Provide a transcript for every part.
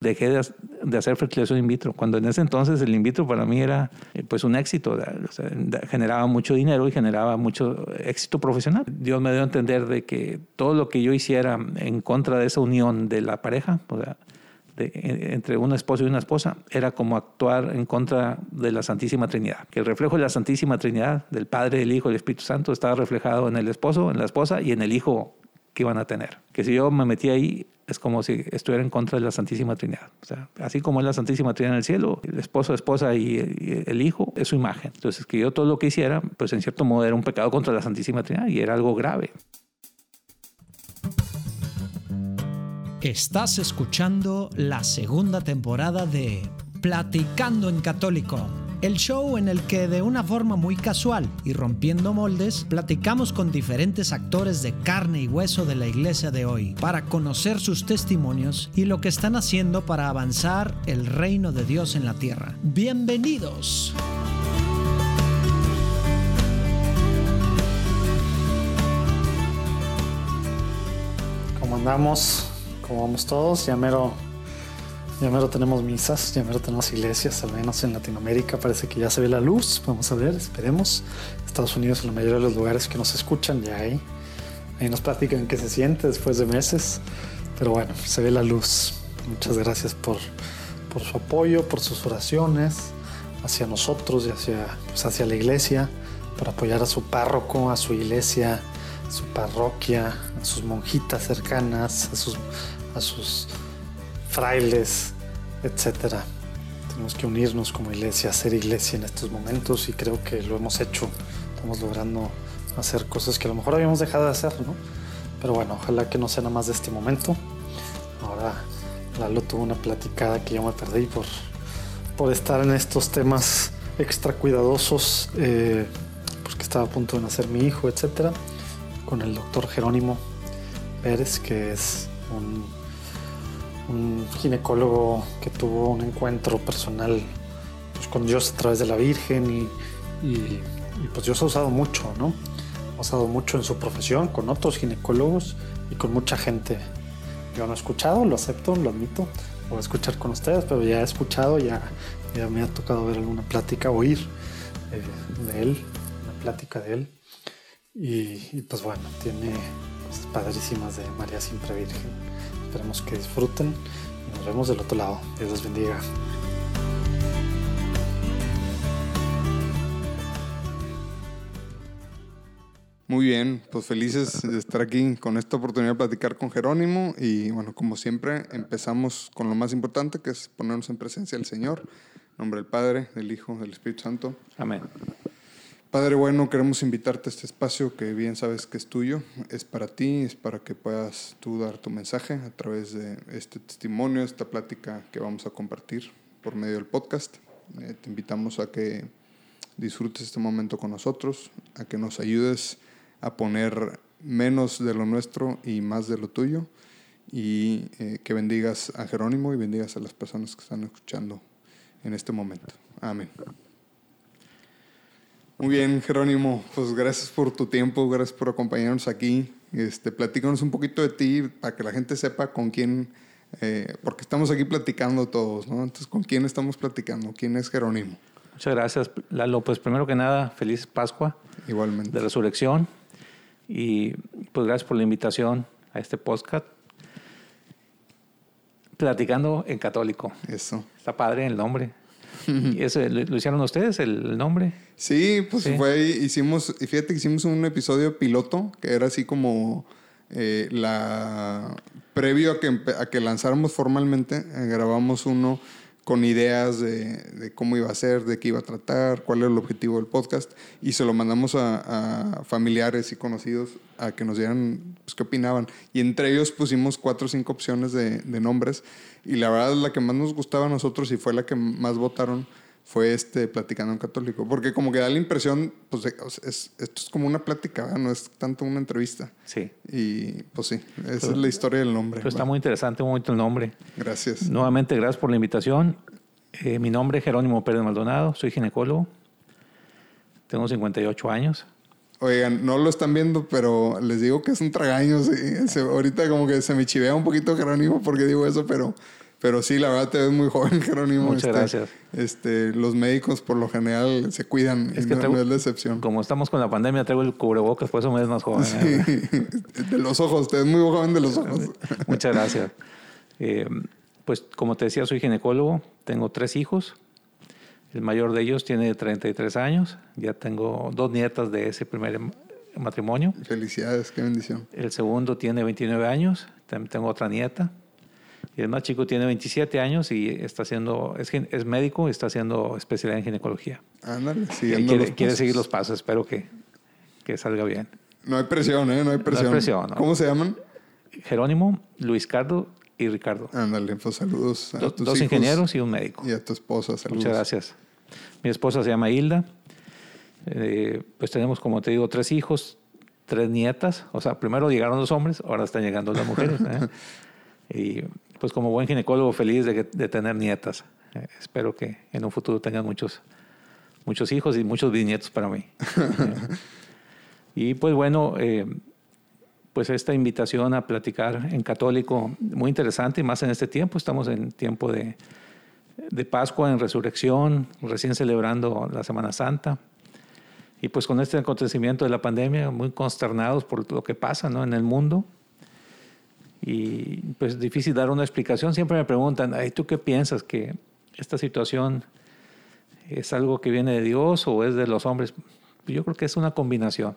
dejé de, hacer fertilización in vitro, cuando en ese entonces el in vitro para mí era eh, pues un éxito, generaba mucho dinero y generaba mucho éxito profesional. Dios me dio a entender de que todo lo que yo hiciera en contra de esa unión de la pareja, o sea, entre un esposo y una esposa, era como actuar en contra de la Santísima Trinidad. Que el reflejo de la Santísima Trinidad, del Padre, el Hijo el Espíritu Santo, estaba reflejado en el esposo, en la esposa y en el Hijo que iban a tener. Que si yo me metí ahí, es como si estuviera en contra de la Santísima Trinidad. O sea, así como es la Santísima Trinidad en el cielo, el esposo, esposa y el hijo es su imagen. Entonces, que yo todo lo que hiciera, pues en cierto modo era un pecado contra la Santísima Trinidad y era algo grave. Estás escuchando la segunda temporada de Platicando en Católico el show en el que de una forma muy casual y rompiendo moldes, platicamos con diferentes actores de carne y hueso de la iglesia de hoy para conocer sus testimonios y lo que están haciendo para avanzar el reino de Dios en la tierra. Bienvenidos. ¿Cómo andamos? ¿Cómo vamos todos? Ya mero ya mero tenemos misas, ya mero tenemos iglesias, al menos en Latinoamérica parece que ya se ve la luz. Vamos a ver, esperemos. Estados Unidos, en la mayoría de los lugares que nos escuchan, ya hay. Ahí nos platican qué se siente después de meses. Pero bueno, se ve la luz. Muchas gracias por, por su apoyo, por sus oraciones hacia nosotros y hacia, pues hacia la iglesia, por apoyar a su párroco, a su iglesia, a su parroquia, a sus monjitas cercanas, a sus, a sus frailes, etcétera. Tenemos que unirnos como iglesia, hacer iglesia en estos momentos y creo que lo hemos hecho. Estamos logrando hacer cosas que a lo mejor habíamos dejado de hacer, ¿no? Pero bueno, ojalá que no sea nada más de este momento. Ahora Lalo tuvo una platicada que yo me perdí por, por estar en estos temas extra cuidadosos, eh, porque estaba a punto de nacer mi hijo, etcétera, con el doctor Jerónimo Pérez, que es un un ginecólogo que tuvo un encuentro personal pues, con Dios a través de la Virgen y, pues Dios ha usado mucho, ¿no? Ha usado mucho en su profesión con otros ginecólogos y con mucha gente. Yo no he escuchado, lo acepto, lo admito, voy a escuchar con ustedes, pero ya he escuchado, ya, ya me ha tocado ver alguna plática, oír eh, de él, una plática de él. Y, y pues bueno, tiene cosas padrísimas de María Siempre Virgen. Esperemos que disfruten y nos vemos del otro lado. Dios los bendiga. Muy bien, pues felices de estar aquí con esta oportunidad de platicar con Jerónimo y bueno, como siempre empezamos con lo más importante que es ponernos en presencia del Señor, en nombre del Padre, del Hijo, del Espíritu Santo. Amén. Padre bueno, queremos invitarte a este espacio que bien sabes que es tuyo, es para ti, es para que puedas tú dar tu mensaje a través de este testimonio, esta plática que vamos a compartir por medio del podcast. Eh, te invitamos a que disfrutes este momento con nosotros, a que nos ayudes a poner menos de lo nuestro y más de lo tuyo y eh, que bendigas a Jerónimo y bendigas a las personas que están escuchando en este momento. Amén. Muy bien, Jerónimo, pues gracias por tu tiempo, gracias por acompañarnos aquí. Este, platícanos un poquito de ti para que la gente sepa con quién, eh, porque estamos aquí platicando todos, ¿no? Entonces, ¿con quién estamos platicando? ¿Quién es Jerónimo? Muchas gracias, Lalo. Pues primero que nada, feliz Pascua. Igualmente. De resurrección. Y pues gracias por la invitación a este podcast. Platicando en católico. Eso. Está padre el nombre. ¿Y eso, lo hicieron ustedes, el nombre? Sí, pues fue, hicimos, y fíjate que hicimos un episodio piloto, que era así como eh, la previo a que, a que lanzáramos formalmente, eh, grabamos uno con ideas de, cómo iba a ser, de qué iba a tratar, cuál era el objetivo del podcast, y se lo mandamos a, familiares y conocidos a que nos dieran pues, qué opinaban. Y entre ellos pusimos cuatro o cinco opciones de, de nombres, y la verdad la que más nos gustaba a nosotros y fue la que más votaron fue este platicando en católico, porque como que da la impresión, pues es, esto es como una plática, no es tanto una entrevista. Sí. Y pues sí, esa es la historia del nombre. Pero está muy interesante, muy bonito el nombre. Gracias. Nuevamente, gracias por la invitación. Eh, mi nombre es Jerónimo Pérez Maldonado, soy ginecólogo, tengo 58 años. Oigan, no lo están viendo, pero les digo que es un tragaño. ahorita como que se me chivea un poquito Jerónimo porque digo eso, pero Pero sí, la verdad te ves muy joven, Jerónimo. Muchas Este, gracias. Este, los médicos por lo general se cuidan Es y que no, traigo- no es la excepción. Como estamos con la pandemia, traigo el cubrebocas, por eso me ves más joven. ¿eh? De los ojos, te ves muy joven de los ojos. Muchas gracias. Eh, pues como te decía, soy ginecólogo, tengo tres hijos. El mayor de ellos tiene 33 años. Ya tengo dos nietas de ese primer em- matrimonio. Felicidades, qué bendición. El segundo tiene 29 años. También tengo otra nieta. Y el más chico tiene 27 años y está haciendo, es, es médico y está haciendo especialidad en ginecología. Ándale, Y siguiendo quiere, los quiere seguir los pasos. Espero que, que salga bien. No hay presión, ¿eh? No hay presión. presión, no. ¿Cómo se llaman? Jerónimo, Luis Cardo y Ricardo. Ándale, pues saludos a Do- tus dos hijos ingenieros y un médico. y a tu esposa. Saludos. Muchas gracias. Mi esposa se llama Hilda. Eh, pues tenemos, como te digo, tres hijos, tres nietas. O sea, primero llegaron los hombres, ahora están llegando las mujeres. ¿eh? y pues como buen ginecólogo, feliz de, de tener nietas. Eh, espero que en un futuro tengan muchos, muchos hijos y muchos bisnietos para mí. Y pues bueno, eh, pues esta invitación a platicar en católico, muy interesante, y más en este tiempo, estamos en tiempo de, de Pascua, en resurrección, recién celebrando la Semana Santa. Y pues con este acontecimiento de la pandemia, muy consternados por lo que pasa ¿no? en el mundo. Y pues difícil dar una explicación. Siempre me preguntan, Ay, ¿tú qué piensas? ¿Que esta situación es algo que viene de Dios o es de los hombres? Yo creo que es una combinación.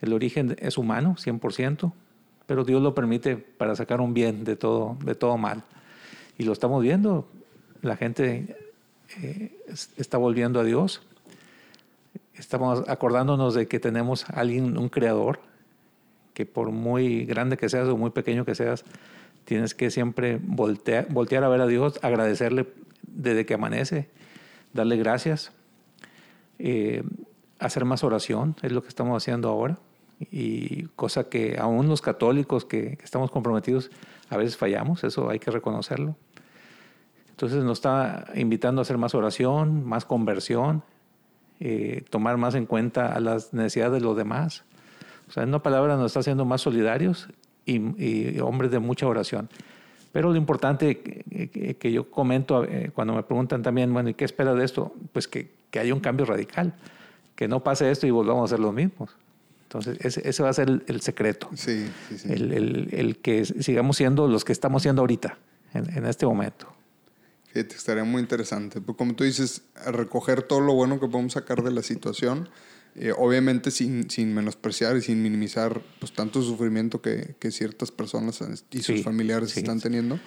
El origen es humano, 100%, pero Dios lo permite para sacar un bien de todo, de todo mal. Y lo estamos viendo. La gente eh, es- está volviendo a Dios. Estamos acordándonos de que tenemos a alguien, un creador, que por muy grande que seas o muy pequeño que seas, tienes que siempre voltear, voltear a ver a Dios, agradecerle desde que amanece, darle gracias, eh, hacer más oración, es lo que estamos haciendo ahora, y cosa que aún los católicos que, estamos comprometidos a veces fallamos, eso hay que reconocerlo. Entonces nos está invitando a hacer más oración, más conversión, eh, tomar más en cuenta a las necesidades de los demás. O sea, en una palabra nos está haciendo más solidarios y, y hombres de mucha oración. Pero lo importante que, que- que yo comento eh, cuando me preguntan también, bueno, ¿y qué espera de esto? Pues que, que haya un cambio radical, que no pase esto y volvamos a ser los mismos. Entonces, ese, ese va a ser el, el secreto, Sí, sí, sí. el, el- el que sigamos siendo los que estamos siendo ahorita, en, en este momento. Fíjate, estaría muy interesante. Pues como tú dices, recoger todo lo bueno que podemos sacar de la situación, eh, obviamente sin, sin menospreciar y sin minimizar pues tanto sufrimiento que, que ciertas personas y sus Sí, familiares sí. están teniendo,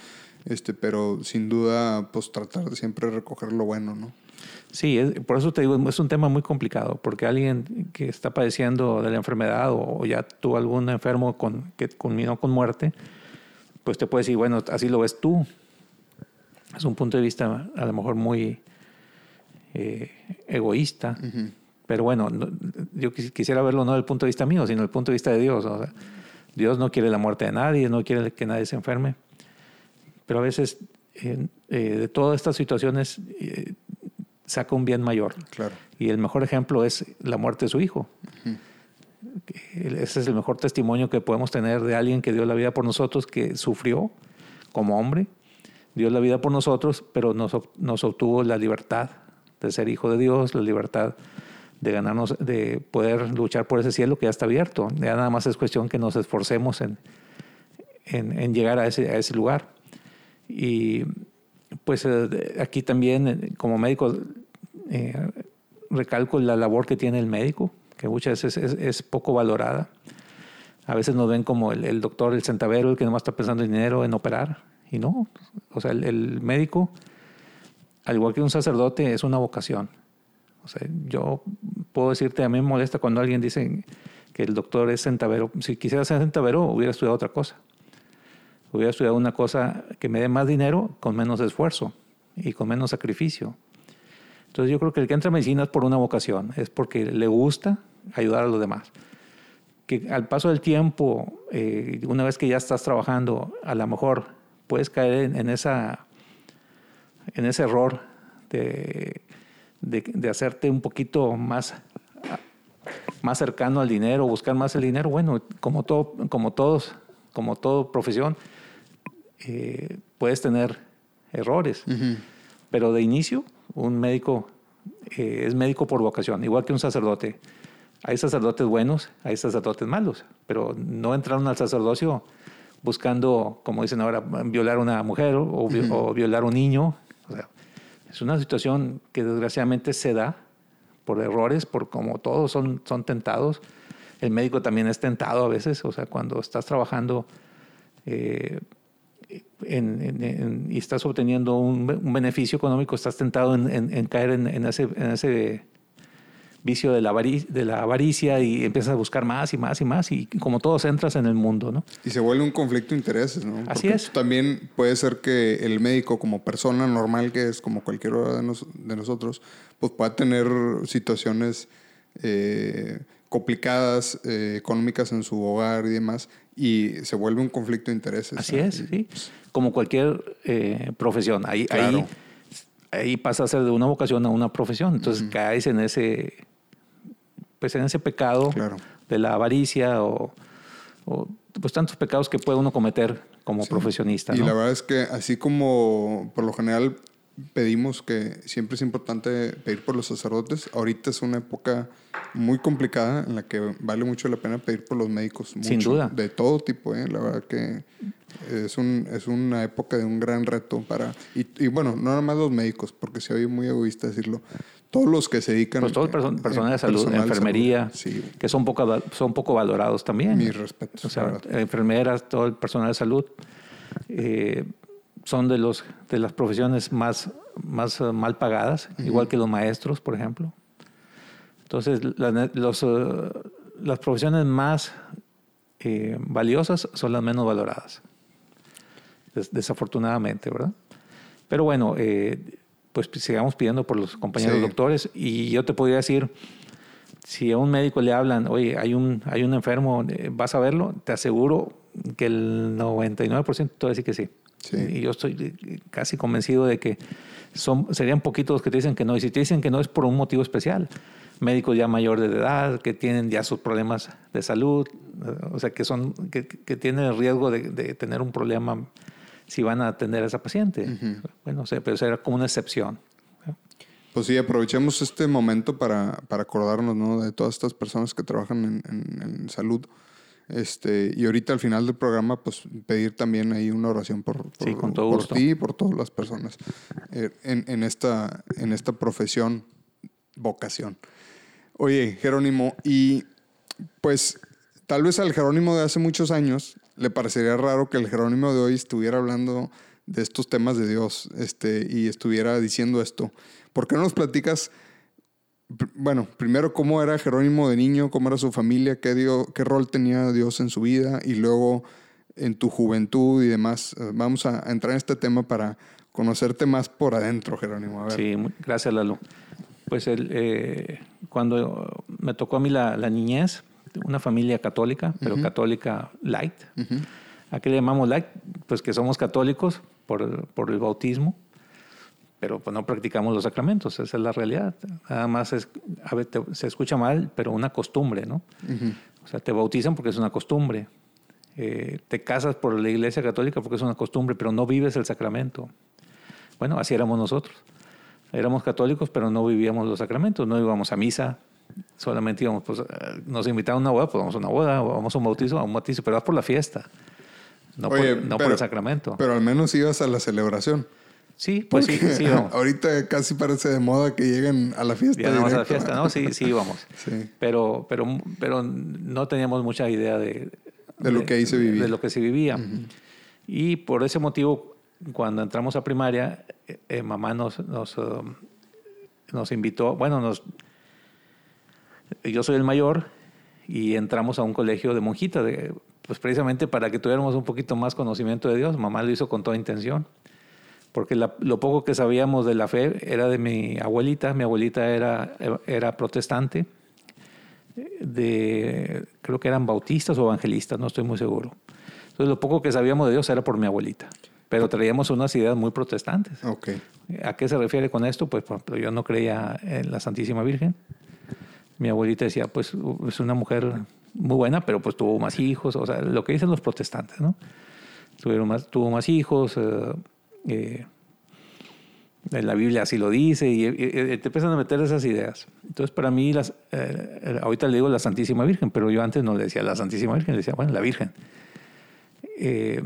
este, pero sin duda pues tratar de siempre recoger lo bueno, ¿no? Sí, es- por eso te digo, es un tema muy complicado, porque alguien que está padeciendo de la enfermedad o, o ya tuvo algún enfermo con, que culminó con muerte, pues te puede decir, bueno, así lo ves tú. Es un punto de vista a lo mejor muy eh, egoísta, pero bueno, no- yo quis- quisiera verlo no desde el punto de vista mío, sino desde el punto de vista de Dios. o sea, Dios no quiere la muerte de nadie, no quiere que nadie se enferme, pero a veces eh, eh, de todas estas situaciones eh, saca un bien mayor. Claro. Y el mejor ejemplo es la muerte de su hijo. Ese es el mejor testimonio que podemos tener de alguien que dio la vida por nosotros, que sufrió como hombre, dio la vida por nosotros, pero nos, nos obtuvo la libertad de ser hijo de Dios, la libertad de ganarnos, de poder luchar por ese cielo que ya está abierto. Ya nada más es cuestión que nos esforcemos en, en, en llegar a ese, a ese lugar. Y pues eh, aquí también, eh, como médico, eh, recalco la labor que tiene el médico, que muchas veces es, es poco valorada. A veces nos ven como el, el doctor, el centavero, el que nomás está pensando en dinero, en operar. Y no, o sea, el, el médico, al igual que un sacerdote, es una vocación. O yo puedo decirte, a mí me molesta cuando alguien dice que el doctor es centavero. Si quisiera ser centavero, hubiera estudiado otra cosa. Hubiera estudiado una cosa que me dé más dinero con menos esfuerzo y con menos sacrificio. Entonces yo creo que el que entra a medicina es por una vocación, es porque le gusta ayudar a los demás. Que al paso del tiempo, eh, una vez que ya estás trabajando, a lo mejor puedes caer en, en esa, en ese error de, de, de hacerte un poquito más, más cercano al dinero, buscar más el dinero. Bueno, como, todo, como todos, como toda profesión, eh, puedes tener errores. Pero de inicio, un médico eh, es médico por vocación, igual que un sacerdote. Hay sacerdotes buenos, hay sacerdotes malos, pero no entraron al sacerdocio buscando, como dicen ahora, violar a una mujer o, violar a un niño. Es una situación que desgraciadamente se da por errores, por como todos son, tentados. El médico también es tentado a veces, o sea, cuando estás trabajando eh, y estás obteniendo un, beneficio económico, estás tentado en, caer en ese vicio de la, de la avaricia y empiezas a buscar más y más y más y como todos entras en el mundo, ¿no? Y se vuelve un conflicto de intereses, ¿no? Así es. También puede ser que el médico como persona normal que es, como cualquiera de, de nosotros, pues pueda tener situaciones eh, complicadas, eh, económicas en su hogar y demás, y se vuelve un conflicto de intereses. Así es, sí. Como cualquier eh, profesión. Ahí, ahí, ahí, pasa a ser de una vocación a una profesión. Entonces caes en ese pues en ese pecado de la avaricia o, pues tantos pecados que puede uno cometer como profesionista. Y la verdad es que así como por lo general pedimos que siempre es importante pedir por los sacerdotes, ahorita es una época muy complicada en la que vale mucho la pena pedir por los médicos. Sin duda. De todo tipo, ¿eh? la verdad que es, un, es una época de un gran reto para... Y, y bueno, no nada más los médicos, porque se oye muy egoísta decirlo, todos los que se dedican. Pues todos person personas de salud, enfermería, que son poco, son poco valorados también. Mi respeto. O sea, enfermeras, todo el personal de salud, eh, son de, los, de las profesiones más, más eh, mal pagadas, igual que los maestros, por ejemplo. Entonces, los, eh, las profesiones más valiosas son las menos valoradas, desafortunadamente, ¿verdad? Pero bueno, pues sigamos pidiendo por los compañeros doctores. Y yo te podría decir, si a un médico le hablan, oye, hay un, hay un enfermo, eh, ¿vas a verlo? Te aseguro que el 99% te va a decir que sí. Y yo estoy casi convencido de que son, serían poquitos los que te dicen que no. Y si te dicen que no es por un motivo especial. Médicos ya mayores de edad, que tienen ya sus problemas de salud, o sea, que, son, que, que tienen el riesgo de, de tener un problema si van a atender a esa paciente. Bueno, pero será como una excepción. Pues sí, aprovechemos este momento para, para acordarnos ¿no? de todas estas personas que trabajan en, en, salud. Este, y ahorita al final del programa, pues pedir también ahí una oración por, por, por ti y por todas las personas eh, en, en, esta, en esta profesión, vocación. Oye, Jerónimo, y pues tal vez al Jerónimo de hace muchos años le parecería raro que el Jerónimo de hoy estuviera hablando de estos temas de Dios este, y estuviera diciendo esto. ¿Por qué no nos platicas, bueno, primero cómo era Jerónimo de niño, cómo era su familia, qué, rol tenía Dios en su vida y luego en tu juventud y demás? Eh, vamos a entrar en este tema para conocerte más por adentro, Jerónimo. Sí, gracias, Lalo. Pues el, eh, cuando me tocó a mí la niñez, una familia católica, pero católica light. ¿A qué le llamamos light? Pues que somos católicos por, por el bautismo, pero pues no practicamos los sacramentos, esa es la realidad. Nada más es, a ver, se escucha mal, pero una costumbre, ¿no? O sea, te bautizan porque es una costumbre. Eh, te casas por la iglesia católica porque es una costumbre, pero no vives el sacramento. Bueno, así éramos nosotros. Éramos católicos, pero no vivíamos los sacramentos, no íbamos a misa, solamente íbamos, pues, eh, nos invitaron a una boda, pues vamos a una boda, vamos a un bautizo, a un bautizo, pero vas por la fiesta, no, por, no por el sacramento. Pero al menos ibas a la celebración. Sí, pues sí, sí Ahorita casi parece de moda que lleguen a la fiesta. Llegamos a la fiesta, ¿no? Sí, sí íbamos. Sí. Pero, pero, pero no teníamos mucha idea de, de, lo que ahí se vivía. De lo que se vivía. Y por ese motivo, cuando entramos a primaria, eh, eh, mamá nos, nos, um, nos invitó, bueno, nos yo soy el mayor y entramos a un colegio de monjita, de, pues precisamente para que tuviéramos un poquito más conocimiento de Dios. Mamá lo hizo con toda intención, porque lo poco que sabíamos de la fe era de mi abuelita. Mi abuelita era, era protestante, de, creo que eran bautistas o evangelistas, no estoy muy seguro. Entonces lo poco que sabíamos de Dios era por mi abuelita, pero traíamos unas ideas muy protestantes. Okay. ¿A qué se refiere con esto? Pues yo no creía en la Santísima Virgen mi abuelita decía, pues es una mujer muy buena, pero pues tuvo más hijos, o sea, lo que dicen los protestantes, ¿no? Tuvieron más, tuvo más hijos. eh, eh, la Biblia así lo dice y, te empiezan a meter esas ideas. Entonces, para mí, las, eh, ahorita le digo la Santísima Virgen, pero yo antes no le decía la Santísima Virgen, le decía, bueno, la Virgen. Eh,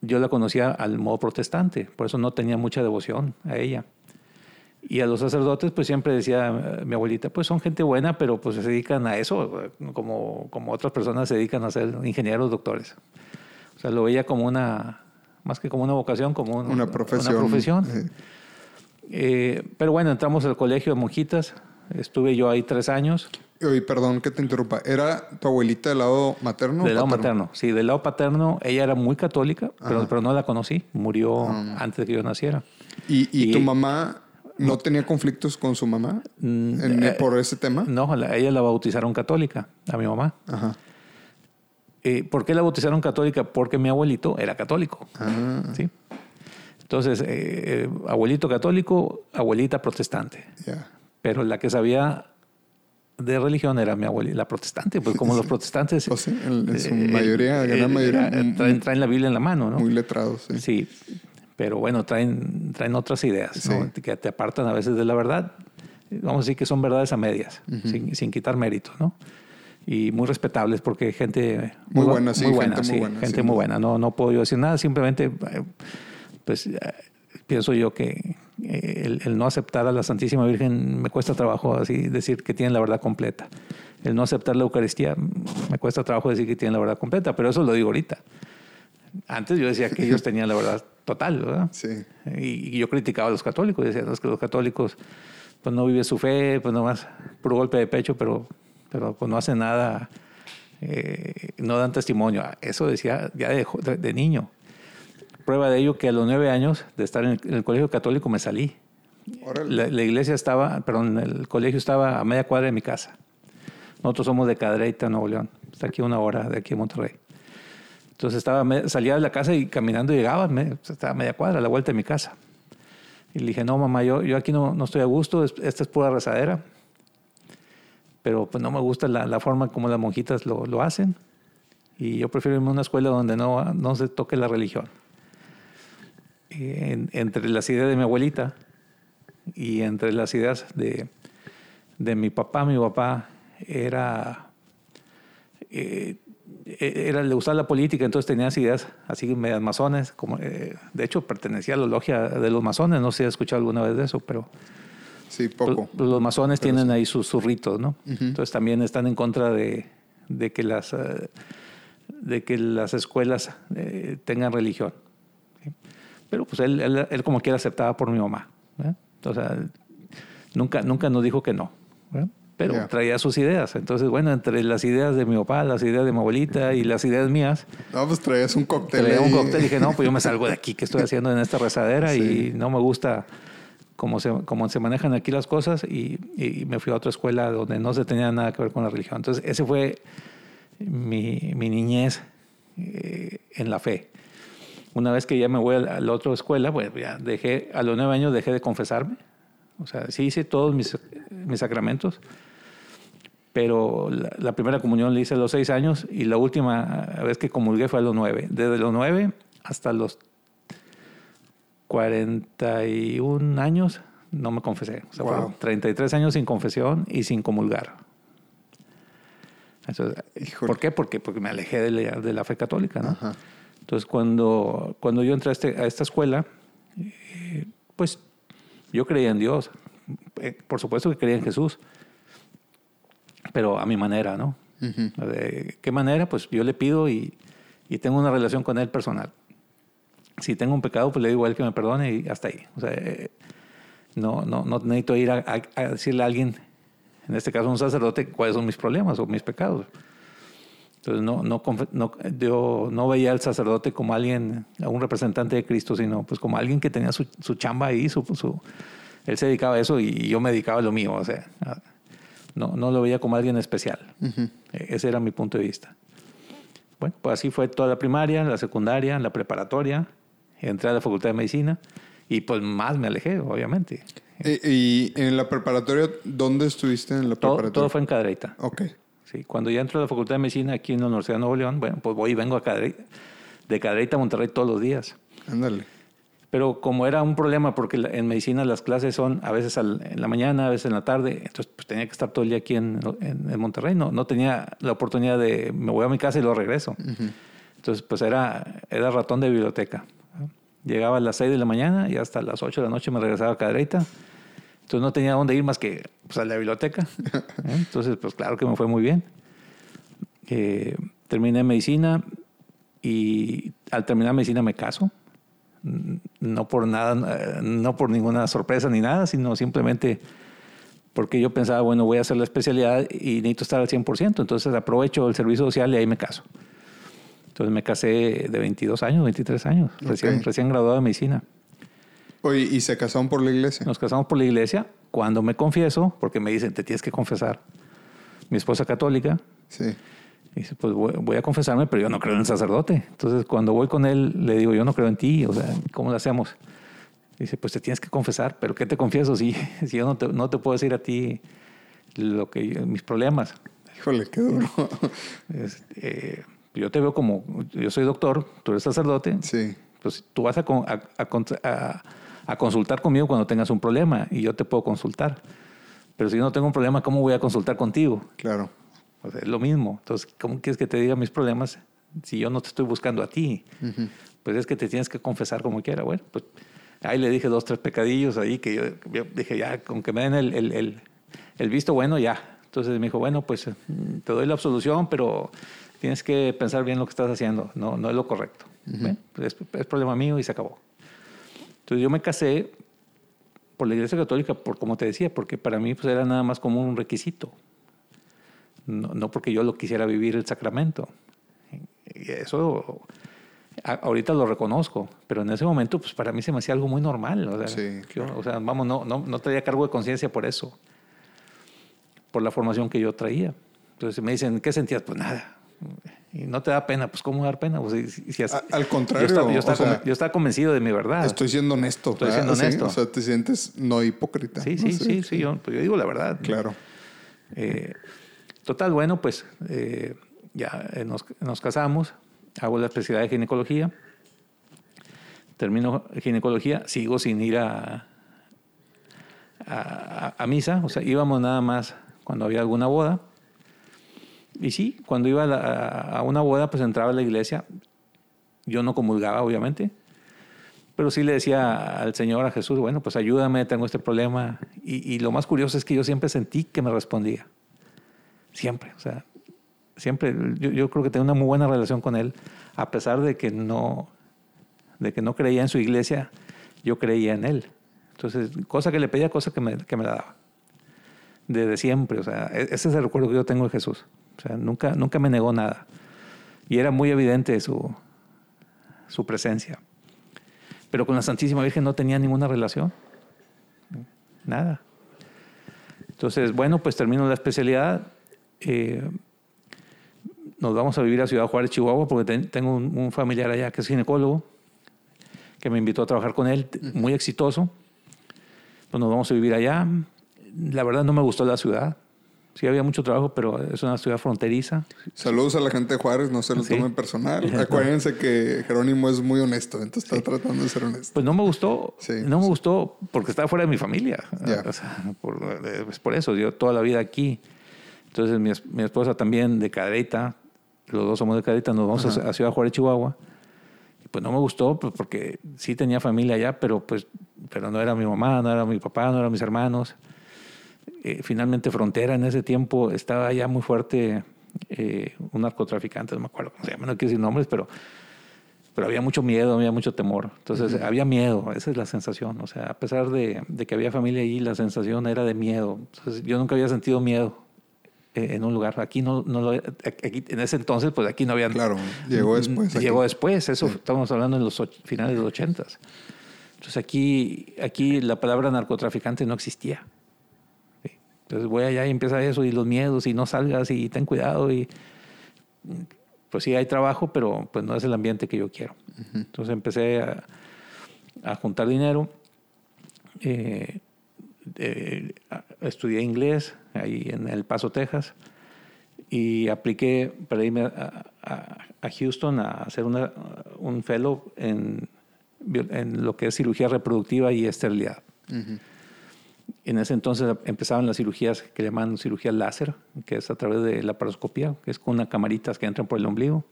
yo la conocía al modo protestante, por eso no tenía mucha devoción a ella. Y a los sacerdotes, pues siempre decía eh, mi abuelita, pues son gente buena, pero pues se dedican a eso, eh, como, como otras personas se dedican a ser ingenieros, doctores. O sea, lo veía como una, más que como una vocación, como un- Una profesión. Una profesión. Eh, Eh, pero bueno, entramos al colegio de monjitas. Estuve yo ahí tres años. Oye, perdón que te interrumpa. ¿Era tu abuelita del lado materno? del lado paterno? materno. Sí, del lado paterno, ella era muy católica, pero, pero no la conocí. Murió Ah. antes de que yo naciera. ¿Y, y Y- tu mamá no tenía conflictos con su mamá Mm, en- eh, por ese tema? No, la- ella la bautizaron católica, a mi mamá. Ajá. Eh, ¿Por qué la bautizaron católica? Porque mi abuelito era católico. Ah, ¿sí? Entonces, eh, abuelito católico, abuelita protestante. ya. Pero la que sabía de religión era mi abuelita, la protestante, pues como los protestantes. O sí, en, en su eh, mayoría, eh, gran mayoría, traen la Biblia en la mano, ¿no? muy letrados. Sí. Sí, pero bueno, traen, traen otras ideas ¿no? Sí. que te apartan a veces de la verdad. Vamos a decir que son verdades a medias, sin, sin quitar mérito, ¿no? Y muy respetables porque gente Muy bu- buena, sí, gente muy buena, gente sin muy duda. buena. No, no puedo yo decir nada, simplemente, eh, pues eh, pienso yo que eh, el, el no aceptar a la Santísima Virgen me cuesta trabajo así decir que tienen la verdad completa. El no aceptar la Eucaristía me cuesta trabajo decir que tienen la verdad completa, pero eso lo digo ahorita. Antes yo decía que ellos tenían la verdad total, ¿verdad? Sí. Y, y yo criticaba a los católicos, decía, "No, es que los católicos pues no viven su fe, pues nomás puro golpe de pecho, pero, pero pues no hacen nada, eh, no dan testimonio. Eso decía ya de, de- de niño. Prueba de ello que a los nueve años de estar en el, en el colegio católico me salí. La, la iglesia estaba, perdón, el colegio estaba a media cuadra de mi casa. Nosotros somos de Cadreita, Nuevo León. Está aquí una hora de aquí en Monterrey. Entonces estaba, salía de la casa y caminando llegaba, me- estaba a media cuadra, a la vuelta de mi casa. Y le dije, no, mamá, yo, yo aquí no, no estoy a gusto, es- esta es pura rezadera. Pero pues no me gusta la, la forma como las monjitas lo, lo hacen. Y yo prefiero irme a una escuela donde no, no se toque la religión. En- entre las ideas de mi abuelita y entre las ideas de, de mi papá, mi papá era, eh, era le gustaba la política, entonces tenía esas ideas así medias masones, como, eh, de hecho pertenecía a la logia de los masones, no sé si has escuchado alguna vez de eso, pero Sí, poco. pues, los masones tienen ahí sus, sus ritos, ¿no? Entonces también están en contra de, de que las eh, de que las escuelas eh, tengan religión. ¿sí? Pero pues él, él, él como quiera aceptaba por mi mamá. ¿verdad? Entonces nunca, nunca nos dijo que no. ¿verdad? Pero Ya. traía sus ideas. Entonces, bueno, entre las ideas de mi papá, las ideas de mi abuelita y las ideas mías, No, pues traías un cóctel. traía un cóctel y dije, no, pues yo me salgo de aquí, que estoy haciendo en esta rezadera? Sí. Y no me gusta cómo se, cómo se manejan aquí las cosas y, y me fui a otra escuela donde no se tenía nada que ver con la religión. Entonces, ese fue mi, mi niñez eh, en la fe. Una vez que ya me voy a la, a la otra escuela, bueno, ya dejé, a los nueve años dejé de confesarme. O sea, sí hice todos mis, mis sacramentos, pero la, la primera comunión la hice a los seis años y la última vez que comulgué fue a los nueve. Desde los nueve hasta los 41 años no me confesé. O sea, Wow. fueron 33 años sin confesión y sin comulgar. Entonces. ¿Por qué? Porque, porque me alejé de la, de la fe católica, ¿no? Ajá. Entonces, cuando, cuando yo entré a, este- a esta escuela, eh, pues yo creía en Dios. Eh, por supuesto que creía en Jesús, pero a mi manera, ¿no? Ujú. ¿De qué manera? Pues yo le pido y, y tengo una relación con Él personal. Si tengo un pecado, pues le digo a Él que me perdone y hasta ahí. O sea, eh, no, no, no necesito ir a, a- a decirle a alguien, en este caso un sacerdote, cuáles son mis problemas o mis pecados. Entonces, no, no, no- yo no veía al sacerdote como alguien, a un representante de Cristo, sino pues como alguien que tenía su, su chamba ahí, su, su- él se dedicaba a eso y yo me dedicaba a lo mío. O sea, a- no, no lo veía como alguien especial. E- Ese era mi punto de vista. Bueno, pues así fue toda la primaria, la secundaria, la preparatoria, entré a la facultad de medicina y pues más me alejé, obviamente. Y, y en la preparatoria, ¿dónde estuviste en la Todo, preparatoria? todo fue en Cadreita. Ok. Sí, cuando ya entro a la facultad de medicina aquí en la Universidad de Nuevo León, bueno, pues voy y vengo a Cadreita. de Cadereyta a Monterrey todos los días. Ándale. Pero como era un problema, porque en medicina las clases son a veces al- en la mañana, a veces en la tarde, entonces pues tenía que estar todo el día aquí en, en- en Monterrey. No, no tenía la oportunidad de, me voy a mi casa y lo regreso. Entonces pues era, era ratón de biblioteca. Llegaba a las 6 de la mañana y hasta las 8 de la noche me regresaba a Cadereyta. Entonces no tenía dónde ir más que pues, a la biblioteca. ¿eh? Entonces pues claro que me fue muy bien. Eh, terminé medicina y al terminar medicina me caso. No por nada, no por ninguna sorpresa ni nada, sino simplemente porque yo pensaba, bueno, voy a hacer la especialidad y necesito estar al 100%, entonces aprovecho el servicio social y ahí me caso. Entonces me casé de 22 años, 23 años, recién graduado de medicina. Oye, ¿y se casaron por la iglesia? Nos casamos por la iglesia. Cuando me confieso, porque me dicen, te tienes que confesar. Mi esposa católica, Sí. Dice, pues voy, voy a confesarme, pero yo no creo en el sacerdote. Entonces, cuando voy con él, le digo, yo no creo en ti, o sea, ¿cómo lo hacemos? Dice, pues te tienes que confesar, pero ¿qué te confieso si, si yo no te, no te puedo decir a ti lo que yo- mis problemas? Híjole, qué duro. Es, eh, yo te veo como, yo soy doctor, tú eres sacerdote, sí. pues tú vas a, a- a- a consultar conmigo cuando tengas un problema y yo te puedo consultar. Pero si yo no tengo un problema, ¿cómo voy a consultar contigo? Claro. O sea, es lo mismo. Entonces, ¿cómo quieres que te diga mis problemas si yo no te estoy buscando a ti? Pues es que te tienes que confesar como quiera. Bueno, pues ahí le dije dos, tres pecadillos ahí que yo, yo dije, ya, con que me den el, el, el- el visto bueno, ya. Entonces me dijo, bueno, pues mm, te doy la absolución, pero tienes que pensar bien lo que estás haciendo. No, no es lo correcto. Bueno, pues es, es problema mío y se acabó. Entonces yo me casé por la Iglesia Católica, por como te decía, porque para mí pues, era nada más como un requisito. No, no porque yo lo quisiera vivir el sacramento. Y eso ahorita lo reconozco, pero en ese momento pues para mí se me hacía algo muy normal. O sea, Sí, yo- o sea, vamos, no, no, no traía cargo de conciencia por eso, por la formación que yo traía. Entonces me dicen, ¿qué sentías? Pues nada. Y no te da pena, pues ¿cómo dar pena? Pues, si- si- A- al contrario, yo estaba, yo o estaba sea, conven- yo estaba convencido de mi verdad. Estoy siendo honesto. Estoy siendo Sí, honesto. O sea, te sientes no hipócrita. Sí, No sí, sé, sí, sí, yo, pues yo digo la verdad. Claro. Eh, total, bueno, pues eh, ya eh, nos, nos casamos, hago la especialidad de ginecología, termino ginecología, sigo sin ir a, a, a misa, o sea, íbamos nada más cuando había alguna boda. Y sí, cuando iba a, la- a una boda, pues entraba a la iglesia. Yo no comulgaba, obviamente, pero sí le decía al Señor, a Jesús, bueno, pues ayúdame, tengo este problema. Y, y lo más curioso es que yo siempre sentí que me respondía. Siempre, o sea, siempre. Yo, yo creo que tengo una muy buena relación con Él, a pesar de que no, de que no creía en su iglesia, yo creía en Él. Entonces, cosa que le pedía, cosa que me, que me la daba. Desde siempre, o sea, e- ese es el recuerdo que yo tengo de Jesús. O sea, nunca, nunca me negó nada. Y era muy evidente su, su presencia. Pero con la Santísima Virgen no tenía ninguna relación. Nada. Entonces, bueno, pues termino la especialidad. Eh, nos vamos a vivir a Ciudad Juárez, Chihuahua, porque ten- tengo un, un familiar allá que es ginecólogo, que me invitó a trabajar con él, muy exitoso. Pues nos vamos a vivir allá. La verdad no me gustó la ciudad. Sí había mucho trabajo, pero es una ciudad fronteriza. Saludos a la gente de Juárez, no se lo Sí. tomen personal. Acuérdense que Jerónimo es muy honesto, entonces está tratando de ser honesto. Pues no me gustó, Sí, no me sí. gustó porque estaba fuera de mi familia. Ya. O sea, por, pues por eso, yo toda la vida aquí. Entonces mi, mi esposa también de Cadereyta, los dos somos de Cadereyta, nos vamos a, a Ciudad Juárez, Chihuahua. Y pues no me gustó pues, porque sí tenía familia allá, pero pues pero no era mi mamá, no era mi papá, no eran mis hermanos. Eh, finalmente Frontera en ese tiempo estaba ya muy fuerte eh, un narcotraficante, no me acuerdo cómo se llama, no quiero decir nombres, pero pero había mucho miedo, había mucho temor. Entonces, había miedo, esa es la sensación. O sea, a pesar de, de que había familia allí, la sensación era de miedo. Entonces, yo nunca había sentido miedo en un lugar. Aquí no, no lo, aquí, en ese entonces, pues aquí no había. Claro, llegó después. aquí. Llegó después, eso estamos hablando en los finales de los ochentas. Entonces aquí, aquí la palabra narcotraficante no existía. Sí. Entonces voy allá y empieza eso y los miedos y no salgas y ten cuidado y pues sí hay trabajo, pero pues no es el ambiente que yo quiero. Entonces empecé a, a juntar dinero, eh, eh, a- estudié inglés ahí en El Paso, Texas y apliqué para irme a, a, a Houston a hacer una, un fellow en, en lo que es cirugía reproductiva y esterilidad. En ese entonces empezaban las cirugías que llaman cirugía láser, que es a través de la paroscopía, que es con unas camaritas que entran por el ombligo,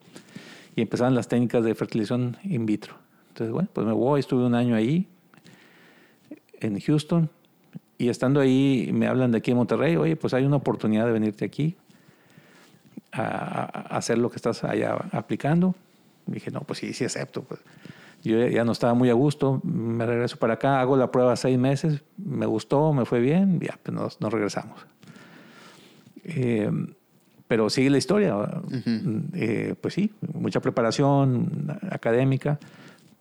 y empezaban las técnicas de fertilización in vitro. Entonces, bueno, pues me voy, estuve un año ahí, en Houston, y estando ahí me hablan de aquí en Monterrey, oye, pues hay una oportunidad de venirte aquí a, hacer lo que estás allá aplicando. dije, no, pues sí, sí acepto. Pues. Yo ya no estaba muy a gusto, me regreso para acá, hago la prueba seis meses, me gustó, me fue bien, ya, pues nos, nos regresamos. Eh, pero sigue la historia. Eh, pues sí, mucha preparación académica,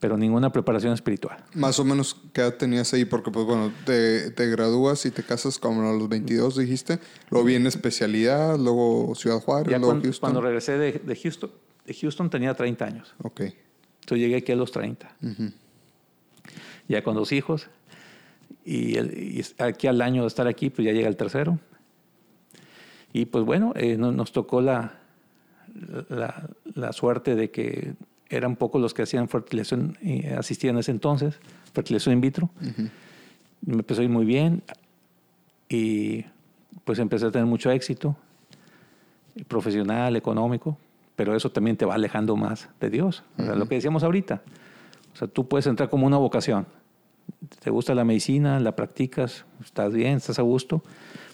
pero ninguna preparación espiritual. Más o menos, ¿qué edad tenías ahí? Porque, pues bueno, te, te gradúas y te casas como a los 22, dijiste. Luego viene especialidad, luego Ciudad Juárez, luego cuando, Houston. Cuando regresé de, de, Houston, de Houston tenía 30 años. Ok. Entonces llegué aquí a los 30. Ya con dos hijos. Y, el, y, aquí al año de estar aquí, pues ya llega el tercero. Y pues bueno, eh, no, nos tocó la, la, la suerte de que eran pocos los que hacían fertilización eh, asistida en ese entonces, fertilización in vitro. Uh -huh. Me empezó a ir muy bien y pues empecé a tener mucho éxito profesional, económico, pero eso también te va alejando más de Dios. Uh -huh. o sea, lo que decíamos ahorita. O sea, tú puedes entrar como una vocación. Te gusta la medicina, la practicas, estás bien, estás a gusto,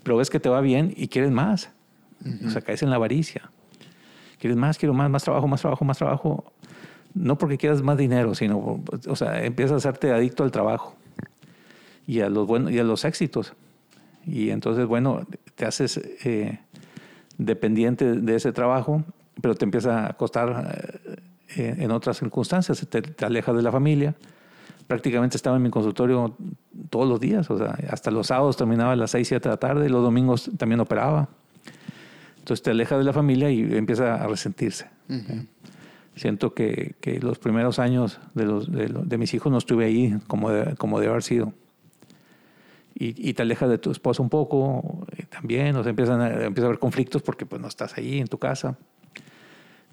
pero ves que te va bien y quieres más. Uh -huh. O sea, caes en la avaricia. Quieres más, quiero más, más trabajo, más trabajo, más trabajo no porque quieras más dinero, sino, o sea, empiezas a hacerte adicto al trabajo y a los, buenos, y a los éxitos. Y entonces, bueno, te haces eh, dependiente de ese trabajo, pero te empieza a costar eh, en otras circunstancias, te, te, alejas de la familia. Prácticamente estaba en mi consultorio todos los días, o sea, hasta los sábados terminaba a las 6, 7 de la tarde, los domingos también operaba. Entonces te alejas de la familia y empieza a resentirse. Uh siento que, que, los primeros años de, los, de, de, mis hijos no estuve ahí como, de, como debe haber sido. Y, y, te alejas de tu esposa un poco también, o sea, empiezan a, empieza a haber conflictos porque pues no estás ahí en tu casa.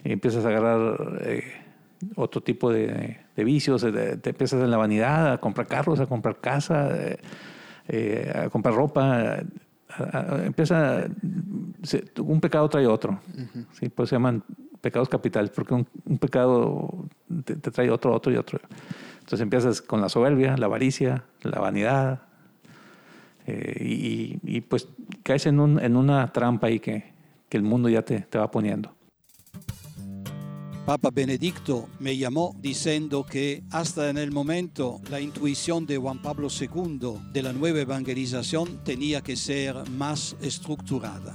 Y empiezas a agarrar eh, otro tipo de, de vicios, te empiezas en la vanidad, a comprar carros, a comprar casa, eh, a comprar ropa. A, a, empieza, un pecado trae otro. Uh -huh. ¿sí? Pues se llaman pecados capitales, porque un, un pecado te, te, trae otro, otro y otro. Entonces empiezas con la soberbia, la avaricia, la vanidad, eh, y, y, pues caes en, un, en, una trampa ahí que, que el mundo ya te, te va poniendo. Papa Benedicto me llamó diciendo que hasta en el momento la intuición de Juan Pablo II de la nueva evangelización tenía que ser más estructurada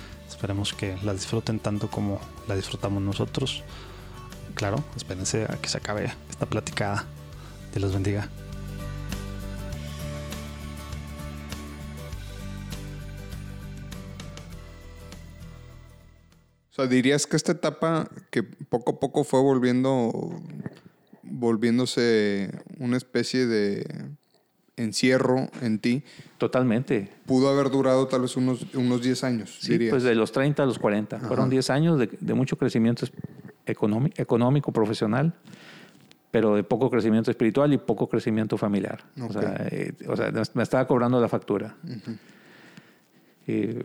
Esperemos que la disfruten tanto como la disfrutamos nosotros. Claro, espérense a que se acabe esta platicada. Dios los bendiga. O sea, dirías que esta etapa que poco a poco fue volviendo, volviéndose una especie de encierro en ti. Totalmente. Pudo haber durado tal vez unos, unos 10 años. Sí, dirías. pues de los 30 a los 40. Ajá. Fueron 10 años de, de mucho crecimiento económico, económico, profesional, pero de poco crecimiento espiritual y poco crecimiento familiar. Okay. O, sea, eh, o, sea, me estaba cobrando la factura. Uh -huh. eh,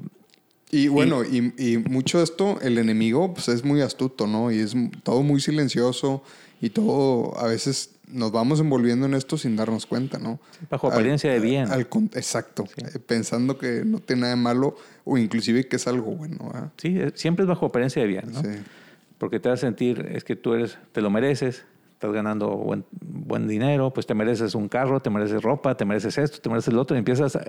Y bueno, y, y, mucho de esto, el enemigo pues, es muy astuto, ¿no? Y es todo muy silencioso y todo, a veces nos vamos envolviendo en esto sin darnos cuenta, ¿no? Bajo apariencia de bien. exacto, eh, pensando que no tiene nada de malo o inclusive que es algo bueno. Sí, eh, siempre es bajo apariencia de bien, ¿no? Sí. Porque te vas a sentir, es que tú eres, te lo mereces, estás ganando buen, buen dinero, pues te mereces un carro, te mereces ropa, te mereces esto, te mereces lo otro, y empiezas a,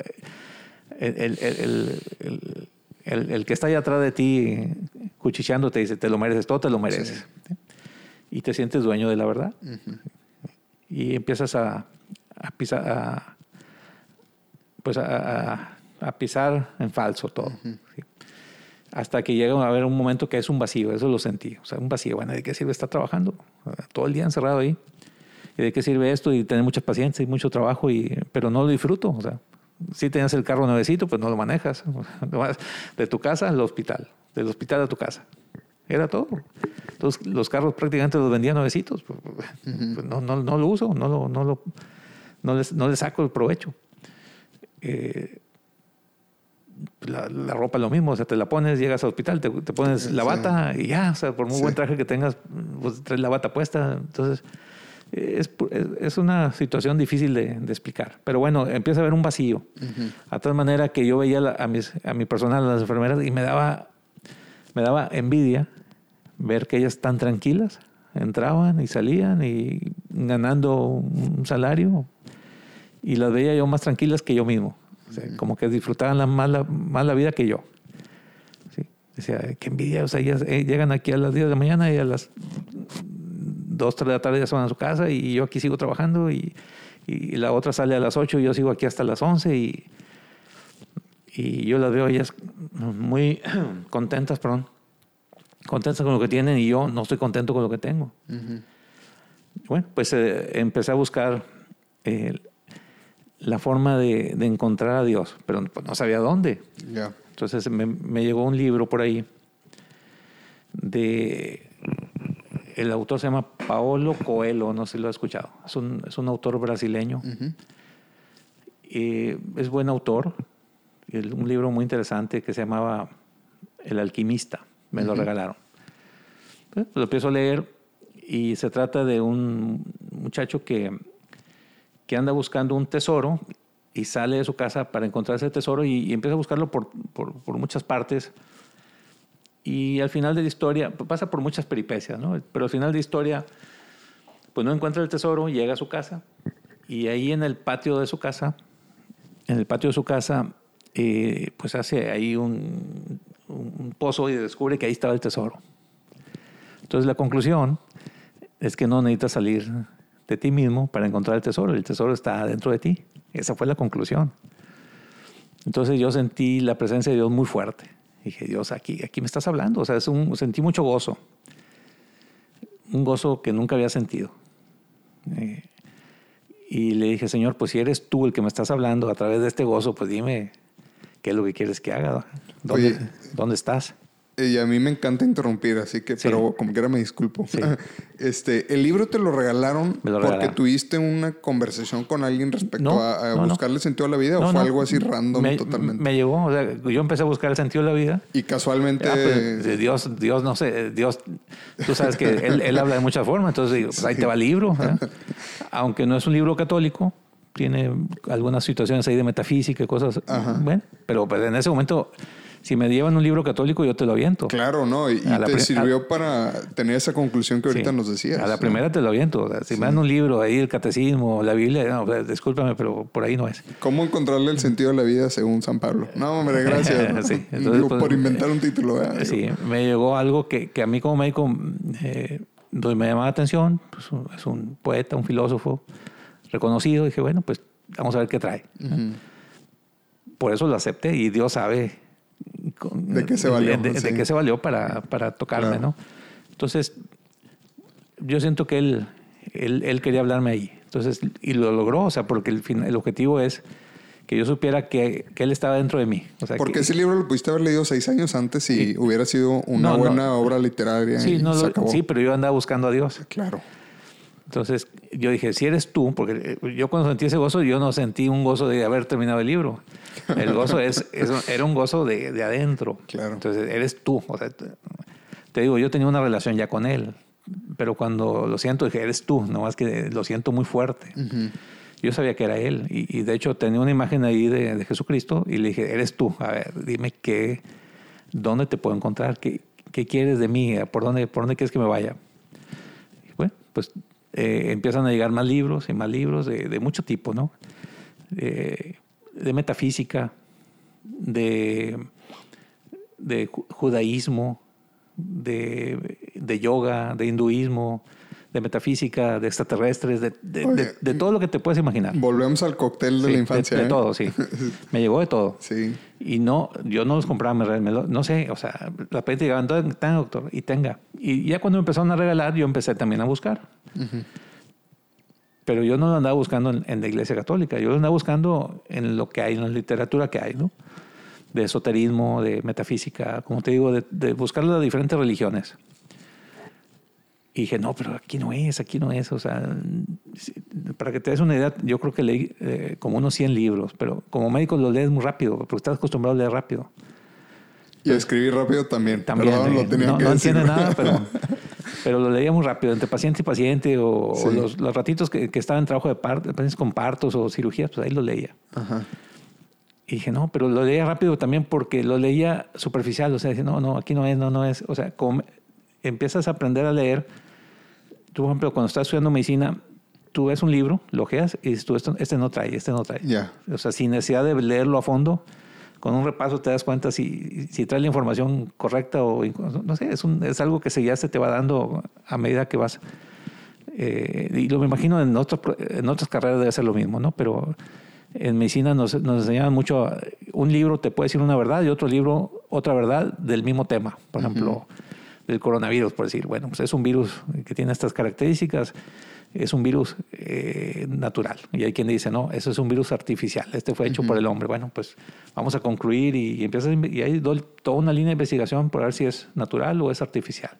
el, el, el, el, que está allá atrás de ti cuchicheando te dice, te lo mereces, todo te lo mereces. Y te sientes dueño de la verdad. Y empiezas a, a pisar, a, pues a, a, pisar en falso todo. Hasta que llega a haber un momento que es un vacío, eso lo sentí. O sea, un vacío, bueno, ¿de qué sirve estar trabajando? Todo el día encerrado ahí. ¿Y de qué sirve esto? Y tener mucha paciencia y mucho trabajo, y, pero no lo disfruto. O sea, si tienes el carro nuevecito, pues no lo manejas. De tu casa al hospital, del hospital a tu casa. Era todo. Entonces, los carros prácticamente los vendían nuevecitos. Pues, pues, no, no, no, lo uso, no, lo, no, lo, no, les, no les saco el provecho. Eh, la, la, ropa es lo mismo, o sea, te la pones, llegas al hospital, te, te pones la bata y ya, o sea, por muy buen traje que tengas, pues traes la bata puesta. Entonces, es, es, una situación difícil de, de, explicar. Pero bueno, empieza a haber un vacío. A tal manera que yo veía a, mis, a mi personal, a las enfermeras, y me daba, me daba envidia ver que ellas tan tranquilas entraban y salían y ganando un salario. Y las veía yo más tranquilas que yo mismo. Como que disfrutaban la, más, la, más la vida que yo. ¿Sí? Decía, qué envidia. O sea, ellas eh, llegan aquí a las 10 de la mañana y a las dos, tres de la tarde ya se van a su casa y yo aquí sigo trabajando y, y la otra sale a las 8 y yo sigo aquí hasta las 11 y, y yo las veo ellas muy contentas, perdón, contentas con lo que tienen y yo no estoy contento con lo que tengo. Bueno, pues eh, empecé a buscar eh, la forma de, de, encontrar a Dios, pero pues, no sabía dónde. Entonces me, me llegó un libro por ahí de el autor se llama Paolo Coelho, no sé si lo ha escuchado. Es un, es un autor brasileño. y es buen autor. Un libro muy interesante que se llamaba El alquimista. Me lo regalaron. Pues, lo empiezo a leer y se trata de un muchacho que, que anda buscando un tesoro y sale de su casa para encontrar ese tesoro y, empieza a buscarlo por, por, por muchas partes y al final de la historia, pasa por muchas peripecias, ¿no? Pero al final de la historia, pues no encuentra el tesoro, llega a su casa y ahí en el patio de su casa, en el patio de su casa, eh, pues hace ahí un, un, pozo y descubre que ahí estaba el tesoro. Entonces la conclusión es que no necesitas salir de ti mismo para encontrar el tesoro, el tesoro está dentro de ti. Esa fue la conclusión. Entonces yo sentí la presencia de Dios muy fuerte. Dije, Dios, aquí, aquí me estás hablando. O sea, es un, sentí mucho gozo. Un gozo que nunca había sentido. Eh, y le dije, Señor, pues si eres tú el que me estás hablando a través de este gozo, pues dime qué es lo que quieres que haga. ¿Dónde, ¿dónde estás? Y a mí me encanta interrumpir, así que, pero como quiera me disculpo. Este, el libro te lo regalaron porque tuviste una conversación con alguien respecto a, buscarle sentido a la vida o fue algo así random totalmente. Me llegó, o sea, yo empecé a buscar el sentido de la vida. Y casualmente. Ah, pues, Dios, Dios, no sé, Dios, tú sabes que él, él habla de muchas formas, entonces pues, ahí te va el libro. Aunque no es un libro católico, tiene algunas situaciones ahí de metafísica y cosas. Bueno, pero pues, en ese momento si me llevan un libro católico, yo te lo aviento. Claro, ¿no? Y, te sirvió para tener esa conclusión que ahorita nos decías. A la primera te lo aviento. si me dan un libro ahí, el catecismo, la Biblia, no, discúlpame, pero por ahí no es. ¿Cómo encontrarle el sentido a la vida según San Pablo? No, hombre, gracias. sí, por pues, inventar un título. Sí, me llegó algo que, que a mí como médico eh, me llamaba la atención. Pues, es un poeta, un filósofo reconocido. Dije, bueno, pues vamos a ver qué trae. Por eso lo acepté y Dios sabe ¿De qué se valió? De, qué se valió para, para tocarme, ¿no? Entonces, yo siento que él, él, él, quería hablarme ahí. Entonces, y lo logró, o sea, porque el, el objetivo es que yo supiera que, que, él estaba dentro de mí. O sea, porque ese libro lo pudiste haber leído seis años antes y hubiera sido una buena obra literaria. Sí, no, sí, pero yo andaba buscando a Dios. Claro. Entonces yo dije, si eres tú, porque eh, yo cuando sentí ese gozo, yo no sentí un gozo de haber terminado el libro. El gozo es, es- era un gozo de, de adentro. Claro. Entonces eres tú. O sea, te, digo, yo tenía una relación ya con él, pero cuando lo siento, dije, eres tú, no más que lo siento muy fuerte. Yo sabía que era él y, y de hecho tenía una imagen ahí de, de Jesucristo y le dije, eres tú, a ver, dime qué, dónde te puedo encontrar, qué, qué quieres de mí, por dónde, por dónde quieres que me vaya. Y bueno, pues eh, empiezan a llegar más libros y más libros de, de mucho tipo, ¿no? Eh, de metafísica, de, de ju- judaísmo, de, de yoga, de hinduismo, de metafísica, de extraterrestres, de, de- Oye, de- de todo lo que te puedes imaginar. Volvemos al cóctel de Sí, la infancia. De, ¿eh? todo, sí. Me llegó de todo. Sí. Y no, yo no los compraba, me, no sé, o sea, la repente llegaban, "Tenga, tenga, doctor, y tenga. Y ya cuando me empezaron a regalar, yo empecé también a buscar. Pero yo no lo andaba buscando en, en la iglesia católica, yo lo andaba buscando en lo que hay, en la literatura que hay, ¿no? De esoterismo, de metafísica, como te digo, de, de buscar las diferentes religiones. Y dije, no, pero aquí no es, aquí no es. O sea, para que te des una idea, yo creo que leí eh, como unos 100 libros, pero como médico lo lees muy rápido, porque estás acostumbrado a leer rápido. Y escribir rápido también. También, Perdón, eh, lo no, que no decir. entiende nada, pero, pero lo leía muy rápido, entre paciente y paciente, o, los, los ratitos que, que estaba en trabajo de parto, pacientes con partos o cirugías, pues ahí lo leía. Ajá. Y dije, no, pero lo leía rápido también porque lo leía superficial, o sea, dije, no, no, aquí no es, no, no es. O sea, como empiezas a aprender a leer, tú, por ejemplo, cuando estás estudiando medicina, tú ves un libro, lo ojeas y dices, tú, este no trae, este no trae. Ya. O sea, sin necesidad de leerlo a fondo, con un repaso te das cuenta si, si trae la información correcta o no sé, es, un- es algo que se ya se te va dando a medida que vas. eh, y lo me imagino en, otros, en otras carreras debe ser lo mismo, ¿no? Pero en medicina nos, nos enseñaban mucho, un libro te puede decir una verdad y otro libro otra verdad del mismo tema. Por ejemplo, del coronavirus, por decir, bueno, pues es un virus que tiene estas características, es un virus eh, natural. Y hay quien dice, no, eso es un virus artificial, este fue hecho por el hombre. Bueno, pues vamos a concluir y, y empiezas y hay toda una línea de investigación por ver si es natural o es artificial.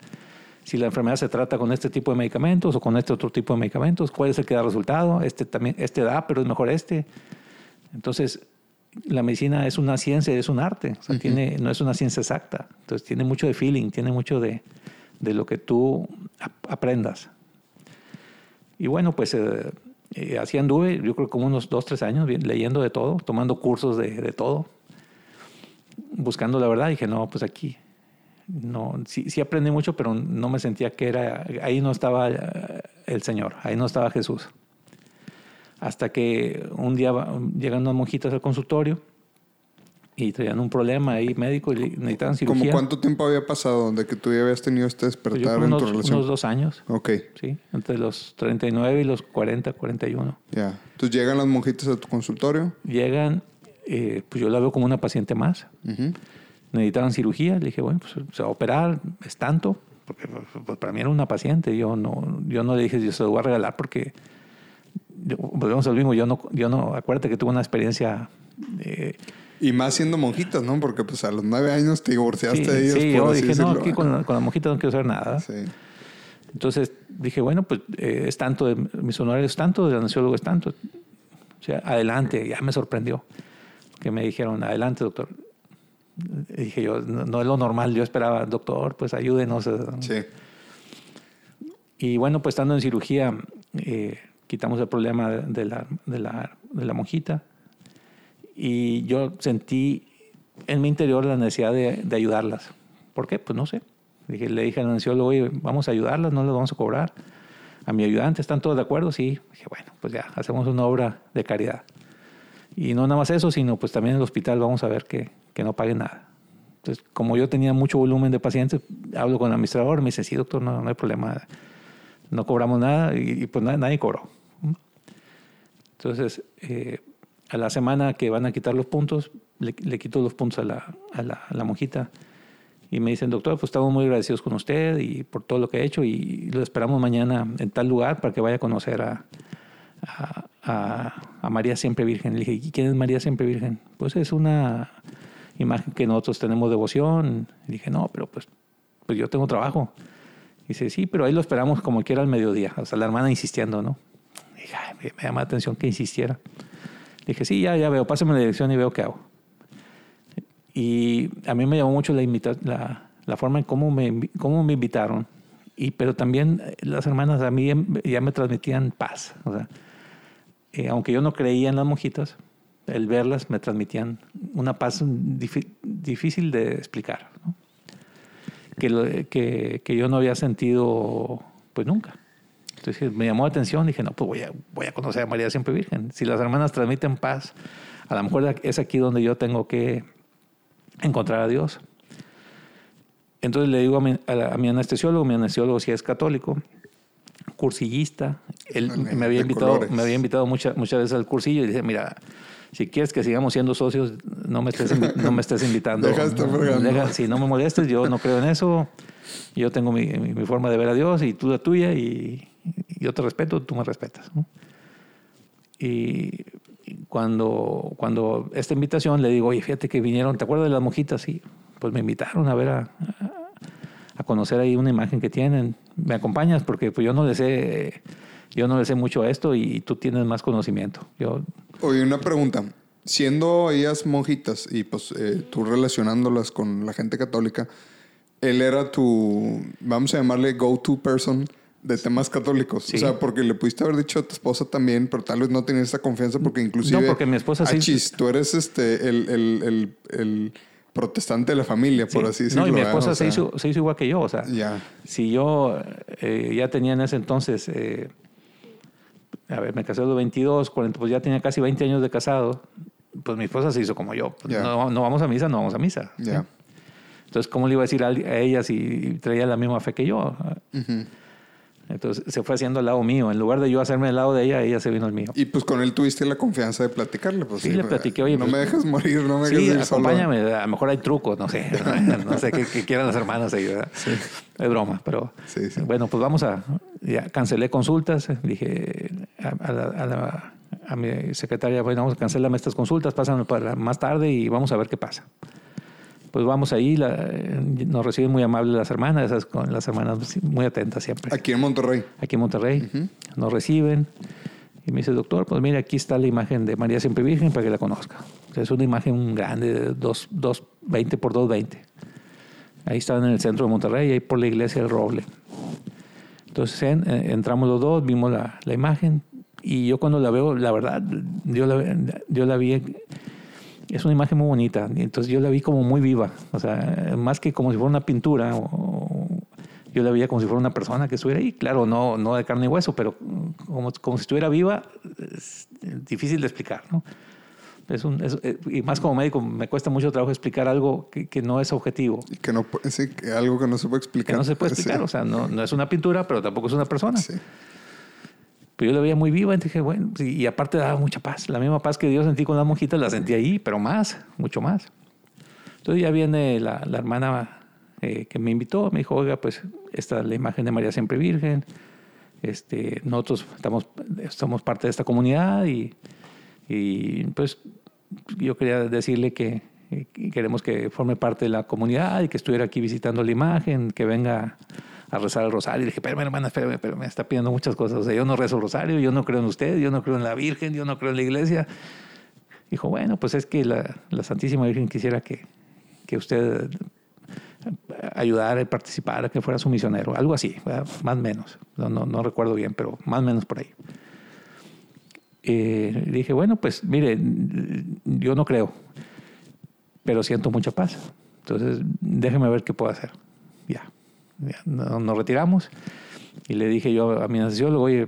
Si la enfermedad se trata con este tipo de medicamentos o con este otro tipo de medicamentos, cuál es el que da resultado, este también, este da, pero es mejor este. Entonces, la medicina es una ciencia, es un arte, o sea, tiene, no es una ciencia exacta. Entonces, tiene mucho de feeling, tiene mucho de, de lo que tú ap- aprendas. Y bueno, pues eh, eh, así anduve, yo creo como unos dos, tres años bien, leyendo de todo, tomando cursos de, de todo, buscando la verdad. dije, no, pues aquí, no, sí, sí aprendí mucho, pero no me sentía que era, ahí no estaba eh, el Señor, ahí no estaba Jesús. Hasta que un día llegan unas monjitas al consultorio y traían un problema ahí médico y necesitaban ¿Cómo cirugía. cuánto tiempo había pasado de que tú ya habías tenido este Pues yo despertar en tu unos, relación? unos dos años, Ok, sí, entre los 39 y los 40, 41. ya. Entonces llegan las monjitas a tu consultorio. Llegan, eh, pues yo la veo como una paciente más. Ujú. Necesitaban cirugía, le dije, bueno, pues se va a operar, es tanto, porque pues, para mí era una paciente, yo no, yo no le dije, yo se lo voy a regalar porque, volvemos al mismo, yo no, yo no, acuérdate que tuve una experiencia, eh, Y más siendo monjitas, ¿no? Porque pues a los nueve años te divorciaste sí, de ellos. sí, por yo así dije, no, aquí con la, con la monjita no quiero hacer nada. Sí. Entonces dije, bueno, pues eh, es tanto, de, mis honorarios es tanto, del anestesiólogo es tanto. O sea, adelante, ya me sorprendió. Que me dijeron, adelante, doctor. Y dije yo, no, no es lo normal, yo esperaba, doctor, pues ayúdenos. Sí. Y bueno, pues estando en cirugía, eh, quitamos el problema de, la, de, la, de la monjita. Y yo sentí en mi interior la necesidad de, de ayudarlas. ¿Por qué? Pues no sé. Le dije al anestesiólogo, oye, vamos a ayudarlas, no les vamos a cobrar. A mi ayudante, ¿están todos de acuerdo? Sí. Dije, bueno, pues ya, hacemos una obra de caridad. Y no nada más eso, sino pues también en el hospital vamos a ver que, que no paguen nada. Entonces, como yo tenía mucho volumen de pacientes, hablo con el administrador, me dice, sí, doctor, no, no hay problema, no cobramos nada y, pues nadie cobró. Entonces, eh, a la semana que van a quitar los puntos, le, le quito los puntos a la, a, la, la monjita y me dicen, doctor, pues estamos muy agradecidos con usted y por todo lo que ha hecho y lo esperamos mañana en tal lugar para que vaya a conocer a, a, María Siempre Virgen. Le dije, ¿y quién es María Siempre Virgen? Pues es una imagen que nosotros tenemos devoción. Y dije, no, pero pues, pues yo tengo trabajo. Dice, sí, pero ahí lo esperamos como quiera al mediodía. O sea, la hermana insistiendo, ¿no? Dije, "Ay, me, me llama la atención que insistiera. Dije, sí, ya, ya veo, pásame la dirección y veo qué hago. Y a mí me llamó mucho la, invita- la, la forma en cómo me, cómo me invitaron. Y, pero también eh, las hermanas a mí ya me transmitían paz. O sea, eh, aunque yo no creía en las monjitas, el verlas me transmitían una paz difícil de explicar. ¿no? Que, lo- que, que yo no había sentido pues nunca. Entonces me llamó la atención, dije, no, pues voy a, voy a conocer a María Siempre Virgen. Si las hermanas transmiten paz, a lo mejor es aquí donde yo tengo que encontrar a Dios. Entonces le digo a mi, a la- a mi anestesiólogo, mi anestesiólogo sí es católico, cursillista, él me había invitado, colores. me había invitado muchas muchas veces al cursillo y dice, mira, si quieres que sigamos siendo socios, no me estés, no me estés invitando. Deja fregando. Deja- si no me molestes, yo no creo en eso. Yo tengo mi, mi- mi forma de ver a Dios y tú la tuya y yo te respeto, tú me respetas. ¿no? Y cuando, cuando esta invitación le digo, oye, fíjate que vinieron, ¿te acuerdas de las monjitas? Sí, pues me invitaron a ver a, a conocer ahí una imagen que tienen. ¿Me acompañas? Porque pues yo no le sé, yo no le sé mucho a esto y tú tienes más conocimiento. Yo, Oye, una pregunta. Siendo ellas monjitas y pues eh, tú relacionándolas con la gente católica, él era tu, vamos a llamarle go-to person de temas católicos. Sí. O sea, porque le pudiste haber dicho a tu esposa también, pero tal vez no tenías esa confianza porque inclusive... No, porque mi esposa sí- Achis, tú eres este, el, el, el, el protestante de la familia, por Sí. así decirlo. No, y mi ¿verdad? esposa O se, hizo, se hizo igual que yo. O sea, Ya. si yo eh, ya tenía en ese entonces, eh, a ver, me casé a los 22, 40, pues ya tenía casi 20 años de casado, pues mi esposa se hizo como yo. Pues no, no vamos a misa, no vamos a misa. Ya. Entonces, ¿cómo le iba a decir a, ella si traía la misma fe que yo? Ujú. Entonces, se fue haciendo al lado mío. En lugar de yo hacerme al lado de ella, ella se vino al mío. Y pues con él tuviste la confianza de platicarle. Pues, Sí, le pues, platiqué, oye, No pues- me dejes morir, no me Sí, dejes ir solo. acompáñame. A lo mejor hay trucos, no sé. No sé qué, qué quieran las hermanas ahí, ¿verdad? Es broma, pero... Sí, sí. Bueno, pues vamos a... Ya cancelé consultas. Dije a, a la, a la- a mi secretaria, bueno, vamos a cancelar estas consultas, pásanos para más tarde y vamos a ver qué pasa. Pues vamos ahí, la- nos reciben muy amables las hermanas, esas con las hermanas muy atentas siempre Aquí en Monterrey. aquí en Monterrey. Nos reciben y me dice, doctor, pues mire, aquí está la imagen de María Siempre Virgen para que la conozca. Es una imagen grande de 2, 220 por 220. Ahí está en el centro de Monterrey, ahí por la iglesia del Roble. Entonces en- eh, entramos los dos, vimos la, la imagen y yo cuando la veo, la verdad, yo la, yo la vi, es una imagen muy bonita. Entonces yo la vi como muy viva, o sea, más que como si fuera una pintura, o- yo la veía como si fuera una persona que estuviera ahí. Claro, no, no de carne y hueso, pero como, como si estuviera viva, es difícil de explicar, ¿no? Es un, es- eh, y más como médico me cuesta mucho trabajo explicar algo que, que no es objetivo, que no sí, algo que no se puede explicar. que no se puede explicar. Sí. O sea, no, no es una pintura, pero tampoco es una persona. Sí. Pero yo la veía muy viva y dije, bueno, y aparte daba mucha paz. La misma paz que yo sentí con las monjitas la sentí ahí, pero más, mucho más. Entonces ya viene la, la hermana eh, que me invitó, me dijo, oiga, pues esta es la imagen de María Siempre Virgen. Este, nosotros estamos, somos parte de esta comunidad y, y, pues yo quería decirle que, eh, que queremos que forme parte de la comunidad y que estuviera aquí visitando la imagen, que venga a rezar el rosario. Y dije, espérame, hermana, espérame, pero me está pidiendo muchas cosas. O sea, yo no rezo el rosario, yo no creo en usted, yo no creo en la Virgen, yo no creo en la iglesia. Dijo, bueno, pues es que la, la Santísima Virgen quisiera que, que usted ayudara y participara, que fuera su misionero, algo así, ¿verdad? más o menos. No, no, no recuerdo bien, pero más o menos por ahí. Eh, dije, bueno, pues mire, yo no creo, pero siento mucha paz. Entonces, déjeme ver qué puedo hacer. Ya, nos retiramos. Y le dije yo a mi anestesiólogo, oye,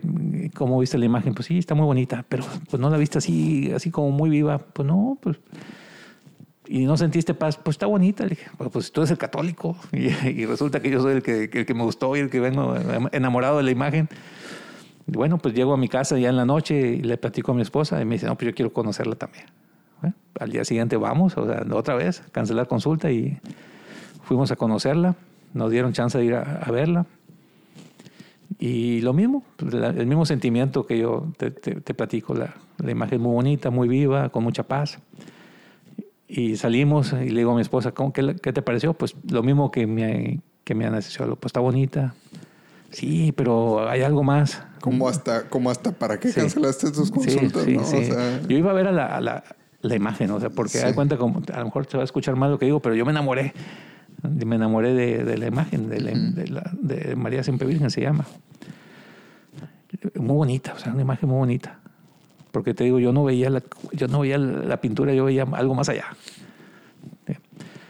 ¿cómo viste la imagen? Pues sí, está muy bonita, pero pues no la viste así, así como muy viva. Pues no, pues... Y no sentiste paz, pues está bonita. Le dije, "Pues, pues tú eres el católico. Y, resulta que yo soy el que, el que me gustó y el que vengo enamorado de la imagen. Bueno, pues llego a mi casa ya en la noche y le platico a mi esposa y me dice, no, pues yo quiero conocerla también. Al día siguiente vamos, o sea, otra vez, cancelar consulta y fuimos a conocerla. Nos dieron chance de ir a, a verla. Y lo mismo, la- el mismo sentimiento que yo te, te- te platico, la, la imagen muy bonita, muy viva, con mucha paz. Y salimos y le digo a mi esposa, ¿cómo, qué, te pareció? Pues lo mismo que mi, que mi anestesiólogo, pues está bonita, Sí, pero hay algo más. Como hasta, como hasta para qué Sí. cancelaste tus consultas, sí, ¿no? sí. O sea, Yo iba a ver a la, a la, la imagen, o sea, porque da cuenta como, a lo mejor se va a escuchar mal lo que digo, pero yo me enamoré. Me enamoré de, de la imagen de, la- de la- de María Siempre Virgen, se llama. Muy bonita, o sea, una imagen muy bonita. Porque te digo, yo no veía la, yo no veía la pintura, yo veía algo más allá.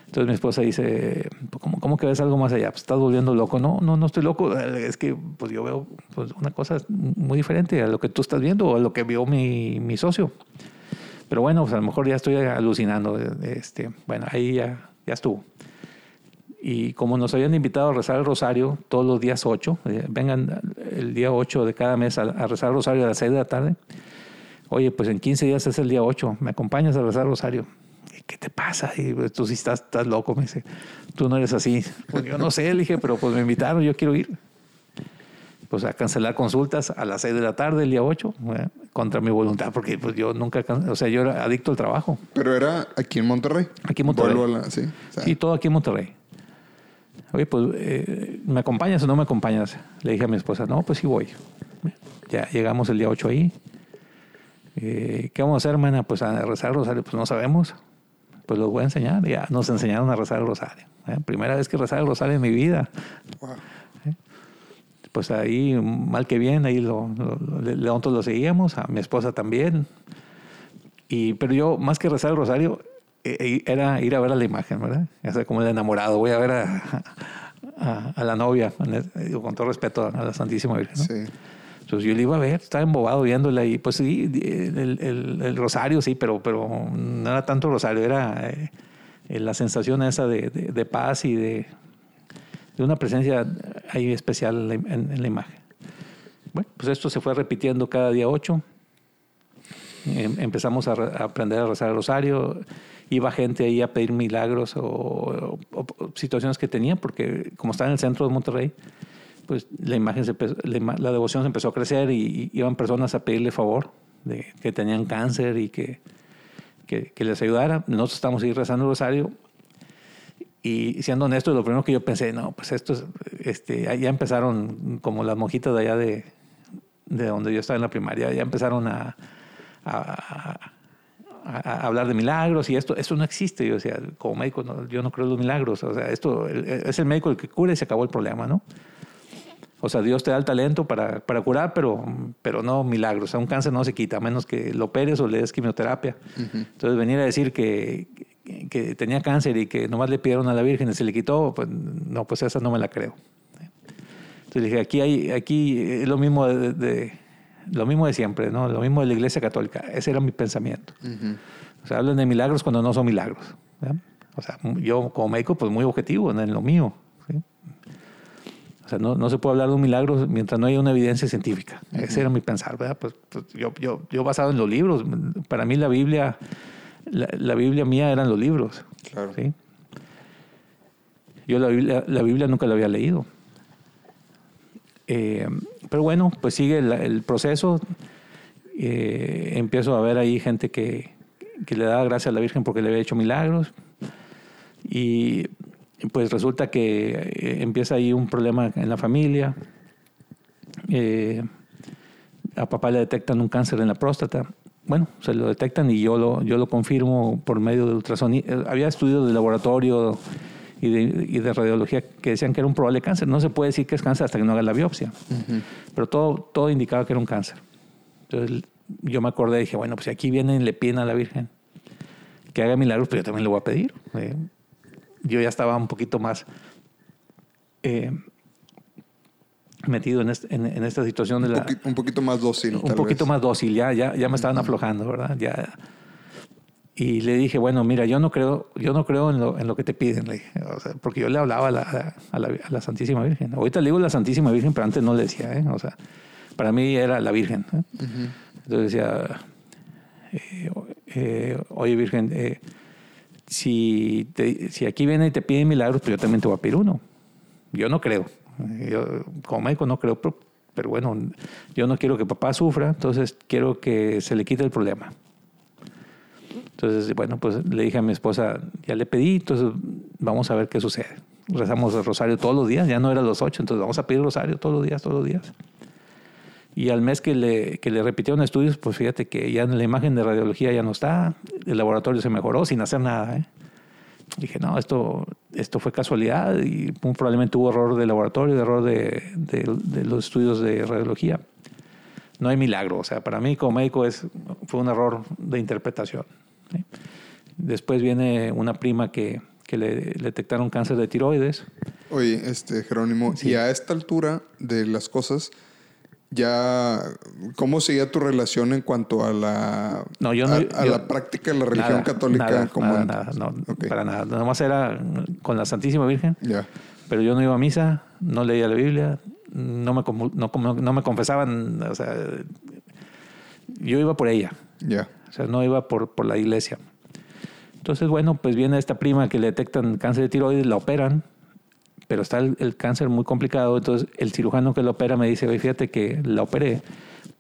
Entonces mi esposa dice, "Pues, ¿cómo, ¿cómo que ves algo más allá? Pues estás volviendo loco. No, no, no estoy loco. Es que pues yo veo pues, una cosa muy diferente a lo que tú estás viendo o a lo que vio mi, mi socio. Pero bueno, pues a lo mejor ya estoy alucinando. Este, bueno, ahí ya, ya estuvo. Y como nos habían invitado a rezar el rosario todos los días 8, eh, vengan el día 8 de cada mes a, a rezar el rosario a las 6 de la tarde. Oye, pues en 15 días es el día 8, ¿me acompañas a rezar el rosario? ¿Y ¿Qué te pasa? Y pues, tú sí estás, estás loco, me dice. Tú no eres así. Pues yo no sé, le dije, pero pues me invitaron, yo quiero ir. Pues a cancelar consultas a las 6 de la tarde, el día 8, eh, contra mi voluntad, porque pues yo nunca, o sea, yo era adicto al trabajo. pero era aquí en Monterrey. Aquí en Monterrey. La- sí. o sea, Sí, todo aquí en Monterrey. Oye, pues, eh, ¿me acompañas o no me acompañas? Le dije a mi esposa, no, pues sí voy. Ya llegamos el día 8 ahí. Eh, ¿Qué vamos a hacer, hermana? Pues a rezar el rosario, pues no sabemos. Pues los voy a enseñar. Ya nos enseñaron a rezar el rosario. ¿eh? Primera vez que rezar el rosario en mi vida. wow. Pues ahí, mal que bien, ahí lo, lo- lo- nosotros lo seguíamos, a mi esposa también. Y, pero yo, más que rezar el rosario, eh, eh, era ir a ver a la imagen, ¿verdad? O sea, como el enamorado, voy a ver a, a- a la novia, digo, con todo respeto a la Santísima Virgen. ¿no? Sí. Entonces yo le iba a ver, estaba embobado viéndola y pues sí, el, el- el rosario sí, pero, pero no era tanto rosario, era eh, eh, la sensación esa de, de- de paz y de, de una presencia ahí especial en, en- en la imagen. Bueno, pues esto se fue repitiendo cada día ocho. Em- empezamos a, a aprender a rezar el rosario. Iba gente ahí a pedir milagros o, o- o situaciones que tenía, porque como estaba en el centro de Monterrey, pues la imagen se la, la devoción se empezó a crecer y, y iban personas a pedirle favor de que tenían cáncer y que, que, que les ayudara. Nosotros estamos ahí rezando el rosario y siendo honesto, lo primero que yo pensé, no, pues esto es, este, ya empezaron como las monjitas de allá de, de donde yo estaba en la primaria, ya empezaron a, a, a- a hablar de milagros y esto, esto no existe. Yo decía, como médico, no, yo no creo en los milagros. O sea, esto es el médico el que cura y se acabó el problema, ¿no? O sea, Dios te da el talento para, para curar, pero, pero no milagros. O sea, un cáncer no se quita, a menos que lo operes o le des quimioterapia. Entonces, venir a decir que, que, que tenía cáncer y que nomás le pidieron a la Virgen y se le quitó, pues no, pues esa no me la creo. Entonces dije, aquí hay, aquí es lo mismo de, de- lo mismo de siempre, ¿no? Lo mismo de la Iglesia Católica. Ese era mi pensamiento. O sea, hablan de milagros cuando no son milagros. ¿verdad? O sea, yo como médico, pues muy objetivo en lo mío. ¿sí? O sea, no, no se puede hablar de un milagro mientras no haya una evidencia científica. Ese era mi pensar, ¿verdad? Pues, pues yo, yo, yo basado en los libros. Para mí la Biblia, la, la Biblia mía eran los libros. Claro. ¿sí? Yo la Biblia, la Biblia nunca la había leído. Eh, pero bueno, pues sigue el, proceso. Eh, empiezo a ver ahí gente que, que le da gracias a la Virgen porque le había hecho milagros. Y pues resulta que eh, empieza ahí un problema en la familia. Eh, a papá le detectan un cáncer en la próstata. Bueno, se lo detectan y yo lo, yo lo confirmo por medio de ultrasonido. Había estudios de laboratorio y de, y de radiología que decían que era un probable cáncer. No se puede decir que es cáncer hasta que no haga la biopsia. Pero todo, todo indicaba que era un cáncer. Entonces yo me acordé y dije, bueno, pues si aquí vienen y le piden a la Virgen que haga milagros, pues yo también le voy a pedir. Eh, yo ya estaba un poquito más eh, metido en, este- en- en esta situación de Un, la un poquito más dócil. un tal poquito vez. más dócil, ya, ya, ya me estaban aflojando, ¿verdad? Ya. Y le dije, bueno, mira, yo no creo, yo no creo en lo, en lo que te piden, le dije, O sea, porque yo le hablaba a la, a, la, a la Santísima Virgen. Ahorita le digo la Santísima Virgen, pero antes no le decía, ¿eh? O sea, para mí era la Virgen. ¿eh? Entonces decía, eh, eh, oye Virgen, si, te- si aquí viene y te piden milagros, pues yo también te voy a pedir uno. Yo no creo. Yo como médico no creo, pero, pero bueno, yo no quiero que papá sufra, entonces quiero que se le quite el problema. Entonces, bueno, pues le dije a mi esposa, ya le pedí, entonces vamos a ver qué sucede. rezamos el rosario todos los días, ya no era los ocho, entonces vamos a pedir rosario todos los días, todos los días. Y al mes que le, que le repitieron estudios, pues fíjate que ya la imagen de radiología ya no está, el laboratorio se mejoró sin hacer nada. ¿eh? Dije, no, esto, esto fue casualidad y probablemente hubo error de laboratorio, error de, de, los estudios de radiología. No hay milagro, o sea, para mí como médico es, fue un error de interpretación. Después viene una prima que, que le, detectaron cáncer de tiroides. Oye, este Jerónimo, y a esta altura de las cosas, ya cómo seguía tu relación en cuanto a la no, yo a, la práctica de la religión católica nada, como nada, no, para nada. Nada más era con la Santísima Virgen ya. pero yo no iba a misa no leía la Biblia no me no, no me confesaban o sea yo iba por ella ya o sea no iba por, por la iglesia entonces bueno pues viene esta prima que le detectan cáncer de tiroides la operan pero está el, cáncer muy complicado. Entonces, el cirujano que lo opera me dice, oye, fíjate que la operé,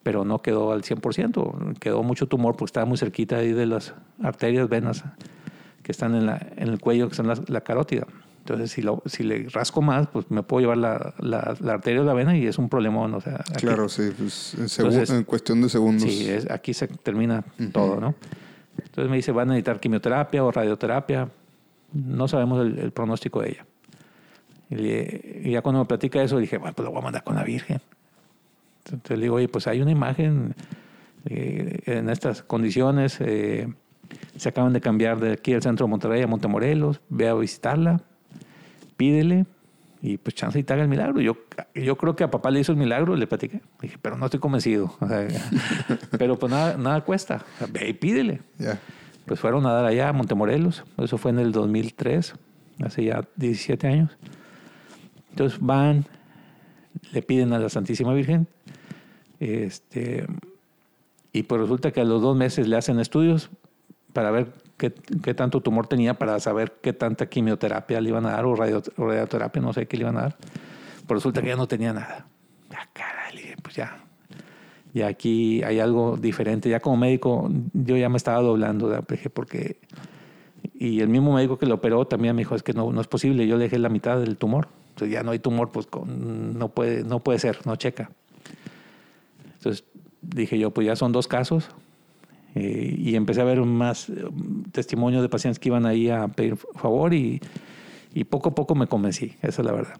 pero no quedó al 100%, quedó mucho tumor porque estaba muy cerquita ahí de las arterias, venas que están en, la, en el cuello, que son la, carótida. Entonces, si, lo, si le rasco más, pues me puedo llevar la, la, arteria o la vena y es un problemón. O sea, claro, sí, pues, en, cuestión de segundos. Sí, es, aquí se termina todo, ¿no? Entonces me dice, van a necesitar quimioterapia o radioterapia. No sabemos el pronóstico de ella. Y, ya cuando me platica eso, dije, bueno, pues lo voy a mandar con la Virgen. Entonces le digo, oye, pues hay una imagen eh, en estas condiciones. Eh, se acaban de cambiar de aquí al centro de Monterrey a Montemorelos. Ve a visitarla, pídele y pues chance y te haga el milagro. Yo, yo creo que a papá le hizo el milagro, le platiqué. Dije, pero no estoy convencido. pero pues nada, nada cuesta. ve y pídele. Pues fueron a dar allá a Montemorelos. Eso fue en el 2003, hace ya 17 años. Entonces van, le piden a la Santísima Virgen, este, y pues resulta que a los dos meses le hacen estudios para ver qué, tanto tumor tenía, para saber qué tanta quimioterapia le iban a dar o, radioterapia, no sé qué le iban a dar. Pues resulta que ya no tenía nada. Ya, caray, pues ya. Y aquí hay algo diferente. Ya como médico, yo ya me estaba doblando, porque... Y el mismo médico que lo operó también me dijo, es que no, no es posible, yo le dejé la mitad del tumor ya no hay tumor, pues no, puede, no puede ser, no checa. Entonces dije yo, pues ya son dos casos. Eh, y empecé a ver más eh, testimonios de pacientes que iban ahí a pedir favor y, y poco a poco me convencí, esa es la verdad.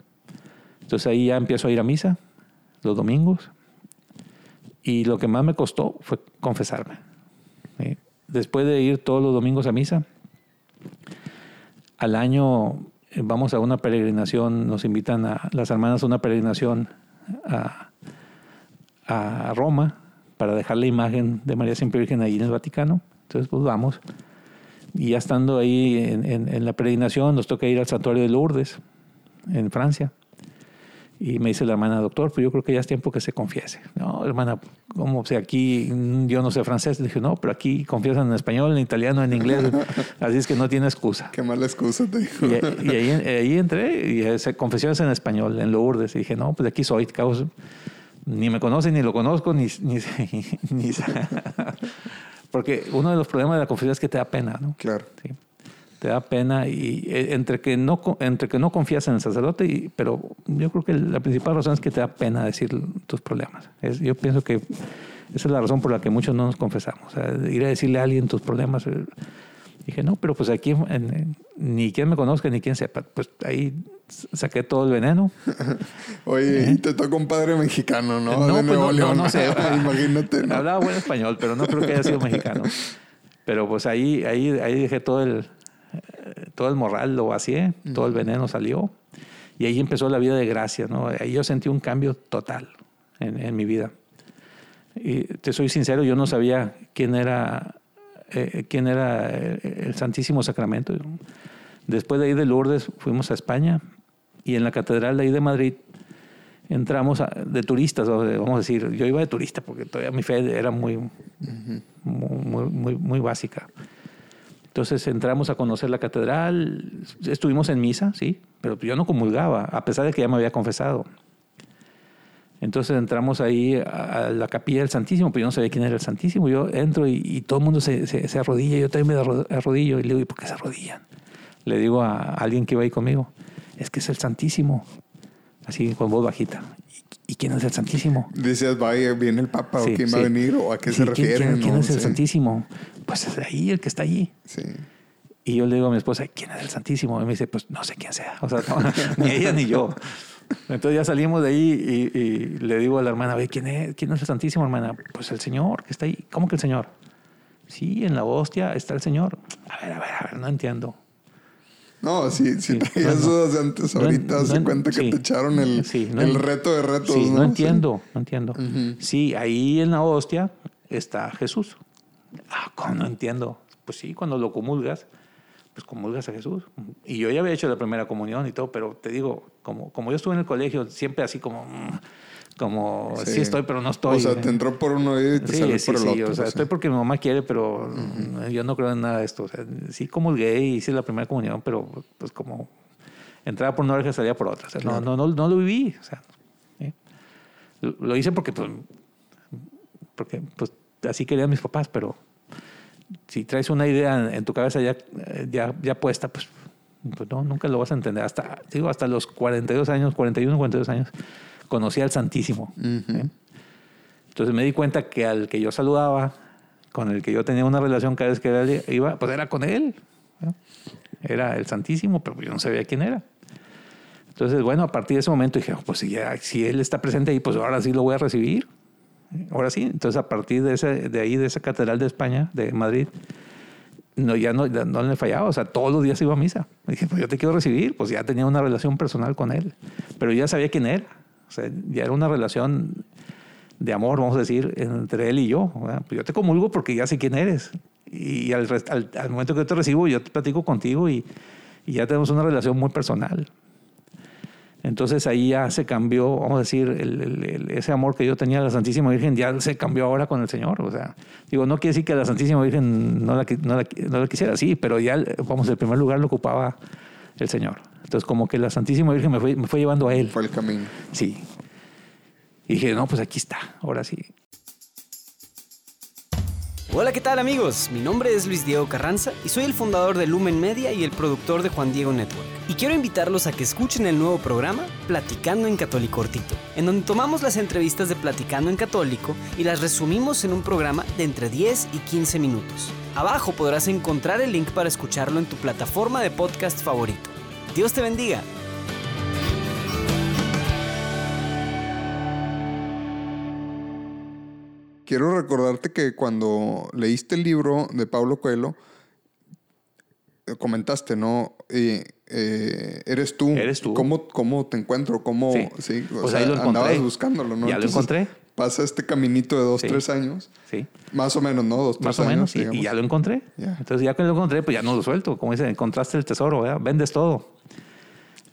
Entonces ahí ya empiezo a ir a misa los domingos y lo que más me costó fue confesarme. Después de ir todos los domingos a misa, al año eh, vamos a una peregrinación, nos invitan a las hermanas a una peregrinación a, a Roma para dejar la imagen de María Siempre Virgen ahí en el Vaticano. Entonces, pues vamos. Y ya estando ahí en, en la peregrinación, nos toca ir al santuario de Lourdes, en Francia. Y me dice la hermana, doctor, pues yo creo que ya es tiempo que se confiese. No, hermana, como si aquí yo no sé francés? Le dije, no, pero aquí confiesan en español, en italiano, en inglés. Así es que no tiene excusa. Qué mala excusa te dijo. Y, ahí, entré y se confesiones en español, en Lourdes. Y dije, no, pues de aquí soy. Ni me conoce, ni lo conozco, ni... ni, ni porque uno de los problemas de la confesión es que te da pena, ¿no? Claro. Sí te da pena y eh, entre que no entre que no confías en el sacerdote y, pero yo creo que la principal razón es que te da pena decir tus problemas es, yo pienso que esa es la razón por la que muchos no nos confesamos ir a decirle a alguien tus problemas eh, dije no pero pues aquí ni quien me conozca ni quien sepa pues ahí saqué todo el veneno. Oye y te tocó un padre mexicano no, no de pues no, no, no, sé imagínate hablaba buen español pero no creo que haya sido mexicano. Pero pues ahí ahí ahí dejé todo el todo el moral lo vacié, todo el veneno salió. Y ahí empezó la vida de gracia, ¿no? Ahí yo sentí un cambio total en, mi vida. Y te soy sincero, yo no sabía quién era, eh, quién era el Santísimo Sacramento. Después de ahí de Lourdes fuimos a España y en la catedral de ahí de Madrid entramos de turistas, vamos a decir, yo iba de turista porque todavía mi fe era muy, muy, muy, muy básica. Entonces entramos a conocer la catedral, estuvimos en misa, sí, pero yo no comulgaba, a pesar de que ya me había confesado. Entonces entramos ahí a la capilla del Santísimo, pero yo no sabía quién era el Santísimo. Yo entro y, todo el mundo se, se, arrodilla, yo también me arrodillo y le digo, ¿y por qué se arrodillan? Le digo a alguien que iba ahí conmigo, es que es el Santísimo. Así con voz bajita. ¿Y, quién es el Santísimo? Dices, vaya, viene el Papa, o quién va a venir, o a qué se refiere. ¿Quién, es el Santísimo? Pues es ahí el que está allí. Sí. Y yo le digo a mi esposa, ¿quién es el Santísimo? Y me dice, pues no sé quién sea. O sea, ni ella ni yo. Entonces ya salimos de ahí y, le digo a la hermana, ve, ¿quién es, ¿quién es el Santísimo, hermana? Pues el Señor que está ahí. ¿Cómo que el Señor? Sí, en la hostia está el Señor. A ver, a ver, a ver, no entiendo. No, sí, sí, sí dudas de antes, ahorita se cuenta que te echaron el, el reto de retos. Sí, no, entiendo, no entiendo. Sí, ahí en la hostia está Jesús. Ah, ¿cómo no entiendo? Pues sí, cuando lo comulgas, pues comulgas a Jesús. Y yo ya había hecho la primera comunión y todo, pero te digo, como, como yo estuve en el colegio, siempre así como mm, como sí. estoy, pero no estoy. O sea, te entró por uno y te salió por el otro. Sí, o sea, estoy porque mi mamá quiere, pero yo no creo en nada de esto. O sea, sí comulgué y hice la primera comunión, pero pues como entraba por una oreja salía por otra. O sea, no, no, no, no, lo viví. O sea, lo hice porque pues, porque pues así querían mis papás, pero si traes una idea en tu cabeza ya, ya, ya puesta, pues, pues no, nunca lo vas a entender. Hasta, digo, hasta los 42 años, 41, 42 años conocía al Santísimo. ¿eh? Entonces me di cuenta que al que yo saludaba, con el que yo tenía una relación cada vez que iba, pues era con él. Era el Santísimo, pero yo no sabía quién era. Entonces, bueno, a partir de ese momento dije, oh, pues si, si él está presente ahí, pues ahora sí lo voy a recibir. Ahora sí. Entonces, a partir de, ese, de ahí, de esa catedral de España, de Madrid, no, ya no, no le fallaba. O sea, todos los días iba a misa. dije, pues yo te quiero recibir. Pues ya tenía una relación personal con él. Pero ya sabía quién era. O sea, ya era una relación de amor, vamos a decir, entre él y yo. Pues yo te comulgo porque ya sé quién eres. Y al, momento que yo te recibo, yo te platico contigo y, ya tenemos una relación muy personal. Entonces ahí ya se cambió, vamos a decir, el, ese amor que yo tenía a la Santísima Virgen ya se cambió ahora con el Señor. O sea, digo, no quiere decir que la Santísima Virgen no la, no la, no la quisiera, sí, pero ya, vamos, el primer lugar lo ocupaba el Señor. Entonces, como que la Santísima Virgen me fue, me fue llevando a Él. Fue el camino. Sí. Y dije, no, pues aquí está, ahora sí. Hola, ¿qué tal amigos? Mi nombre es Luis Diego Carranza y soy el fundador de Lumen Media y el productor de Juan Diego Network. Y quiero invitarlos a que escuchen el nuevo programa Platicando en Católico Cortito, en donde tomamos las entrevistas de Platicando en Católico y las resumimos en un programa de entre 10 y 15 minutos. Abajo podrás encontrar el link para escucharlo en tu plataforma de podcast favorito. Dios te bendiga. Quiero recordarte que cuando leíste el libro de Pablo Coelho, eh, comentaste, ¿no? Eh, eres tú. Eres tú. ¿Cómo, cómo te encuentro? ¿Cómo, sí. o pues sea, ahí lo andabas buscándolo, ¿no? Ya lo encontré. Pasa este caminito de dos, tres años. Sí. Más o menos, ¿no? Dos, tres Más o menos, sí. Y ya lo encontré. Entonces, ya que lo encontré, pues ya no lo suelto. Como dicen, encontraste el tesoro, ¿verdad? Vendes todo.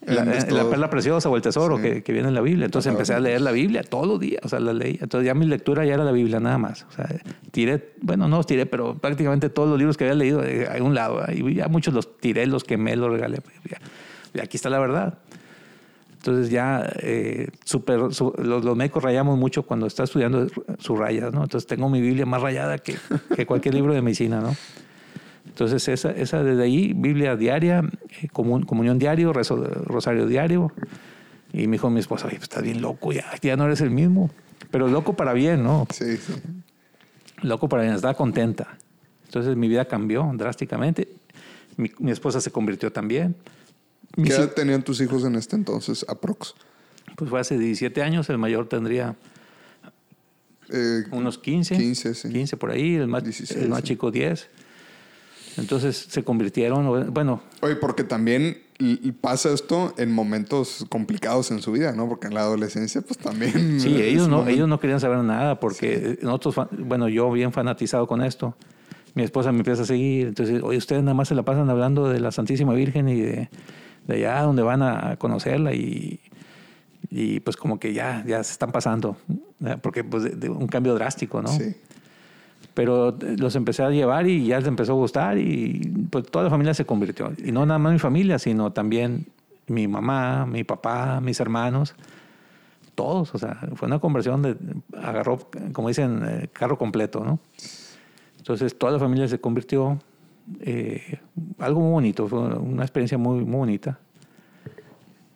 La, la, perla preciosa o el tesoro que, que, viene en la Biblia. Entonces empecé a leer la Biblia todos los días, o sea, la leí. Entonces ya mi lectura ya era la Biblia nada más. O sea, tiré, bueno, no los tiré, pero prácticamente todos los libros que había leído eh, hay un lado. Y ya muchos los tiré, los quemé, los regalé. Y aquí está la verdad. Entonces ya eh, super, los, los, médicos rayamos mucho cuando está estudiando sus rayas, ¿no? Entonces tengo mi Biblia más rayada que, que cualquier libro de medicina, ¿no? Entonces, esa, esa desde ahí, Biblia diaria, eh, comunión diario, rosario diario. Y me dijo mi esposa, oye, pues, estás bien loco, ya, ya no eres el mismo. Pero loco para bien, ¿no? Sí, sí. Loco para bien, estaba contenta. Entonces mi vida cambió drásticamente. Mi, esposa se convirtió también. ¿Qué edad tenían tus hijos en este entonces, aprox? Pues fue hace 17 años, el mayor tendría eh, unos 15. 15, sí. 15 por ahí, el más, el más chico 10. Entonces se convirtieron, bueno. Oye, porque también pasa esto en momentos complicados en su vida, ¿no? Porque en la adolescencia, pues también. Sí, ellos no, ellos no querían saber nada, porque nosotros, bueno, yo bien fanatizado con esto. Mi esposa me empieza a seguir, entonces, oye, ustedes nada más se la pasan hablando de la Santísima Virgen y de, de allá donde van a conocerla y, y pues como que ya, ya se están pasando, porque pues de un cambio drástico, ¿no? Sí pero los empecé a llevar y ya les empezó a gustar y pues toda la familia se convirtió. Y no nada más mi familia, sino también mi mamá, mi papá, mis hermanos, todos. O sea, fue una conversión de, agarró, como dicen, eh, carro completo, ¿no? Entonces toda la familia se convirtió. Eh, algo muy bonito, fue una experiencia muy, muy bonita.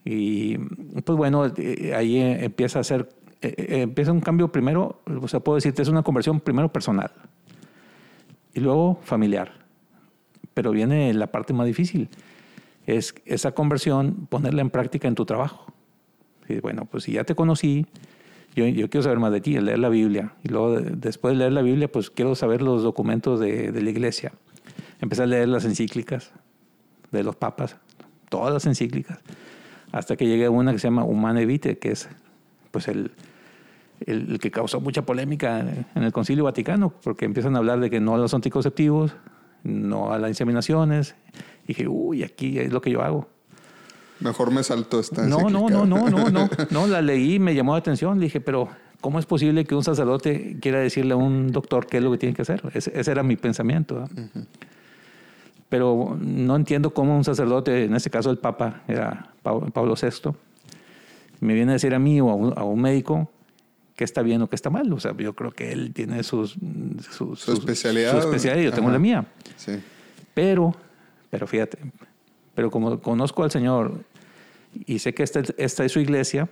Y pues bueno, eh, ahí eh, empieza a hacer, eh, empieza un cambio primero, o sea, puedo decirte, es una conversión primero personal y luego familiar. Pero viene la parte más difícil, es esa conversión, ponerla en práctica en tu trabajo. Y bueno, pues si ya te conocí, yo, yo, quiero saber más de ti, leer la Biblia. Y luego, después de leer la Biblia, pues quiero saber los documentos de, de la iglesia. Empecé a leer las encíclicas de los papas, todas las encíclicas, hasta que llegué a una que se llama Humane Vitae, que es pues el, el, que causó mucha polémica en el Concilio Vaticano, porque empiezan a hablar de que no a los anticonceptivos, no a las inseminaciones. Y dije, uy, aquí es lo que yo hago. Mejor me salto esta no, no, no, no, no, no, no, la leí, me llamó la atención, dije, pero ¿cómo es posible que un sacerdote quiera decirle a un doctor qué es lo que tiene que hacer? Ese, ese era mi pensamiento. Uh -huh. Pero no entiendo cómo un sacerdote, en este caso el Papa, era Pablo VI, me viene a decir a mí o a un, a un médico qué está bien o qué está mal. O sea, yo creo que él tiene sus, su, su, especialidad. Su especialidad y yo tengo Ajá. la mía. Sí. Pero, pero fíjate, pero como conozco al Señor y sé que esta, esta es su iglesia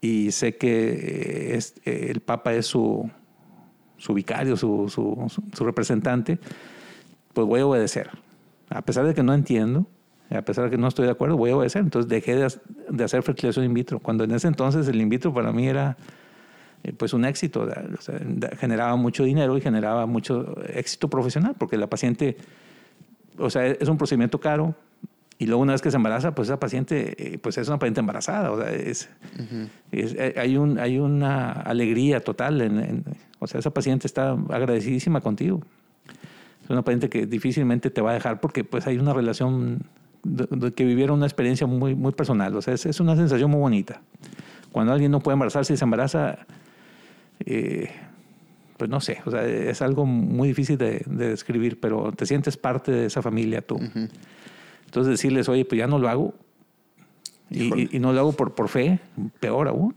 y sé que es, el Papa es su, su vicario, su, su, su, representante, pues voy a obedecer. A pesar de que no entiendo, a pesar de que no estoy de acuerdo, voy a obedecer. Entonces dejé de, de hacer fertilización in vitro. Cuando en ese entonces el in vitro para mí era eh, pues un éxito, o sea, generaba mucho dinero y generaba mucho éxito profesional, porque la paciente, o sea, es un procedimiento caro, y luego una vez que se embaraza, pues esa paciente, eh, pues es una paciente embarazada, o sea, es, uh -huh. es eh, hay, un, hay una alegría total, en, en, o sea, esa paciente está agradecidísima contigo. Es una paciente que difícilmente te va a dejar porque pues hay una relación de, de que vivieron una experiencia muy, muy personal, o sea, es, es, una sensación muy bonita. Cuando alguien no puede embarazarse y se embaraza, eh, pues no sé, o sea, es algo muy difícil de, de, describir, pero te sientes parte de esa familia tú. Uh -huh. Entonces decirles, oye, pues ya no lo hago. Y, y, no lo hago por, por fe, peor aún.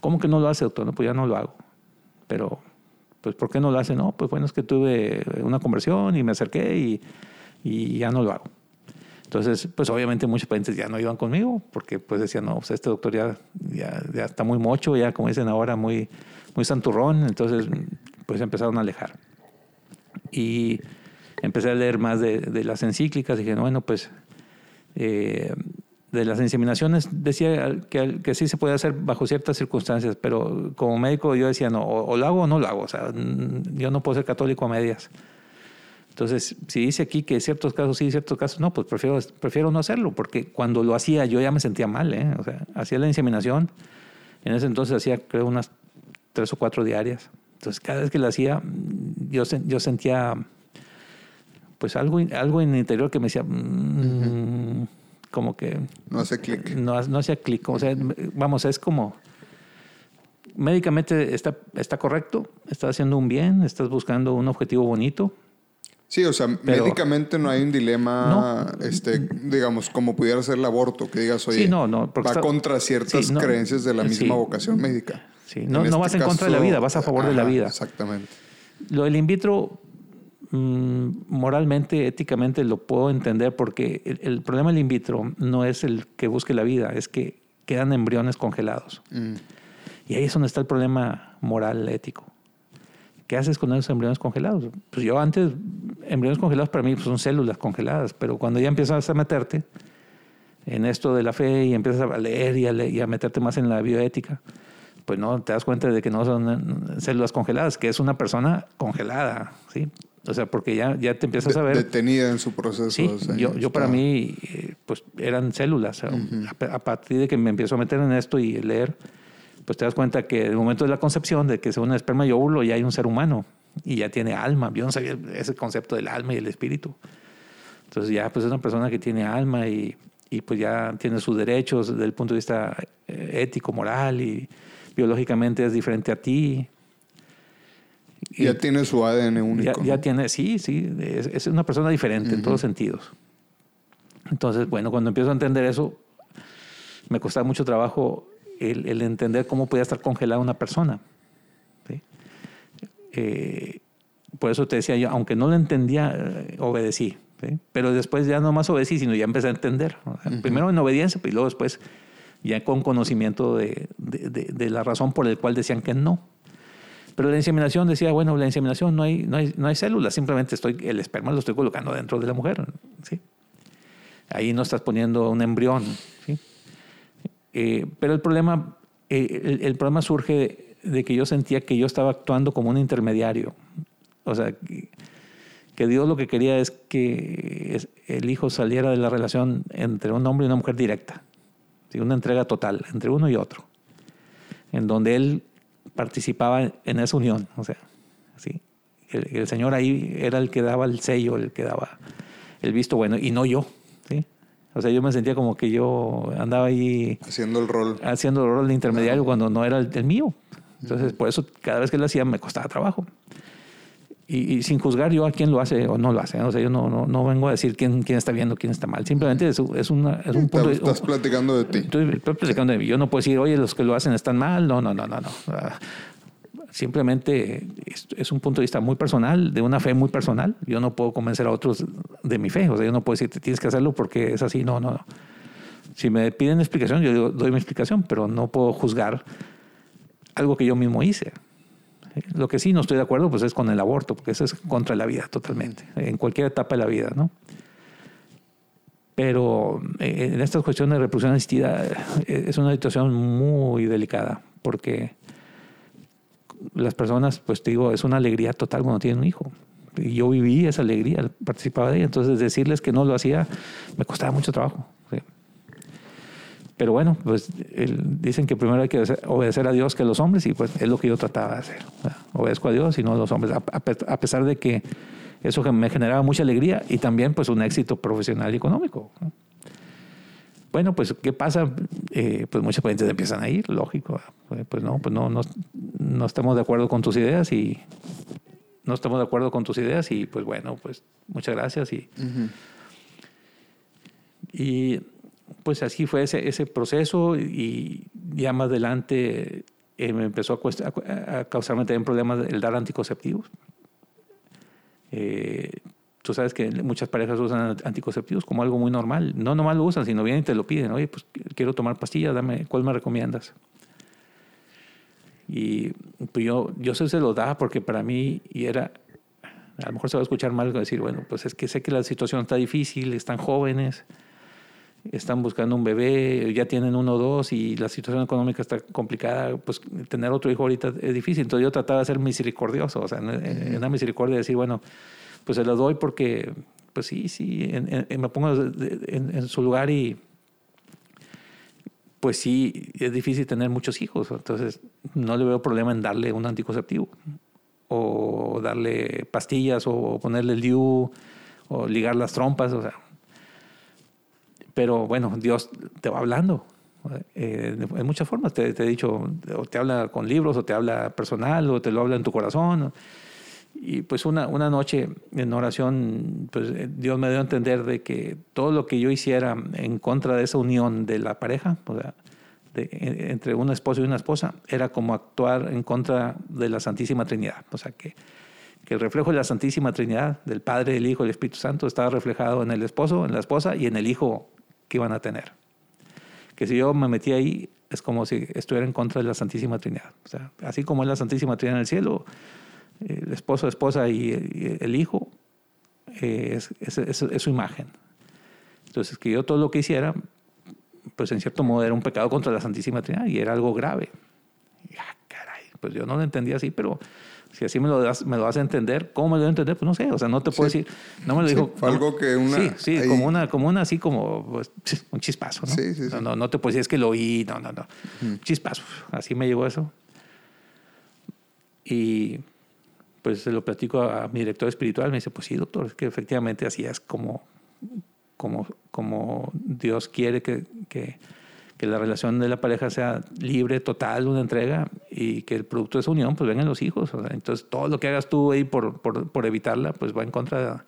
¿Cómo que no lo hace, doctor? No, pues ya no lo hago. Pero, pues, ¿por qué no lo hace? No, pues bueno, es que tuve una conversión y me acerqué y, y ya no lo hago. Entonces, pues obviamente muchos pacientes ya no iban conmigo porque pues decían, no, pues este doctor ya, ya, ya está muy mocho, ya como dicen ahora, muy, muy santurrón. Entonces, pues empezaron a alejar. Y empecé a leer más de, de las encíclicas y dije, bueno, pues eh, de las inseminaciones decía que, que, sí se puede hacer bajo ciertas circunstancias, pero como médico yo decía, no, o, o, lo hago o no lo hago, o sea, yo no puedo ser católico a medias. Entonces, si dice aquí que ciertos casos sí, ciertos casos no, pues prefiero, prefiero no hacerlo, porque cuando lo hacía yo ya me sentía mal, ¿eh? o sea, hacía la inseminación, en ese entonces hacía creo unas tres o cuatro diarias. Entonces, cada vez que la hacía, yo, yo sentía pues algo, algo en el interior que me decía, mmm, uh -huh. como que... No hace clic. No, no hacía clic. O sea, vamos, es como... Médicamente está, está correcto, estás haciendo un bien, estás buscando un objetivo bonito. Sí, o sea, Pero, médicamente no hay un dilema, no, este, digamos, como pudiera ser el aborto, que digas, oye, sí, no, no, va está, contra ciertas sí, eh, creencias de la misma vocación médica. Sí, no, este vas en contra de la vida, vas a favor ajá, de la vida. Exactamente. Lo del in vitro, Mm, moralmente, éticamente lo puedo entender porque el, el, problema del in vitro no es el que busque la vida, es que quedan embriones congelados. Mm. Y ahí es donde está el problema moral, ético. ¿Qué haces con esos embriones congelados? Pues yo antes, embriones congelados para mí pues son células congeladas, pero cuando ya empiezas a meterte en esto de la fe y empiezas a leer y a, leer, y a meterte más en la bioética, pues no te das cuenta de que no son células congeladas, que es una persona congelada, ¿sí? O sea, porque ya, ya te empiezas a ver... Detenida en su proceso. Sí, yo, yo para mí, eh, pues eran células. Uh -huh. a, a, partir de que me empiezo a meter en esto y leer, pues te das cuenta que en el momento de la concepción, de que según el esperma y óvulo ya hay un ser humano y ya tiene alma. Yo no sabía ese concepto del alma y el espíritu. Entonces ya pues es una persona que tiene alma y, y pues ya tiene sus derechos desde el punto de vista eh, ético, moral y biológicamente es diferente a ti. Y ya tiene su ADN único. Ya, ya tiene, sí, sí, es, es una persona diferente uh -huh. en todos sentidos. Entonces, bueno, cuando empiezo a entender eso, me costaba mucho trabajo el, el entender cómo podía estar congelada una persona. ¿sí? Eh, por eso te decía yo, aunque no lo entendía, eh, obedecí. ¿sí? Pero después ya no más obedecí, sino ya empecé a entender. O sea, Primero en obediencia y luego después ya con conocimiento de, de, de, de la razón por la cual decían que no. Pero la inseminación decía, bueno, la inseminación no hay, no hay, no hay células, simplemente estoy, el esperma lo estoy colocando dentro de la mujer. ¿sí? Ahí no estás poniendo un embrión. ¿sí? Eh, pero el problema, eh, el, el, problema surge de que yo sentía que yo estaba actuando como un intermediario. O sea, que, que Dios lo que quería es que el hijo saliera de la relación entre un hombre y una mujer directa. ¿sí? Una entrega total entre uno y otro. En donde él participaba en esa unión. O sea, ¿sí? el, el, Señor ahí era el que daba el sello, el que daba el visto bueno, y no yo. O sea, yo me sentía como que yo andaba ahí... Haciendo el rol. Haciendo el rol de intermediario cuando no era el, el mío. Entonces, por eso cada vez que lo hacía me costaba trabajo. Y, y, sin juzgar yo a quién lo hace o no lo hace. O sea, yo no, no, no vengo a decir quién, quién está bien o quién está mal. Simplemente es, es, una, es un punto... Estás platicando de ti. Estoy, estoy platicando de mí. Yo no puedo decir, oye, los que lo hacen están mal. No, no, no, no. no. Simplemente es, un punto de vista muy personal, de una fe muy personal. Yo no puedo convencer a otros de mi fe. O sea, yo no puedo decir, tienes que hacerlo porque es así. No, no, no. Si me piden explicación, yo doy mi explicación, pero no puedo juzgar algo que yo mismo hice. Lo que sí no estoy de acuerdo pues es con el aborto, porque eso es contra la vida totalmente, en cualquier etapa de la vida, ¿no? Pero eh, en esta cuestión de reproducción asistida eh, es una situación muy delicada, porque las personas, pues te digo, es una alegría total cuando tienen un hijo. Y yo viví esa alegría, participaba de ella. Entonces decirles que no lo hacía me costaba mucho trabajo. ¿sí? Pero bueno, pues el, dicen que primero hay que obedecer a Dios que a los hombres y pues es lo que yo trataba de hacer. Obedezco a Dios y no a los hombres, a, a pesar de que eso me generaba mucha alegría y también pues un éxito profesional y económico. Bueno, pues ¿qué pasa? Eh, pues muchas clientes empiezan a ir, lógico. Pues no, pues no, no, no estamos de acuerdo con tus ideas y no estamos de acuerdo con tus ideas y pues bueno, pues muchas gracias y... Uh -huh. Y pues así fue ese, ese proceso y ya más adelante eh, me empezó a, a, causarme también problemas el dar anticonceptivos. Eh, tú sabes que muchas parejas usan anticonceptivos como algo muy normal. No nomás lo usan, sino vienen y te lo piden. Oye, pues quiero tomar pastillas, dame, ¿cuál me recomiendas? Y pues yo, yo se, se lo daba porque para mí y era, a lo mejor se va a escuchar mal decir, bueno, pues es que sé que la situación está difícil, están jóvenes, están buscando un bebé, ya tienen uno o dos y la situación económica está complicada, pues tener otro hijo ahorita es difícil. Entonces yo trataba de ser misericordioso, o sea, en una misericordia de decir, bueno, pues se lo doy porque, pues sí, sí, en, me pongo en, en, su lugar y pues sí, es difícil tener muchos hijos, entonces no le veo problema en darle un anticonceptivo o darle pastillas o ponerle el DIU o ligar las trompas, o sea, pero bueno, Dios te va hablando. Eh, en muchas formas, te, te, he dicho, o te habla con libros, o te habla personal, o te lo habla en tu corazón. Y pues una, una noche en oración, pues Dios me dio a entender de que todo lo que yo hiciera en contra de esa unión de la pareja, o sea, de, entre un esposo y una esposa, era como actuar en contra de la Santísima Trinidad. O sea, que, que el reflejo de la Santísima Trinidad, del Padre, del Hijo y del Espíritu Santo, estaba reflejado en el esposo, en la esposa y en el Hijo que iban a tener. Que si yo me metí ahí, es como si estuviera en contra de la Santísima Trinidad. O sea, así como es la Santísima Trinidad en el cielo, el esposo, esposa y el hijo eh, es, es, es, es, su imagen. Entonces, que yo todo lo que hiciera, pues en cierto modo era un pecado contra la Santísima Trinidad y era algo grave. Y, ah, caray, pues yo no lo entendía así, pero si así me lo, das, me lo a entender, ¿cómo me lo a entender? Pues no sé, o sea, no te puedo sí. decir, no me lo dijo. Sí, algo que una. Sí, sí, ahí... como una, como una así como pues, un chispazo, ¿no? Sí, sí, no, no, no, te puedo decir, es que lo oí, no, no, no. Mm. Chispazo, así me llegó eso. Y pues se lo platico a, a, mi director espiritual, me dice, pues sí, doctor, es que efectivamente así es como, como, como Dios quiere que, que que la relación de la pareja sea libre, total, una entrega y que el producto de esa unión pues vengan los hijos. O sea, entonces todo lo que hagas tú ahí por, por, por, evitarla pues va en contra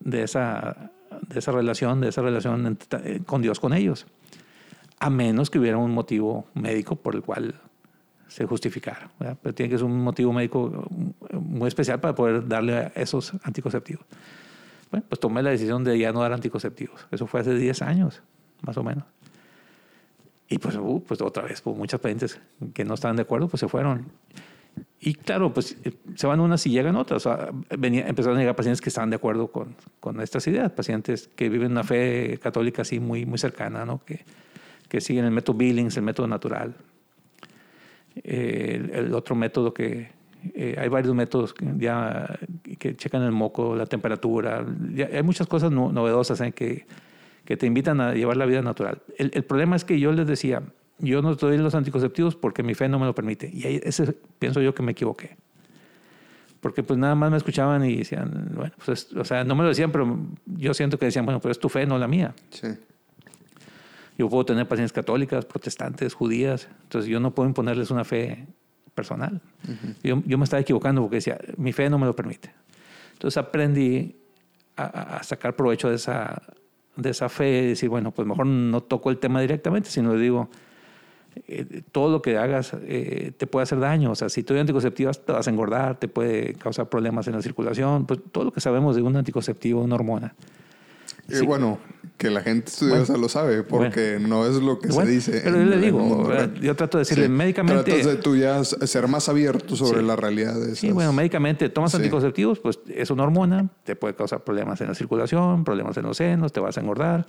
de esa, de esa relación, de esa relación con Dios con ellos. A menos que hubiera un motivo médico por el cual se justificara. ¿verdad? Pero tiene que ser un motivo médico muy especial para poder darle esos anticonceptivos. Bueno, pues tomé la decisión de ya no dar anticonceptivos. Eso fue hace 10 años, más o menos. Y pues, uh, pues otra vez, pues muchas pacientes que no estaban de acuerdo, pues se fueron. Y claro, pues eh, se van unas y llegan otras. O sea, venía, empezaron a llegar pacientes que estaban de acuerdo con, con estas ideas, pacientes que viven una fe católica así muy, muy cercana, ¿no? que, que siguen el método Billings, el método natural. Eh, el, el, otro método que eh, hay varios métodos que ya que checan el moco, la temperatura. Ya, hay muchas cosas no, novedosas ¿eh? que, que te invitan a llevar la vida natural. El, el problema es que yo les decía, yo no doy los anticonceptivos porque mi fe no me lo permite. Y ahí ese pienso yo que me equivoqué. Porque pues nada más me escuchaban y decían, bueno, pues, o sea, no me lo decían, pero yo siento que decían, bueno, pero es tu fe, no la mía. Sí. Yo puedo tener pacientes católicas, protestantes, judías, entonces yo no puedo imponerles una fe personal. Uh -huh. yo, yo, me estaba equivocando porque decía, mi fe no me lo permite. Entonces aprendí a, a sacar provecho de esa, de esa fe y decir, bueno, pues mejor no toco el tema directamente, sino digo, eh, todo lo que hagas eh, te puede hacer daño. O sea, si tú eres anticonceptivas te vas a engordar, te puede causar problemas en la circulación, pues todo lo que sabemos de un anticonceptivo, una hormona. Eh, sí. Bueno, que la gente estudiosa bueno, lo sabe, porque bueno, no es lo que bueno, se dice. Pero yo le digo, yo trato de decirle sí. médicamente. Tratas de tú ya ser más abierto sobre sí. la realidad de esas. Sí, bueno, médicamente tomas anticonceptivos, pues es una hormona, te puede causar problemas en la circulación, problemas en los senos, te vas a engordar.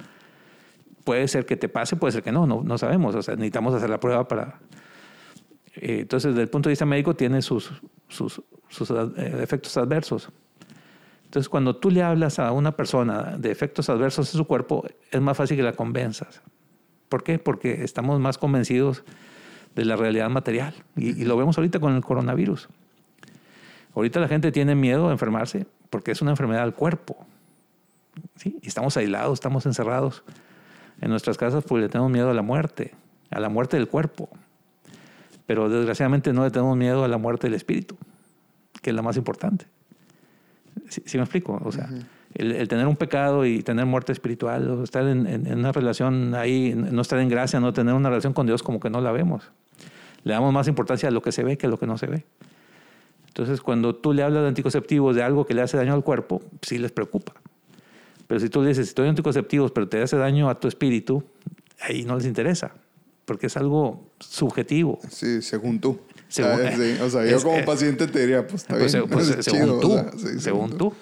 Puede ser que te pase, puede ser que no, no, no sabemos. O sea, necesitamos hacer la prueba para. Eh, entonces, desde el punto de vista médico, tiene sus, sus, sus eh, efectos adversos. Entonces, cuando tú le hablas a una persona de efectos adversos en su cuerpo, es más fácil que la convenzas. ¿Por qué? Porque estamos más convencidos de la realidad material. Y, y, lo vemos ahorita con el coronavirus. Ahorita la gente tiene miedo a enfermarse porque es una enfermedad del cuerpo. ¿sí? Y estamos aislados, estamos encerrados en nuestras casas porque le tenemos miedo a la muerte, a la muerte del cuerpo. Pero desgraciadamente no le tenemos miedo a la muerte del espíritu, que es la más importante. ¿Sí, sí me explico? O sea, uh -huh. el, el, tener un pecado y tener muerte espiritual, o estar en, en, en, una relación ahí, no estar en gracia, no tener una relación con Dios como que no la vemos. Le damos más importancia a lo que se ve que a lo que no se ve. Entonces, cuando tú le hablas de anticonceptivos, de algo que le hace daño al cuerpo, sí les preocupa. Pero si tú le dices, estoy anticonceptivos, pero te hace daño a tu espíritu, ahí no les interesa, porque es algo subjetivo. Sí, según tú. Según, sí, o sea, yo como paciente te diría, pues está pues, bien. Pues, es según chido, tú, o sea, sí, según, tú.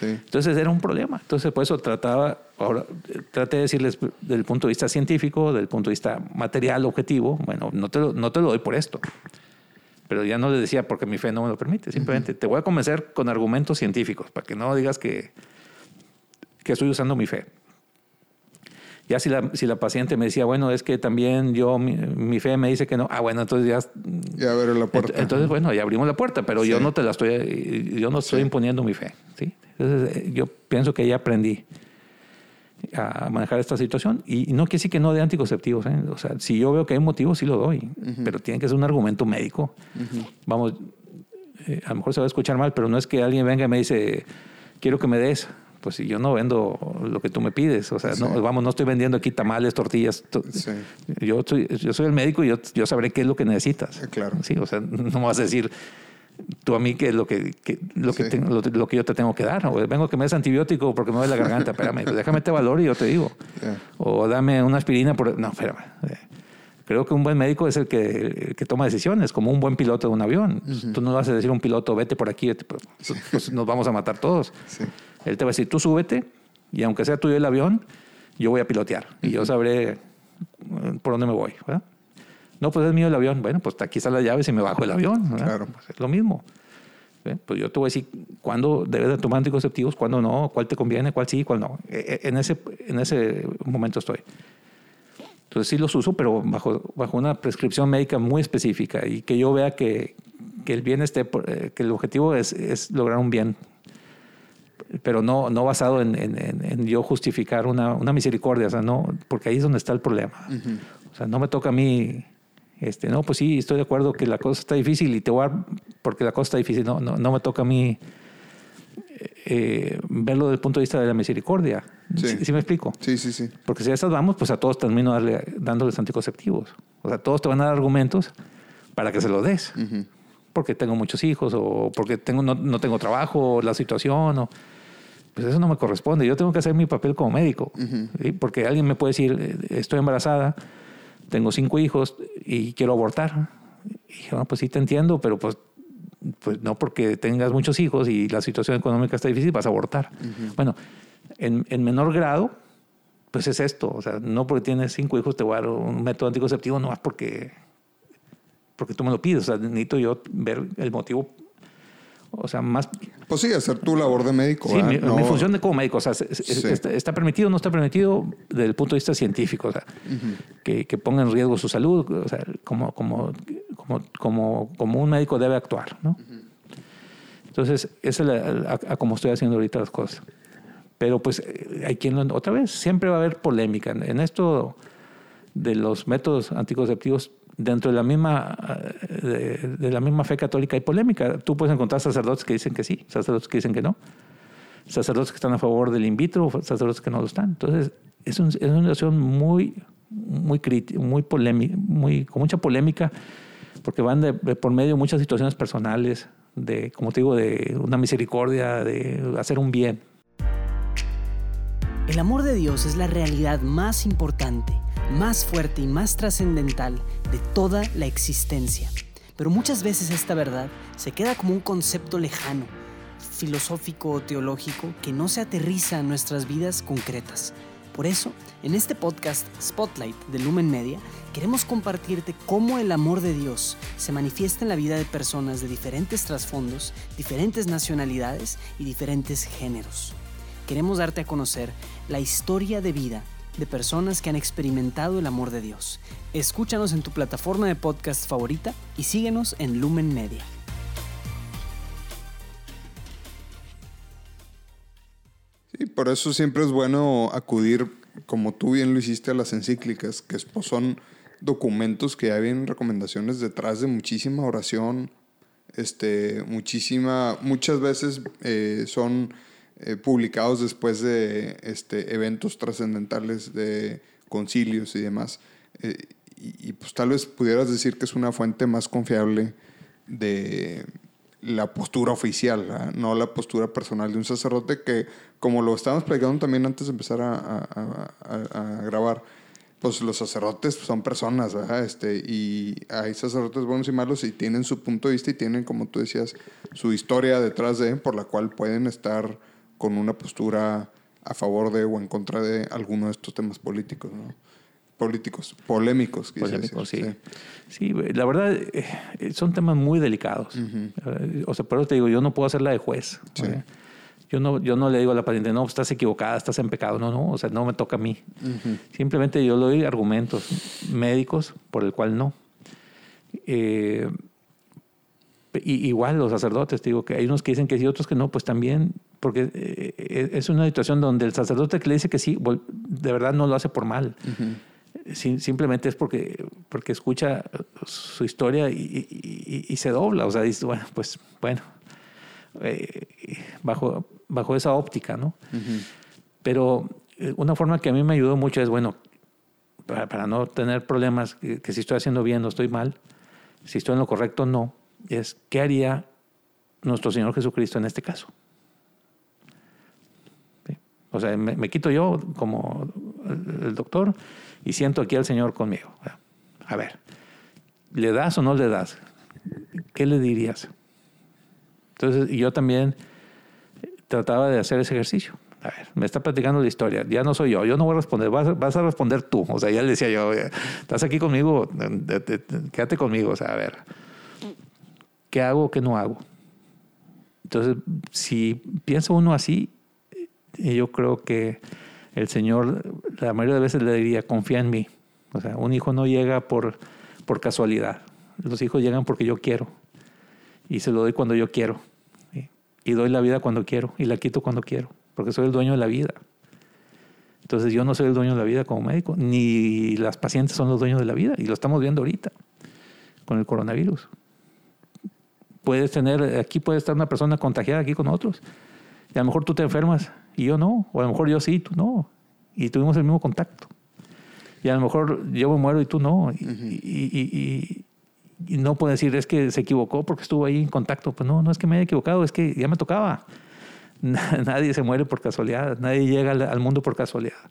Sí. Entonces era un problema. Entonces por eso trataba, ahora traté de decirles del punto de vista científico, del punto de vista material, objetivo, bueno, no te lo, no te lo doy por esto. Pero ya no les decía porque mi fe no me lo permite. Simplemente uh -huh. te voy a convencer con argumentos científicos para que no digas que, que estoy usando mi fe. Ya si la, si la paciente me decía, bueno, es que también yo, mi, mi fe me dice que no, ah, bueno, entonces ya... Ya abrió la puerta. Entonces, bueno, ya abrimos la puerta, pero sí. yo no te la estoy, yo no estoy sí. imponiendo mi fe, ¿sí? Entonces, eh, yo pienso que ya aprendí a manejar esta situación y no quiere decir que no de anticonceptivos, ¿eh? O sea, si yo veo que hay motivos, sí lo doy, uh -huh. pero tiene que ser un argumento médico. Uh -huh. Vamos, eh, a lo mejor se va a escuchar mal, pero no es que alguien venga y me dice, quiero que me des pues si yo no vendo lo que tú me pides, o sea, sí. no, vamos, no estoy vendiendo aquí tamales, tortillas. Sí. Yo, soy, yo soy el médico y yo, yo sabré qué es lo que necesitas. Claro. Sí, o sea, no me vas a decir tú a mí qué es lo que, que lo, que sí. tengo, lo, lo, que yo te tengo que dar. O vengo que me des antibiótico porque me duele la garganta. espérame, pues déjame este valor y yo te digo. Yeah. O dame una aspirina por... No, espérame. Creo que un buen médico es el que, el que toma decisiones, como un buen piloto de un avión. Uh -huh. Tú no vas a decir a un piloto, vete por aquí, vete por... pues nos vamos a matar todos. Sí. Él te va a decir, tú súbete y aunque sea tuyo el avión, yo voy a pilotear y yo sabré eh, por dónde me voy. ¿verdad? No, pues es mío el avión. Bueno, pues aquí están las llaves y me bajo el avión. ¿verdad? Claro. Pues es lo mismo. ¿sí? Pues yo te voy a decir cuándo debes de tomar anticonceptivos, cuándo no, cuál te conviene, cuál sí, cuál no. E, en ese, en ese momento estoy. Entonces sí los uso, pero bajo, bajo una prescripción médica muy específica y que yo vea que, que el bien esté, eh, que el objetivo es, es lograr un bien pero no, no basado en, en, en, yo justificar una, una, misericordia, o sea, no, porque ahí es donde está el problema. Uh -huh. O sea, no me toca a mí, este, no, pues sí, estoy de acuerdo que la cosa está difícil y te voy a dar porque la cosa está difícil, no, no, no me toca a mí eh, verlo desde el punto de vista de la misericordia. Sí. ¿Sí, ¿Sí, me explico? Sí, sí, sí. Porque si a estas vamos, pues a todos termino darle, dándoles anticonceptivos. O sea, todos te van a dar argumentos para que se lo des. Uh -huh. Porque tengo muchos hijos o porque tengo, no, no tengo trabajo, o la situación, o pues eso no me corresponde. Yo tengo que hacer mi papel como médico. ¿sí? Porque alguien me puede decir, eh, estoy embarazada, tengo cinco hijos y quiero abortar. Y dije, bueno, pues sí te entiendo, pero pues, pues no porque tengas muchos hijos y la situación económica está difícil, vas a abortar. Bueno, en, en menor grado, pues es esto. O sea, no porque tienes cinco hijos te voy a dar un método anticonceptivo, no más porque, porque tú me lo pides. O sea, necesito yo ver el motivo o sea, más... Pues sí, hacer tu labor de médico. Sí, ¿verdad? mi, No- mi función de como médico. O sea, se- se- Sí. está, está permitido o no está permitido desde el punto de vista científico. O sea, que, que ponga en riesgo su salud. O sea, como, como, como, como, como un médico debe actuar, ¿no? Entonces, esa es la, la- a, a como estoy haciendo ahorita las cosas. Pero pues hay quien, lo- otra vez, siempre va a haber polémica. En esto de los métodos anticonceptivos, dentro de la misma eh, de, la misma fe católica hay polémica. Tú puedes encontrar sacerdotes que dicen que sí, sacerdotes que dicen que no, sacerdotes que están a favor del in vitro, sacerdotes que no lo están. Entonces, es, un- es una situación muy, muy muy polémica, muy, con mucha polémica, porque van de, por medio muchas situaciones personales, de, como te digo, de una misericordia, de hacer un bien. El amor de Dios es la realidad más importante, más fuerte y más trascendental de toda la existencia. Pero muchas veces esta verdad se queda como un concepto lejano, filosófico o teológico que no se aterriza en nuestras vidas concretas. Por eso, en este podcast Spotlight de Lumen Media, queremos compartirte cómo el amor de Dios se manifiesta en la vida de personas de diferentes trasfondos, diferentes nacionalidades y diferentes géneros. Queremos darte a conocer la historia de vida de personas que han experimentado el amor de Dios. Escúchanos en tu plataforma de podcast favorita y síguenos en Lumen Media. Sí, por eso siempre es bueno acudir, como tú bien lo hiciste, a las encíclicas, que pues son documentos que ya vienen recomendaciones detrás de muchísima oración, este, muchísima, muchas veces eh, son eh, publicados después de este, eventos trascendentales de concilios y demás. Eh, y, pues tal vez pudieras decir que es una fuente más confiable de la postura oficial, no la postura personal de un sacerdote que, como lo estábamos platicando también antes de empezar a grabar, pues los sacerdotes son personas, ¿verdad? Este, y hay sacerdotes buenos y malos y tienen su punto de vista y tienen, como tú decías, su historia detrás de, por la cual pueden estar con una postura a favor de o en contra de alguno de estos temas políticos, ¿no? Políticos, polémicos, quise Polémico, sí. sí. la verdad, eh, son temas muy delicados. Eh, O sea, por eso te digo, yo no puedo hacerla de juez. Yo no, yo no le digo a la paciente, no, estás equivocada, estás en pecado. No, no, o sea, no me toca a mí. Simplemente yo le doy argumentos médicos por el cual no. Eh, y, igual los sacerdotes, te digo que hay unos que dicen que sí, otros que no, pues también, porque eh, es una situación donde el sacerdote que le dice que sí, de verdad no lo hace por mal. Sim- simplemente es porque, porque escucha su historia y, y- y- se dobla. O sea, dice, bueno, pues bueno, eh, bajo, bajo esa óptica, ¿no? Pero eh, una forma que a mí me ayudó mucho es, bueno, para, para no tener problemas, que, que si estoy haciendo bien o estoy mal, si estoy en lo correcto o no, es qué haría nuestro Señor Jesucristo en este caso. O sea, me, quito yo como el, doctor y siento aquí al Señor conmigo. A ver, ¿le das o no le das? ¿Qué le dirías? Entonces, yo también trataba de hacer ese ejercicio. A ver, me está platicando la historia. Ya no soy yo. Yo no voy a responder. Vas, vas a responder tú. O sea, ya le decía yo, "Oye, estás aquí conmigo. quédate conmigo. O sea, a ver, ¿qué hago? ¿Qué no hago? Entonces, si piensa uno así, eh, yo creo que el Señor, la mayoría de veces le diría, confía en mí. O sea, un hijo no llega por, por casualidad. Los hijos llegan porque yo quiero. Y se lo doy cuando yo quiero. Y doy la vida cuando quiero. Y la quito cuando quiero. Porque soy el dueño de la vida. Entonces yo no soy el dueño de la vida como médico. Ni las pacientes son los dueños de la vida. Y lo estamos viendo ahorita con el coronavirus. Puedes tener, aquí puede estar una persona contagiada aquí con otros. Y a lo mejor tú te enfermas y yo no. O a lo mejor yo sí, tú no. Y tuvimos el mismo contacto. Y a lo mejor yo me muero y tú no. Y, y- y- y- y no puedo decir, es que se equivocó porque estuvo ahí en contacto. Pues no, no es que me haya equivocado, es que ya me tocaba. nadie se muere por casualidad, nadie llega al, mundo por casualidad.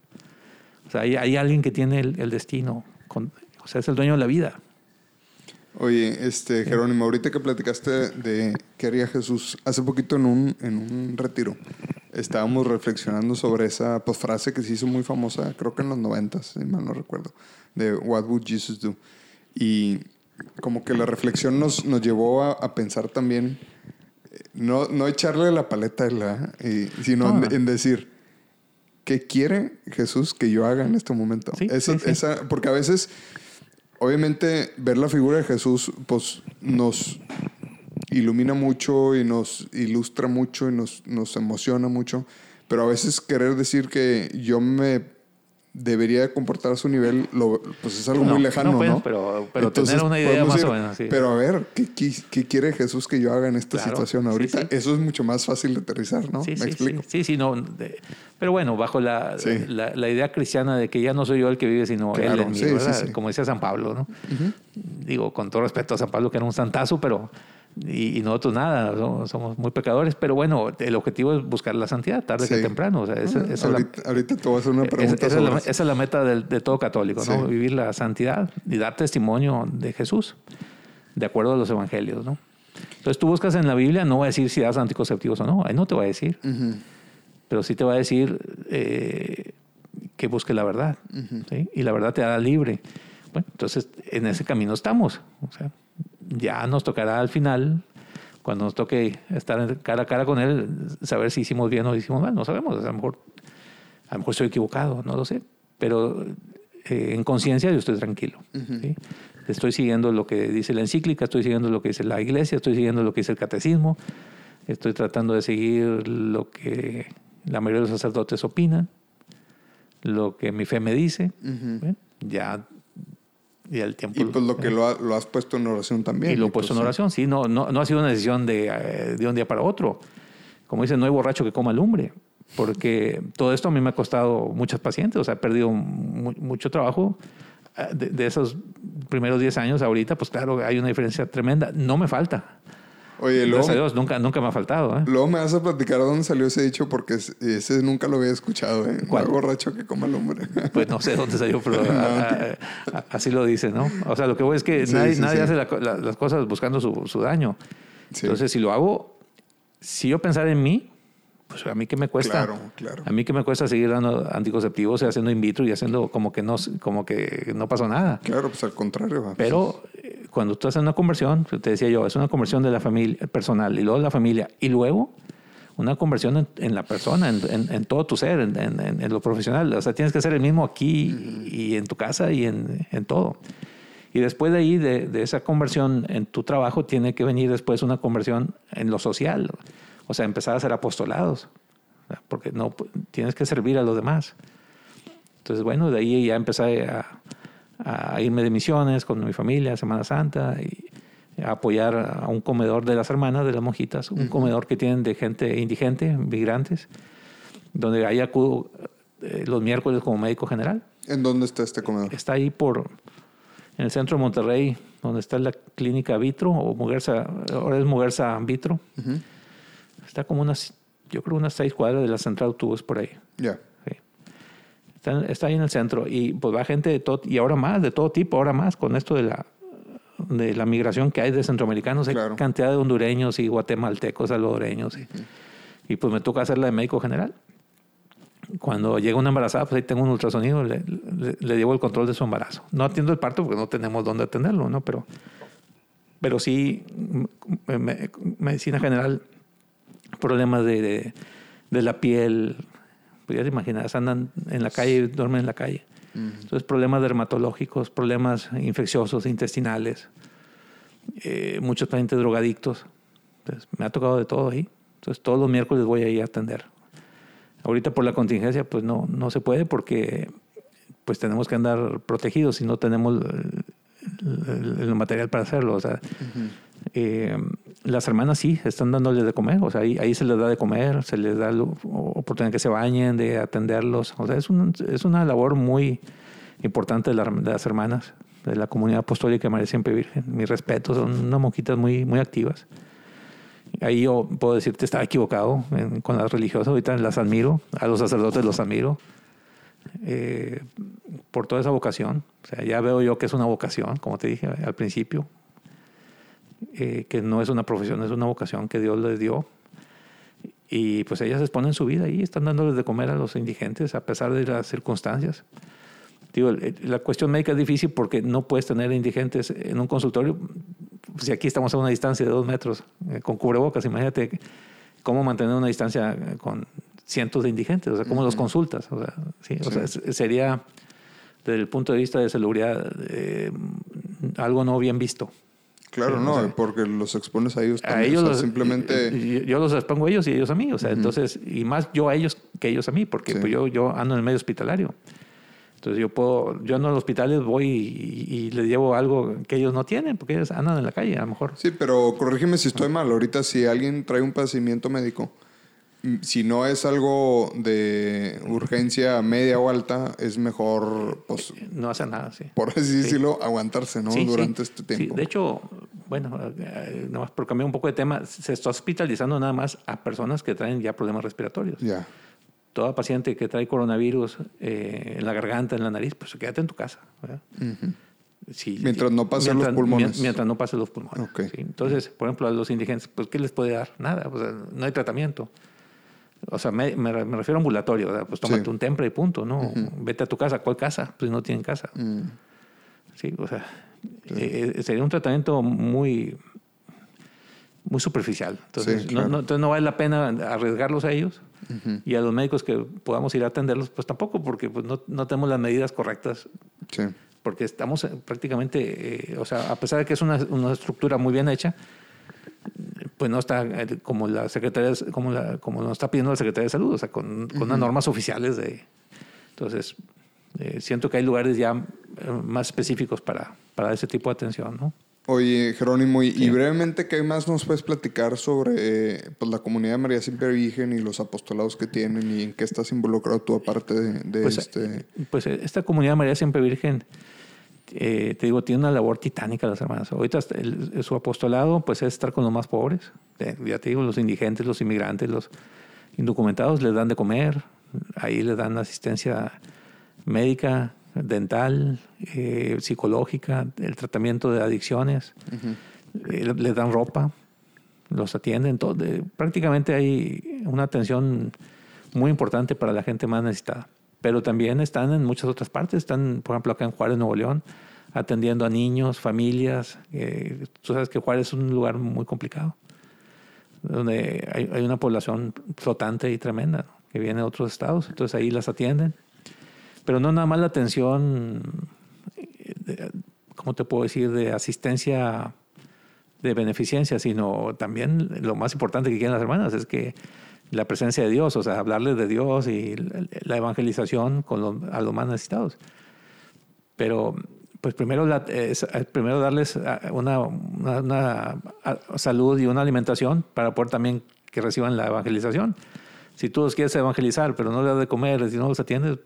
O sea, hay, alguien que tiene el, destino, o sea, es el dueño de la vida. Oye, este, Jerónimo, ahorita que platicaste de qué haría Jesús, hace poquito en un, en un retiro, estábamos reflexionando sobre esa pues, frase que se hizo muy famosa, creo que en los noventas, si mal no recuerdo, de What would Jesus do? Y como que la reflexión nos, nos llevó a, pensar también, eh, no, no echarle la paleta, de la, sino en, decir, ¿qué quiere Jesús que yo haga en este momento? Esa, porque a veces, obviamente, ver la figura de Jesús, pues nos ilumina mucho y nos ilustra mucho y nos, nos emociona mucho, pero a veces querer decir que yo me debería comportar a su nivel, lo, pues es algo muy lejano, no, pues, ¿no? Pero, pero tener una idea más o menos, sí. Pero a ver, ¿qué, ¿qué, quiere Jesús que yo haga en esta situación ahorita? Eso es mucho más fácil de aterrizar, ¿no? Sí, ¿Me explico? Sí, sí, no. pero bueno, bajo la, la, la, idea cristiana de que ya no soy yo el que vive, sino él en mí, ¿verdad? Como decía San Pablo, ¿no? Digo, con todo respeto a San Pablo, que era un santazo, pero y, nosotros nada, somos, muy pecadores, pero bueno, el objetivo es buscar la santidad tarde que temprano. O sea, esa, ahorita, la, ahorita, te voy a hacer una pregunta. Esa, es, la, meta de, todo católico, ¿no? Vivir la santidad y dar testimonio de Jesús, de acuerdo a los evangelios, ¿no? Entonces tú buscas en la Biblia, no va a decir si das anticonceptivos o no, ahí no te va a decir, pero sí te va a decir eh, que busque la verdad, y la verdad te hará libre. Bueno, entonces en ese camino estamos. O sea, ya nos tocará al final, cuando nos toque estar cara a cara con él, saber si hicimos bien o hicimos mal. No sabemos, a lo mejor, a lo mejor estoy equivocado, no lo sé. Pero eh, en conciencia yo estoy tranquilo. Estoy siguiendo lo que dice la encíclica, estoy siguiendo lo que dice la iglesia, estoy siguiendo lo que dice el catecismo, estoy tratando de seguir lo que la mayoría de los sacerdotes opinan, lo que mi fe me dice. Ya y el tiempo. Y pues lo que lo, has puesto en oración también. Y lo he puesto en pues, oración, sí. No, no, no ha sido una decisión de, eh, de un día para otro. Como dicen, no hay borracho que coma lumbre. Porque todo esto a mí me ha costado muchas pacientes. O sea, he perdido mucho trabajo. Eh, de, de, esos primeros 10 años ahorita, pues claro, hay una diferencia tremenda. No me falta. Oye, luego, Gracias a Dios, nunca, nunca me ha faltado. ¿eh? Luego me vas a platicar dónde salió ese dicho porque ese nunca lo había escuchado. ¿eh? ¿Cuál? borracho que coma el hombre. Pues no sé dónde salió, pero así lo dice, ¿no? O sea, lo que voy es que nadie, nadie hace las cosas buscando su, su daño. Entonces, si lo hago, si yo pensar en mí, pues a mí que me cuesta. Claro, claro. A mí que me cuesta seguir dando anticonceptivos y haciendo in vitro y haciendo como que no, como que no pasó nada. Claro, pues al contrario. Pero eh, cuando tú haces una conversión, te decía yo, es una conversión de la familia personal y luego de la familia y luego una conversión en, la persona, en, en, todo tu ser, en, lo profesional. O sea, tienes que hacer el mismo aquí y en tu casa y en, todo. Y después de ahí, de, de, esa conversión en tu trabajo, tiene que venir después una conversión en lo social. O sea, empezar a hacer apostolados, porque no tienes que servir a los demás. Entonces, bueno, de ahí ya empecé a, a irme de misiones con mi familia, Semana Santa, y a apoyar a un comedor de las hermanas, de las monjitas, un comedor que tienen de gente indigente, migrantes, donde ahí acudo eh, los miércoles como médico general. ¿En dónde está este comedor? Está ahí por, en el centro de Monterrey, donde está la clínica Vitro, o Muguerza, ahora es Muguerza Vitro. Está como unas, yo creo unas seis cuadras de la central autobús por ahí. Ya. Está, ahí en el centro y pues va gente de todo, y ahora más, de todo tipo, ahora más, con esto de la, de la migración que hay de centroamericanos, hay cantidad de hondureños y guatemaltecos, salvadoreños, y, y pues me toca hacerla de médico general. Cuando llega una embarazada, pues ahí tengo un ultrasonido, le, le, llevo el control de su embarazo. No atiendo el parto porque no tenemos dónde atenderlo, ¿no? Pero, pero sí, medicina general problemas de, de, la piel, pues ya te imaginas, andan en la calle, duermen en la calle. Entonces, problemas dermatológicos, problemas infecciosos, intestinales, eh, muchos pacientes drogadictos. Entonces, me ha tocado de todo ahí. Entonces, todos los miércoles voy a ir a atender. Ahorita por la contingencia, pues no, no se puede porque pues tenemos que andar protegidos y no tenemos el, material para hacerlo. O sea, eh, las hermanas sí, están dándoles de comer, o sea, ahí, ahí se les da de comer, se les da la oportunidad de que se bañen, de atenderlos. O sea, es, es una labor muy importante de, las hermanas de la comunidad apostólica de María Siempre Virgen. Mi respeto, son unas monjitas muy, muy activas. Ahí yo puedo decirte, estaba equivocado en- con las religiosas, ahorita las admiro, a los sacerdotes los admiro eh, por toda esa vocación. O sea, ya veo yo que es una vocación, como te dije al principio, eh, que no es una profesión, es una vocación que Dios les dio. Y pues ellas exponen su vida ahí, están dándoles de comer a los indigentes a pesar de las circunstancias. Digo, la cuestión médica es difícil porque no puedes tener indigentes en un consultorio. Si aquí estamos a una distancia de dos metros eh, con cubrebocas, imagínate cómo mantener una distancia con cientos de indigentes, o sea, cómo los consultas. O sea, sí, o sea, es- sería, desde el punto de vista de salubridad, eh, algo no bien visto. Claro, Sí, no, o sea, porque los expones a ellos a también. ellos o sea, los- simplemente. yo los expongo a ellos y ellos a mí o sea entonces y más yo a ellos que ellos a mí porque Sí. pues yo yo ando en el medio hospitalario entonces yo puedo yo ando a los hospitales voy y, y les llevo algo que ellos no tienen porque ellos andan en la calle a lo mejor Sí, pero corrígeme si estoy mal. Ahorita, si alguien trae un padecimiento médico, si no es algo de urgencia media o alta, es mejor, pues, no hacen nada sí por así decirlo, aguantarse, ¿no? Sí, sí. Durante este tiempo. de hecho, bueno, eh, nomás por cambiar un poco de tema, se está hospitalizando nada más a personas que traen ya problemas respiratorios. Ya. Toda paciente que trae coronavirus eh, en la garganta, en la nariz, pues quédate en tu casa. ¿verdad? Sí, Mientras no pasen mientras- los pulmones. mien- Mientras no pasen los pulmones. Sí. Entonces, por ejemplo, a los indigentes, pues, ¿qué les puede dar? Nada, o sea, no hay tratamiento. O sea, me, me- me refiero a ambulatorio, pues tómate Sí. un tempra y punto, ¿no? Vete a tu casa. ¿Cuál casa? Pues no tienen casa. Mm. Sí, o sea, eh, eh, sería un tratamiento muy, muy superficial. Entonces, Sí, no- claro. no, entonces no vale la pena arriesgarlos a ellos y a los médicos que podamos ir a atenderlos, pues tampoco, porque pues, no, no tenemos las medidas correctas, Sí. porque estamos eh, prácticamente, eh, o sea, a pesar de que es una, una estructura muy bien hecha, pues no está eh, como la Secretaría, de- como, la, como nos está pidiendo la Secretaría de Salud, o sea, con, con unas normas oficiales de... Entonces, eh, siento que hay lugares ya eh, más específicos para, para ese tipo de atención, ¿no? Oye, Jerónimo, y, y brevemente, ¿qué más nos puedes platicar sobre eh, pues, la comunidad de María Siempre Virgen y los apostolados que tienen y en qué estás involucrado tú aparte de, de Pues, este? pues eh, esta comunidad María Siempre Virgen, eh, te digo, tiene una labor titánica las hermanas. Ahorita el- su apostolado pues es estar con los más pobres. Eh, ya te digo, los indigentes, los inmigrantes, los indocumentados les dan de comer, ahí les dan asistencia médica, dental, eh, psicológica, el tratamiento de adicciones, eh, les dan ropa, los atienden, todo, prácticamente hay una atención muy importante para la gente más necesitada. Pero también están en muchas otras partes, están, por ejemplo, acá en Juárez, Nuevo León, atendiendo a niños, familias. eh, tú sabes que Juárez es un lugar muy complicado, donde hay, hay una población flotante y tremenda, ¿no? que viene de otros estados, entonces ahí las atienden. Pero no nada más la atención, eh, ¿cómo te puedo decir?, de asistencia de beneficencia, sino también lo más importante que quieren las hermanas es que la presencia de Dios, o sea, hablarles de Dios y la- evangelización con los- a los más necesitados. Pero, pues primero, la- primero darles ah, una, una- una, ah, salud y una alimentación para poder también que reciban la evangelización. Si tú los quieres evangelizar, pero no les das de comer, si no los atiendes,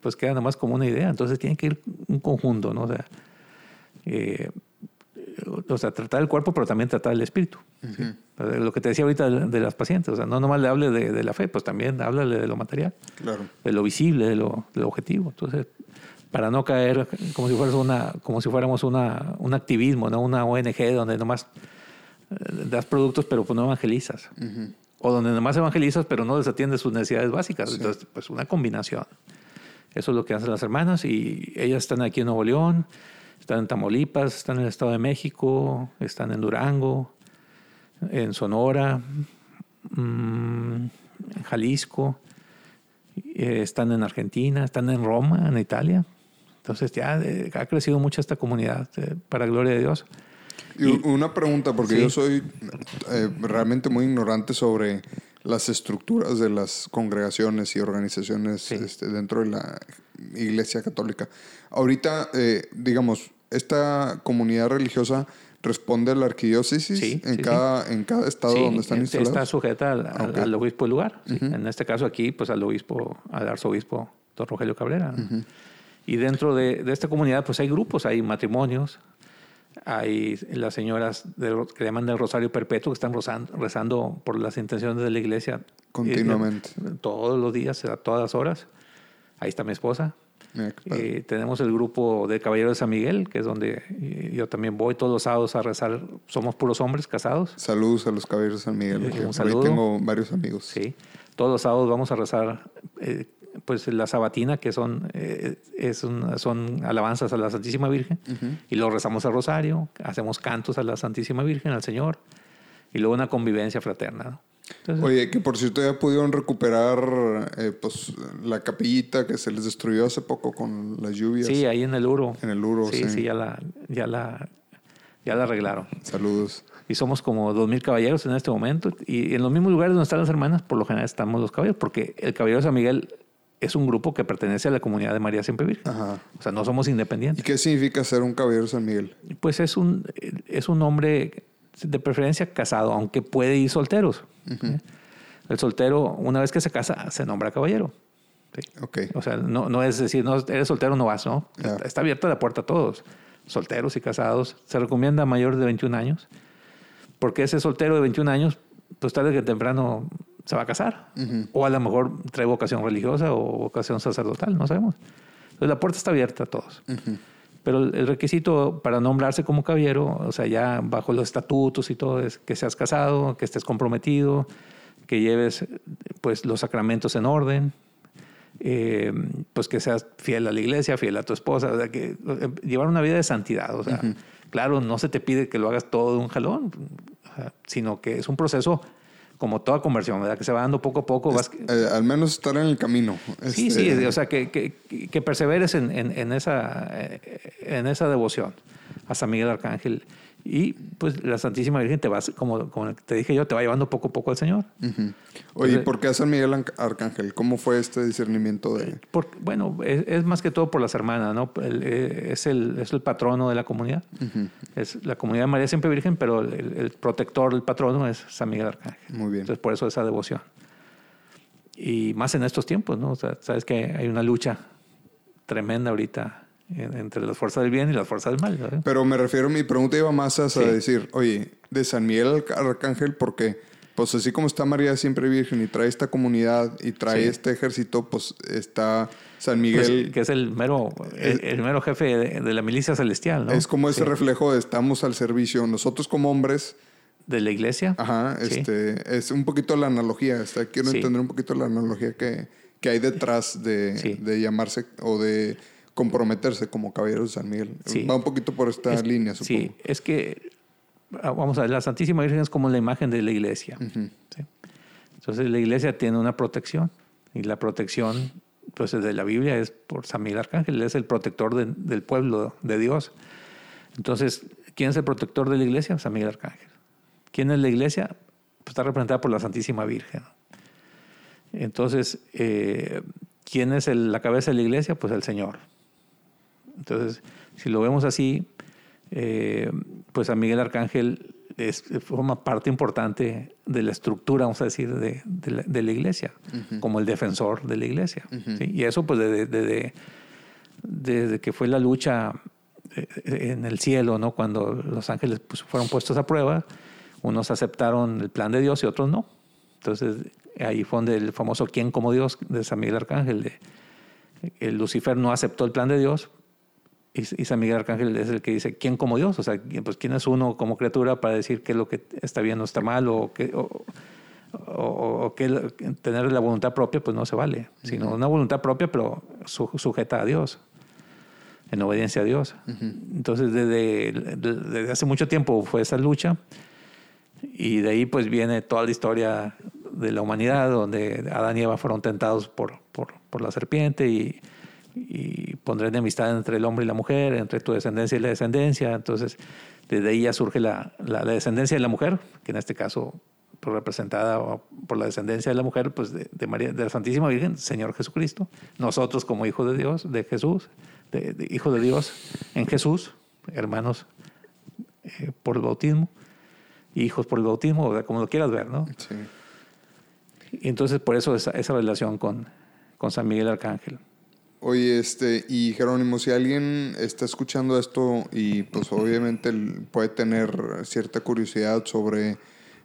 pues queda nomás como una idea. Entonces tiene que ir un conjunto, ¿no? O sea, eh, o sea, tratar el cuerpo, pero también tratar el espíritu. ¿sí? Lo que te decía ahorita de, de las pacientes, o sea, no nomás le hable de, de la fe, pues también háblale de lo material, Claro. de lo visible, de lo, de lo objetivo. Entonces, para no caer como si, fueras una, como si fuéramos una, un activismo, ¿no? una ONG donde nomás eh, das productos, pero pues no evangelizas. O donde nomás evangelizas, pero no desatiendes sus necesidades básicas. Entonces, pues una combinación. Eso es lo que hacen las hermanas y ellas están aquí en Nuevo León, están en Tamaulipas, están en el Estado de México, están en Durango, en Sonora, mm, en Jalisco, eh, están en Argentina, están en Roma, en Italia. Entonces ya ha crecido mucho esta comunidad, eh, para gloria de Dios. Y una pregunta, porque Sí. yo soy eh, realmente muy ignorante sobre las estructuras de las congregaciones y organizaciones este, dentro de la Iglesia Católica. Ahorita, eh, digamos, esta comunidad religiosa responde a la arquidiócesis Sí, en, sí, cada, en cada estado donde están eh, instalados. Está sujeta al, al- obispo del lugar. En este caso aquí, pues al obispo, al arzobispo don Rogelio Cabrera. Y dentro de, de esta comunidad, pues hay grupos, hay matrimonios, Hay las señoras que llaman del Rosario Perpetuo que están rozando- rezando por las intenciones de la iglesia. Continuamente. Eh, Todos los días, a todas horas. Ahí está mi esposa. Eh, tenemos el grupo de Caballeros de San Miguel, que es donde eh, yo también voy todos los sábados a rezar. Somos puros hombres casados. Saludos a los caballeros de San Miguel. Eh, un saludo. tengo varios amigos. Sí. Todos los sábados vamos a rezar eh, pues la sabatina, que son, eh, es un- son alabanzas a la Santísima Virgen. Y luego rezamos el rosario, hacemos cantos a la Santísima Virgen, al Señor. Y luego una convivencia fraterna. ¿no? Entonces, Oye, que por cierto ya pudieron recuperar eh, pues la capillita que se les destruyó hace poco con las lluvias. sí, ahí en el Uro. En el Uro, sí. sí. Sí, ya la, ya la, ya la arreglaron. Saludos. Y somos como dos mil caballeros en este momento. Y en los mismos lugares donde están las hermanas, por lo general estamos los caballeros, porque el Caballero de San Miguel es un grupo que pertenece a la comunidad de María Siempre Virgen. Ajá. O sea, no somos ¿Y independientes. qué significa ser un caballero de San Miguel? Pues es un, es un hombre de preferencia casado, aunque puede ir solteros. ¿Eh? El soltero, una vez que se casa, se nombra caballero. ¿sí? Ok. O sea, no, no es decir, no, eres soltero, no vas, ¿no? Ya. Está, está abierta la puerta a todos, solteros y casados. Se recomienda a mayor de 21 años, porque ese soltero de 21 años, pues tarde que temprano se va a casar. O a lo mejor trae vocación religiosa o vocación sacerdotal, no sabemos. Entonces la puerta está abierta a todos. Pero el requisito para nombrarse como caballero, o sea, ya bajo los estatutos y todo, es que seas casado, que estés comprometido, que lleves pues los sacramentos en orden, eh, pues que seas fiel a la iglesia, fiel a tu esposa, o sea, que eh, llevar una vida de santidad. O sea, claro, no se te pide que lo hagas todo de un jalón, sino que es un proceso como toda conversión, ¿verdad? Que se va dando poco a poco. vas- Eh, al menos estar en el camino. Sí, Este, sí, o sea, que, que, que perseveres en, en, en esa, eh, en esa devoción a San Miguel Arcángel. Y pues la Santísima Virgen te va, como, como te dije yo, te va llevando poco a poco al Señor. Ujú. Oye, ¿y ¿por qué a San Miguel Arc- Arcángel? ¿Cómo fue este discernimiento de...? Por- bueno, es, es más que todo por las hermanas, ¿no? El, eh, es, el, es el patrono de la comunidad. Es la comunidad de María Siempre Virgen, pero el, el protector, el patrono es San Miguel Arcángel. Muy bien. Entonces, por eso esa devoción. Y más en estos tiempos, ¿no? O sea, sabes que hay una lucha tremenda ahorita entre las fuerzas del bien y las fuerzas del mal. ¿verdad? Pero me refiero, mi pregunta iba más a Sí. decir, oye, de San Miguel Arc- Arcángel, ¿por qué? Pues así como está María siempre virgen y trae esta comunidad y trae Sí. este ejército, pues está San Pues, Miguel. que es el mero, el, el mero jefe de, de la milicia celestial, ¿no? Es como ese Sí. reflejo de estamos al servicio. Nosotros como hombres, De la iglesia. ajá, este, es un poquito la analogía. Está, quiero entender un poquito la analogía que, que hay detrás de, de llamarse o de comprometerse como caballeros de San Miguel. Sí. Va un poquito por esta Es- línea, supongo. Sí, es que, ah, vamos a ver, la Santísima Virgen es como la imagen de la iglesia. ¿sí? Entonces la iglesia tiene una protección y la protección pues de la Biblia es por San Miguel Arcángel, él es el protector de- del pueblo de Dios. Entonces, ¿quién es el protector de la iglesia? San Miguel Arcángel. ¿Quién es la iglesia? Pues está representada por la Santísima Virgen. Entonces, eh, ¿quién es el- la cabeza de la iglesia? Pues el Señor. Entonces, si lo vemos así, eh, pues San Miguel Arcángel es- forma parte importante de la estructura, vamos a decir, de, de la, de la iglesia, como el defensor de la iglesia. ¿sí? Y eso, pues, desde, desde, desde que fue la lucha eh, en el cielo, ¿no? Cuando los ángeles pues, fueron puestos a prueba, unos aceptaron el plan de Dios y otros no. Entonces, ahí fue donde el famoso ¿Quién como Dios? de San Miguel Arcángel. De, el Lucifer no aceptó el plan de Dios y, San Miguel Arcángel es el que dice ¿Quién como Dios? O sea, ¿quién- pues, ¿quién es uno como criatura para decir qué es lo que está bien o está mal o, qué, o, o- o que tener la voluntad propia pues no se vale, sino una voluntad propia pero su- sujeta a Dios, en obediencia a Dios. Entonces desde, desde hace mucho tiempo fue esa lucha y de ahí pues viene toda la historia de la humanidad donde Adán y Eva fueron tentados por, por, por la serpiente y, y pondré enemistad entre el hombre y la mujer, entre tu descendencia y la descendencia. Entonces, desde ahí ya surge la, la, la descendencia de la mujer, que en este caso pues, representada por la descendencia de la mujer, pues de, de María, de la Santísima Virgen, Señor Jesucristo. Nosotros como hijos de Dios, de Jesús, de, de hijo de Dios en Jesús, hermanos eh, por el bautismo, hijos por el bautismo, o sea, como lo quieras ver, ¿no? Sí. Y entonces por eso esa, esa relación con, con San Miguel Arcángel. Oye, este, y Jerónimo, si alguien está escuchando esto y pues obviamente puede tener cierta curiosidad sobre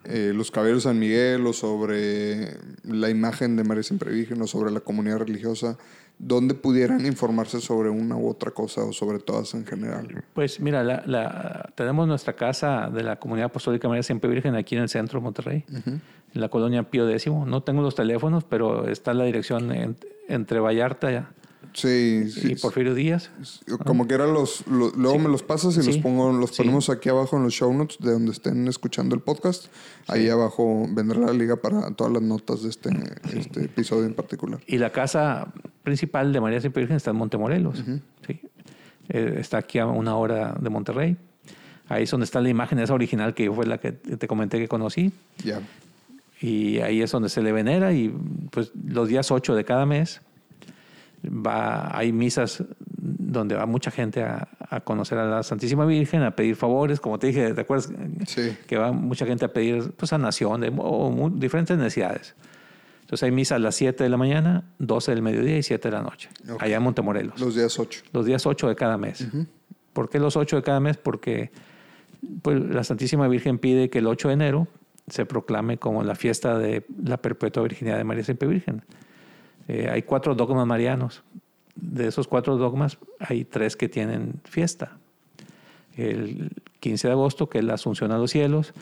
eh, los caballeros San Miguel o sobre la imagen de María Siempre Virgen o sobre la comunidad religiosa, ¿dónde pudieran informarse sobre una u otra cosa o sobre todas en general? Pues mira, la, la- tenemos nuestra casa de la comunidad apostólica María Siempre Virgen aquí en el centro de Monterrey, en la colonia Pío X. No tengo los teléfonos, pero está la dirección en- entre Vallarta Sí, sí. y Porfirio Díaz. Como que eran los, lo- luego me los pasas y Sí. los pongo, los Sí. ponemos aquí abajo en los show notes de donde estén escuchando el podcast. Ahí abajo vendrá la liga para todas las notas de este, este episodio en particular. Y la casa principal de María Siempre Virgen está en Montemorelos. ¿sí? Eh, está aquí a una hora de Monterrey. Ahí es donde está la imagen esa original que fue la que te comenté que conocí. Ya. Y ahí es donde se le venera y pues los días 8 de cada mes va, hay misas donde va mucha gente a, a conocer a la Santísima Virgen, a pedir favores, como te dije, ¿te acuerdas? Sí. Que va mucha gente a pedir pues, sanación de, o diferentes necesidades. Entonces hay misa a las 7 de la mañana, 12 del mediodía y 7 de la noche, allá en Montemorelos Los días 8. los días 8 de cada mes. ¿Por qué los 8 de cada mes? Porque pues, la Santísima Virgen pide que el 8 de enero se proclame como la fiesta de la perpetua virginidad de María Siempre Virgen. Eh, hay cuatro dogmas marianos. De esos cuatro dogmas hay tres que tienen fiesta. El 15 de agosto, que es la Asunción a los cielos,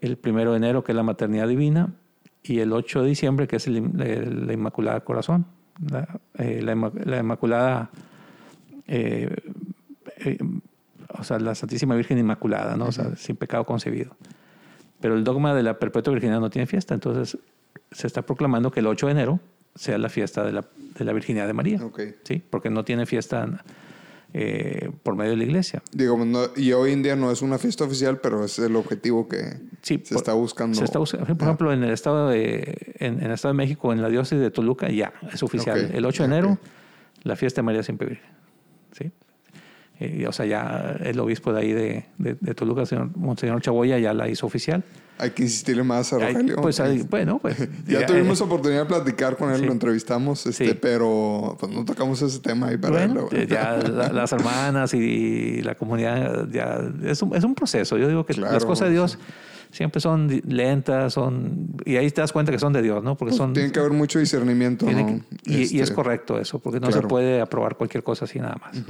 el 1 de enero, que es la maternidad divina, y el 8 de diciembre, que es el, el- la Inmaculada Corazón, la, eh, la la Inmaculada eh, eh, o sea, la Santísima Virgen Inmaculada, ¿no? O sea, sin pecado concebido. Pero el dogma de la perpetua virginidad no tiene fiesta, entonces se está proclamando que el 8 de enero sea la fiesta de la, de la virginidad de María. Ok. ¿sí? Porque no tiene fiesta eh, por medio de la iglesia. Digamos, no- y hoy en día no es una fiesta oficial, pero es el objetivo que Sí, se por- está buscando. Se está buscando, por ejemplo, en el estado de, en, en el estado de México, en la diócesis de Toluca, ya es oficial. El 8 de enero, la fiesta de María Siempre Virgen. ¿Sí? Eh, o sea, ya el obispo de ahí de, de, de Toluca, señor Monseñor Chaboya, ya la hizo oficial. Hay que insistirle más a Ay, Rogelio. pues, ahí- bueno, pues. ya tuvimos oportunidad de platicar con él, Sí. lo entrevistamos, este, Sí. pero pues no tocamos ese tema ahí para Bueno, él, eh, ya la- las hermanas y la comunidad, ya es un, es un proceso. Yo digo que Claro, las cosas de Dios siempre son lentas, son y ahí te das cuenta que son de Dios, ¿no? Porque son Tiene que haber mucho discernimiento, ¿no? que- y, y es Este, correcto eso, porque no claro. se puede aprobar cualquier cosa así nada más. Sí.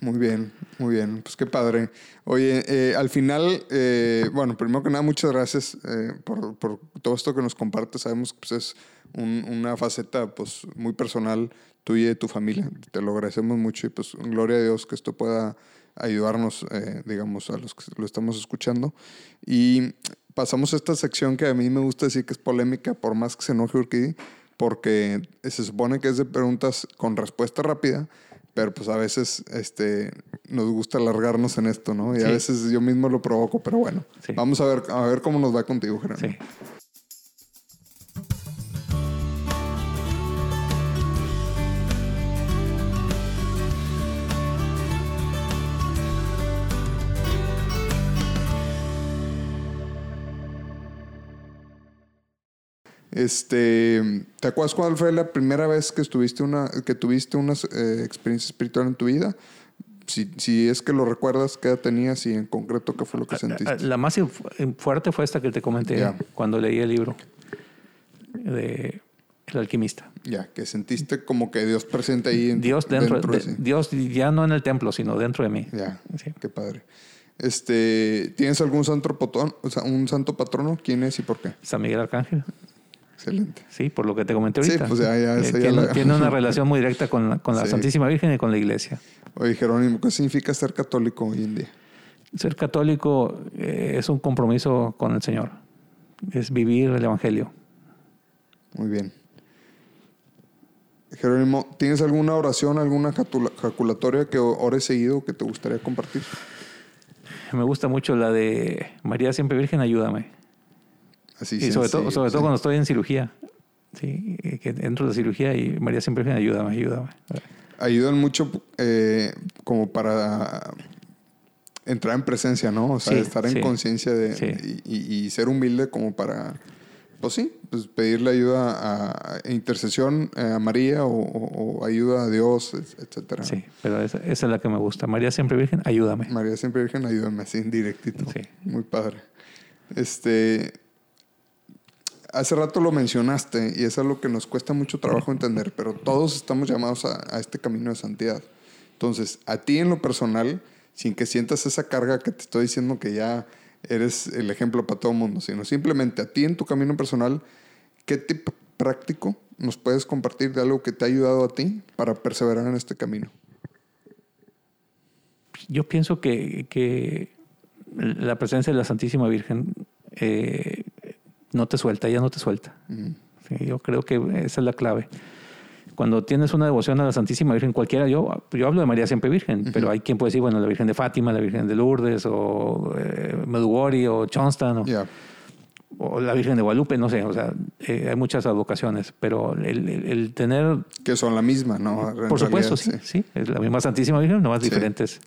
Muy bien, muy bien. Pues qué padre. Oye, eh, al final, eh, bueno, primero que nada, muchas gracias eh, por, por todo esto que nos compartes. Sabemos que pues, es un- una faceta pues, muy personal tuya y de tu familia. Te lo agradecemos mucho y pues gloria a Dios que esto pueda ayudarnos, eh, digamos, a los que lo estamos escuchando. Y pasamos a esta sección que a mí me gusta decir que es polémica, por más que se enoje Urquidi, porque se supone que es de preguntas con respuesta rápida, pero pues a veces este, nos gusta alargarnos en esto, ¿no? Y a veces yo mismo lo provoco, pero bueno, Sí. vamos a ver, a ver cómo nos va contigo, Gerardo. Sí. Este, ¿te acuerdas cuál fue la primera vez que estuviste una, que tuviste una eh, experiencia espiritual en tu vida? Si, si es que lo recuerdas, ¿qué edad tenías y en concreto qué fue lo que sentiste? La más fuerte fue esta que te comenté Ya. cuando leí el libro de El alquimista. Ya, que sentiste como que Dios presente ahí en Dios dentro, de de- sí. Dios ya no en el templo, sino dentro de mí. Ya, Sí. qué padre. Este, ¿tienes algún santo sea, un santo patrono? ¿Quién es y por qué? San Miguel Arcángel. Excelente. Sí, por lo que te comenté Sí, ahorita. pues ya- ya, Eh, esa ya tiene, la- tiene una relación muy directa con la, con la Sí. Santísima Virgen y con la Iglesia. Oye, Jerónimo, ¿qué significa ser católico hoy en día? Ser católico eh, es un compromiso con el Señor. Es vivir el Evangelio. Muy bien. Jerónimo, ¿tienes alguna oración, alguna jaculatoria que ores seguido que te gustaría compartir? Me gusta mucho la de María Siempre Virgen, ayúdame. Así y sobre todo, sobre todo cuando estoy en cirugía. Sí, eh, que entro de cirugía y María Siempre Virgen, ayúdame, ayúdame. Ayudan mucho eh, como para entrar en presencia, ¿no? O sea, Sí, estar en sí, conciencia de sí. y, ser humilde como para pues sí, pues pedirle ayuda a, a intercesión eh, a María o, o- o ayuda a Dios, et- etcétera. Sí, pero esa, esa es la que me gusta. María siempre Virgen, ayúdame. María siempre Virgen, ayúdame así directito. Sí. Muy padre. Este, hace rato lo mencionaste y es algo que nos cuesta mucho trabajo entender, pero todos estamos llamados a, este camino de santidad. Entonces, a ti en lo personal, sin que sientas esa carga que te estoy diciendo que ya eres el ejemplo para todo el mundo, sino simplemente a ti en tu camino personal, ¿qué tip práctico nos puedes compartir de algo que te ha ayudado a ti para perseverar en este camino? Yo pienso que, que la presencia de la Santísima Virgen eh, no te suelta, ella no te suelta. Sí, yo creo que esa es la clave. Cuando tienes una devoción a la Santísima Virgen, cualquiera, yo, yo hablo de María siempre Virgen, pero hay quien puede decir, bueno, la Virgen de Fátima, la Virgen de Lourdes, o eh, Medugori, o Johnston, o, la Virgen de Guadalupe, no sé, o sea, eh, hay muchas advocaciones, pero el, el- el tener Que son la misma, ¿no? Por supuesto, sí, sí, Es la misma Santísima Virgen, nomás Sí. diferentes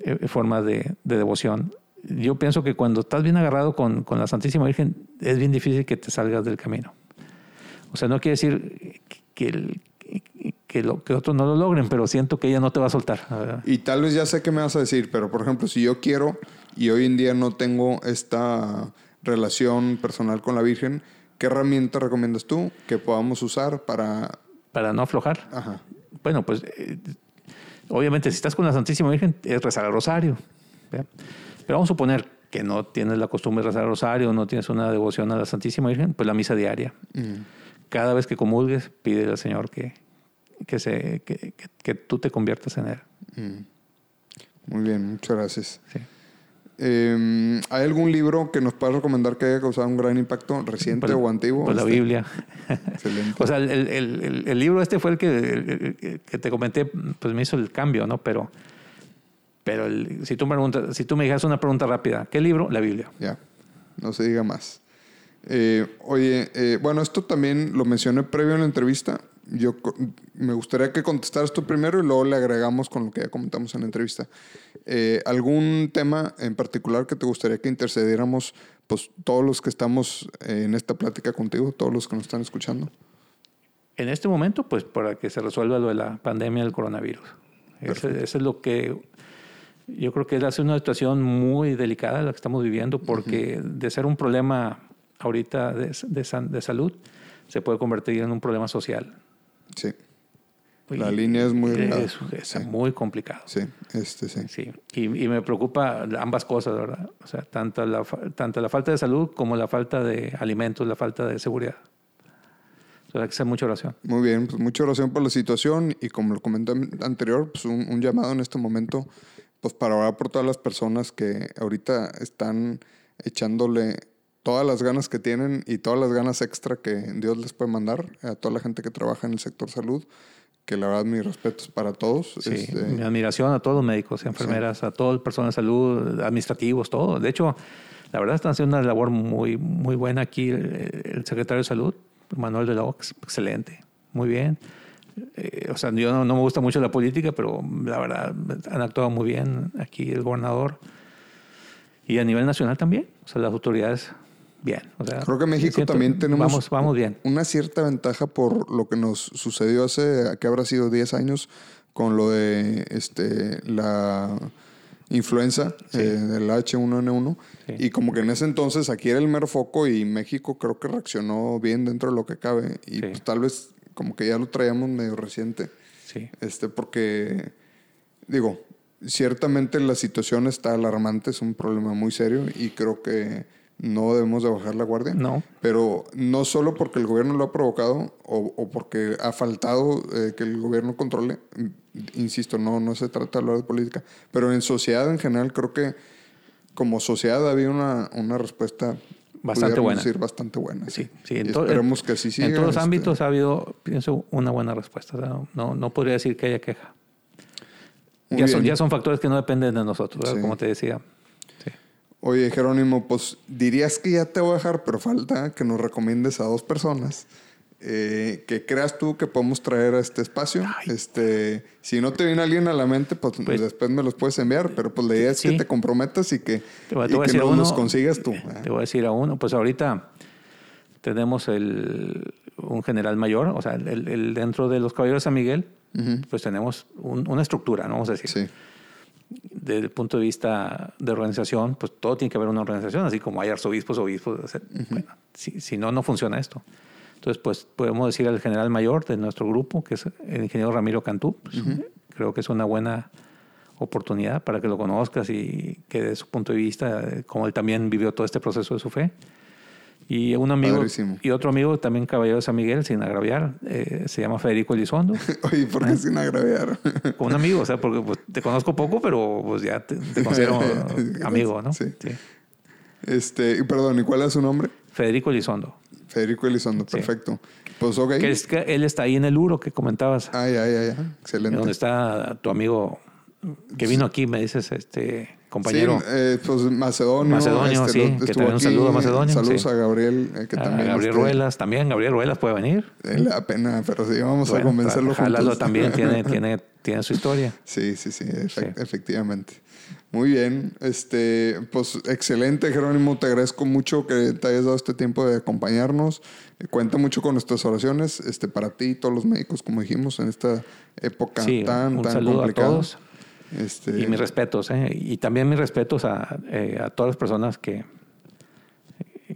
eh, formas de, de devoción. Yo pienso que cuando estás bien agarrado con, con la Santísima Virgen, es bien difícil que te salgas del camino. O sea, no quiere decir que, el- que, lo, que otros no lo logren, pero siento que ella no te va a soltar. ¿verdad? Y tal vez ya sé qué me vas a decir, pero por ejemplo, si yo quiero y hoy en día no tengo esta relación personal con la Virgen, ¿qué herramienta recomiendas tú que podamos usar para... Para no aflojar. Ajá. Bueno, pues eh, obviamente si estás con la Santísima Virgen es rezar el rosario. ¿verdad? Pero vamos a suponer que no tienes la costumbre de rezar el rosario, no tienes una devoción a la Santísima Virgen, pues la misa diaria. Cada vez que comulgues, pide al Señor que, que, se, que, que- que tú te conviertas en Él. Muy bien, muchas gracias. Sí. Eh, ¿Hay algún libro que nos puedas recomendar que haya causado un gran impacto reciente Pues- o antiguo? Pues la Este, Biblia. Excelente. O sea, el, el- el- el libro este fue el que, que te comenté, pues me hizo el cambio, ¿no? Pero, pero el- si, tú me preguntas, si tú me dijeras una pregunta rápida, ¿qué libro? La Biblia. Ya, no se diga más. Eh, oye, eh, bueno, esto también lo mencioné previo en la entrevista. Yo me gustaría que contestaras tú primero y luego le agregamos con lo que ya comentamos en la entrevista. Eh, ¿Algún tema en particular que te gustaría que intercediéramos, pues todos los que estamos eh, en esta plática contigo, todos los que nos están escuchando? En este momento, pues para que se resuelva lo de la pandemia del coronavirus. Eso, eso es lo que yo creo que es una situación muy delicada la que estamos viviendo, porque de ser un problema ahorita de, de san- de salud, se puede convertir en un problema social. Sí, La línea es muy es, es Sí. muy complicado. sí, este sí. Sí, y, y me preocupa ambas cosas, ¿verdad? O sea, tanto la, tanto la falta de salud como la falta de alimentos, la falta de seguridad. Sea, hay que hacer mucha oración. Muy bien, pues mucha oración por la situación y como lo comenté anterior, pues un, un llamado en este momento, pues para orar por todas las personas que ahorita están echándole todas las ganas que tienen y todas las ganas extra que Dios les puede mandar a toda la gente que trabaja en el sector salud, que la verdad mis respetos para todos. Sí, Este, mi admiración a todos los médicos, enfermeras, a todo el personal de salud, administrativos, todo. De hecho, la verdad están haciendo una labor muy, muy buena aquí el, el secretario de salud, Manuel de la Ox, excelente, muy bien. Eh, o sea, yo no, no me gusta mucho la política, pero la verdad han actuado muy bien aquí el gobernador. Y a nivel nacional también, o sea, las autoridades, bien. O sea, Creo que México siento- también tenemos Vamos, vamos bien. una cierta ventaja por lo que nos sucedió hace, que habrá sido 10 años, con lo de este, la influenza eh, del H1N1. Sí. Y como que en ese entonces aquí era el mero foco y México creo que reaccionó bien dentro de lo que cabe. Y Sí. pues, tal vez como que ya lo traíamos medio reciente. Sí. Este, porque, digo, ciertamente la situación está alarmante, es un problema muy serio y creo que no debemos de bajar la guardia. No. Pero no solo porque el gobierno lo ha provocado o, o porque ha faltado eh, que el gobierno controle, insisto, no, no se trata de hablar de política, pero en sociedad en general creo que como sociedad había una, una respuesta Bastante buena. decir, bastante buena. Sí, Sí, sí, en, esperemos que así siga. en todos los este, ámbitos ha habido, pienso, una buena respuesta. O sea, no- no, podría decir que haya queja. Ya son, ya son factores que no dependen de nosotros, como te decía. Sí. Oye, Jerónimo, pues dirías que ya te voy a dejar, pero falta que nos recomiendes a dos personas eh, que creas tú que podemos traer a este espacio. Este, si no te viene alguien a la mente, pues, Pues- después me los puedes enviar, pero pues la idea es que te comprometas y que, Te voy, y te voy a que a nos uno. los consigas tú. Te voy a decir a uno. Pues ahorita, tenemos el, un general mayor, o sea, el, el- dentro de los caballeros de San Miguel, pues tenemos un- una estructura, ¿no? Vamos a decir. Sí. Desde el punto de vista de organización, pues todo tiene que haber una organización, así como hay arzobispos, obispos. o sea, bueno, si, si no, no funciona esto. Entonces, pues podemos decir al general mayor de nuestro grupo, que es el ingeniero Ramiro Cantú. pues, Creo que es una buena oportunidad para que lo conozcas y que de su punto de vista, como él también vivió todo este proceso de su fe. Y un amigo Padrísimo. y otro amigo también caballero de San Miguel, sin agraviar, eh, se llama Federico Elizondo. Oye, ¿por qué sin agraviar? Como un amigo, o sea, porque pues, te conozco poco, pero pues ya te, te considero amigo, ¿no? Sí. Este, y perdón, ¿y cuál es su nombre? Federico Elizondo. Federico Elizondo, perfecto. Pues ok. Que es que él está ahí en el Uro que comentabas, Ah, ya, ya, ya. Excelente. donde está tu amigo que vino aquí, me dices, este compañero. Sí, eh, pues Macedonio. Macedonio, este, sí, que también un saludo a Macedonio, Saludos sí. a Gabriel, eh, que a también. Gabriel este, Ruelas, también Gabriel Ruelas puede venir. le da pena, pero sí, vamos a Bueno, convencerlo Jálalo juntos. también tiene, tiene, tiene su historia. Sí, sí, sí, efe- Sí. efectivamente. Muy bien, este, pues excelente Jerónimo, te agradezco mucho que te hayas dado este tiempo de acompañarnos. Cuenta mucho con nuestras oraciones, este, para ti y todos los médicos, como dijimos, en esta época Sí, tan, un tan saludo a complicada. todos. Este, Y mis respetos, ¿eh? Y también mis respetos a, eh, a todas las personas que,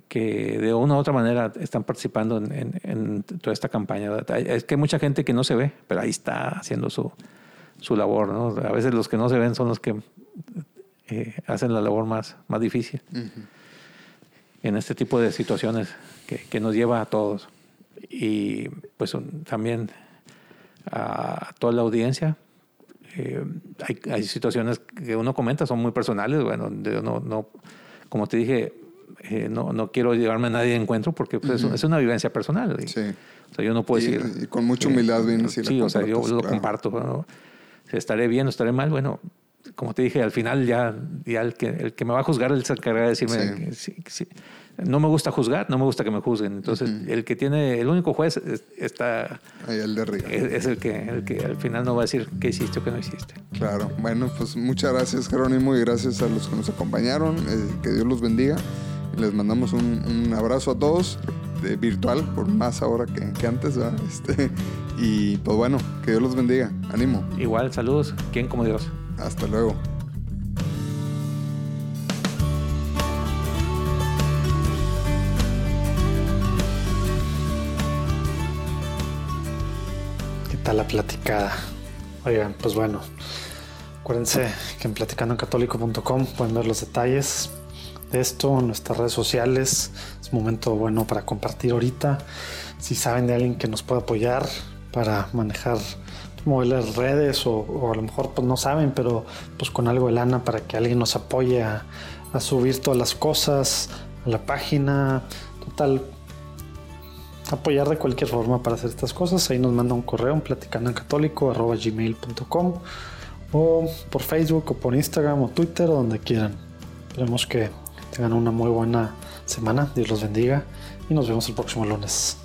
que de una u otra manera están participando en, en- en toda esta campaña. Es que hay mucha gente que no se ve, pero ahí está haciendo su, su labor. ¿no? A veces los que no se ven son los que eh, hacen la labor más, más difícil en este tipo de situaciones que, que nos lleva a todos. Y pues un- también a toda la audiencia. Eh, hay, hay situaciones que uno comenta, son muy personales. Bueno, no, no, como te dije, eh, no, no quiero llevarme a nadie de encuentro porque pues, es- es una vivencia personal. Y, Sí. O sea, yo no puedo Y- decir. y con mucha humildad vienes y la Sí, o sea, yo lo claro. comparto. ¿no? Si estaré bien o estaré mal, bueno, como te dije, al final ya, ya el, que, el que me va a juzgar, él se encargará de decirme. Sí. que sí-. No me gusta juzgar, no me gusta que me juzguen. Entonces, el que tiene, el único juez es- está, Ahí el de arriba. es, es el, que, el que al final no va a decir qué hiciste o qué no hiciste. Claro, bueno, pues muchas gracias Jerónimo y gracias a los que nos acompañaron. eh, que Dios los bendiga. Les mandamos un, un abrazo a todos, de virtual, por más ahora que, que antes. ¿verdad? Este, y pues bueno, que Dios los bendiga. Ánimo. Igual, saludos. ¿Quién como Dios? Hasta luego. ¿Qué tal la platicada? Oigan, pues bueno, acuérdense que en platicandoencatólico.com pueden ver los detalles de esto en nuestras redes sociales. Es momento bueno para compartir ahorita. Si saben de alguien que nos pueda apoyar para manejar mover las redes o, a lo mejor pues no saben, pero pues con algo de lana para que alguien nos apoye a, subir todas las cosas a la página. Total, apoyar de cualquier forma para hacer estas cosas, ahí nos manda un correo en platicando en católico arroba gmail.com o por Facebook o por Instagram o Twitter o donde quieran. Esperemos que tengan una muy buena semana, Dios los bendiga y nos vemos el próximo lunes.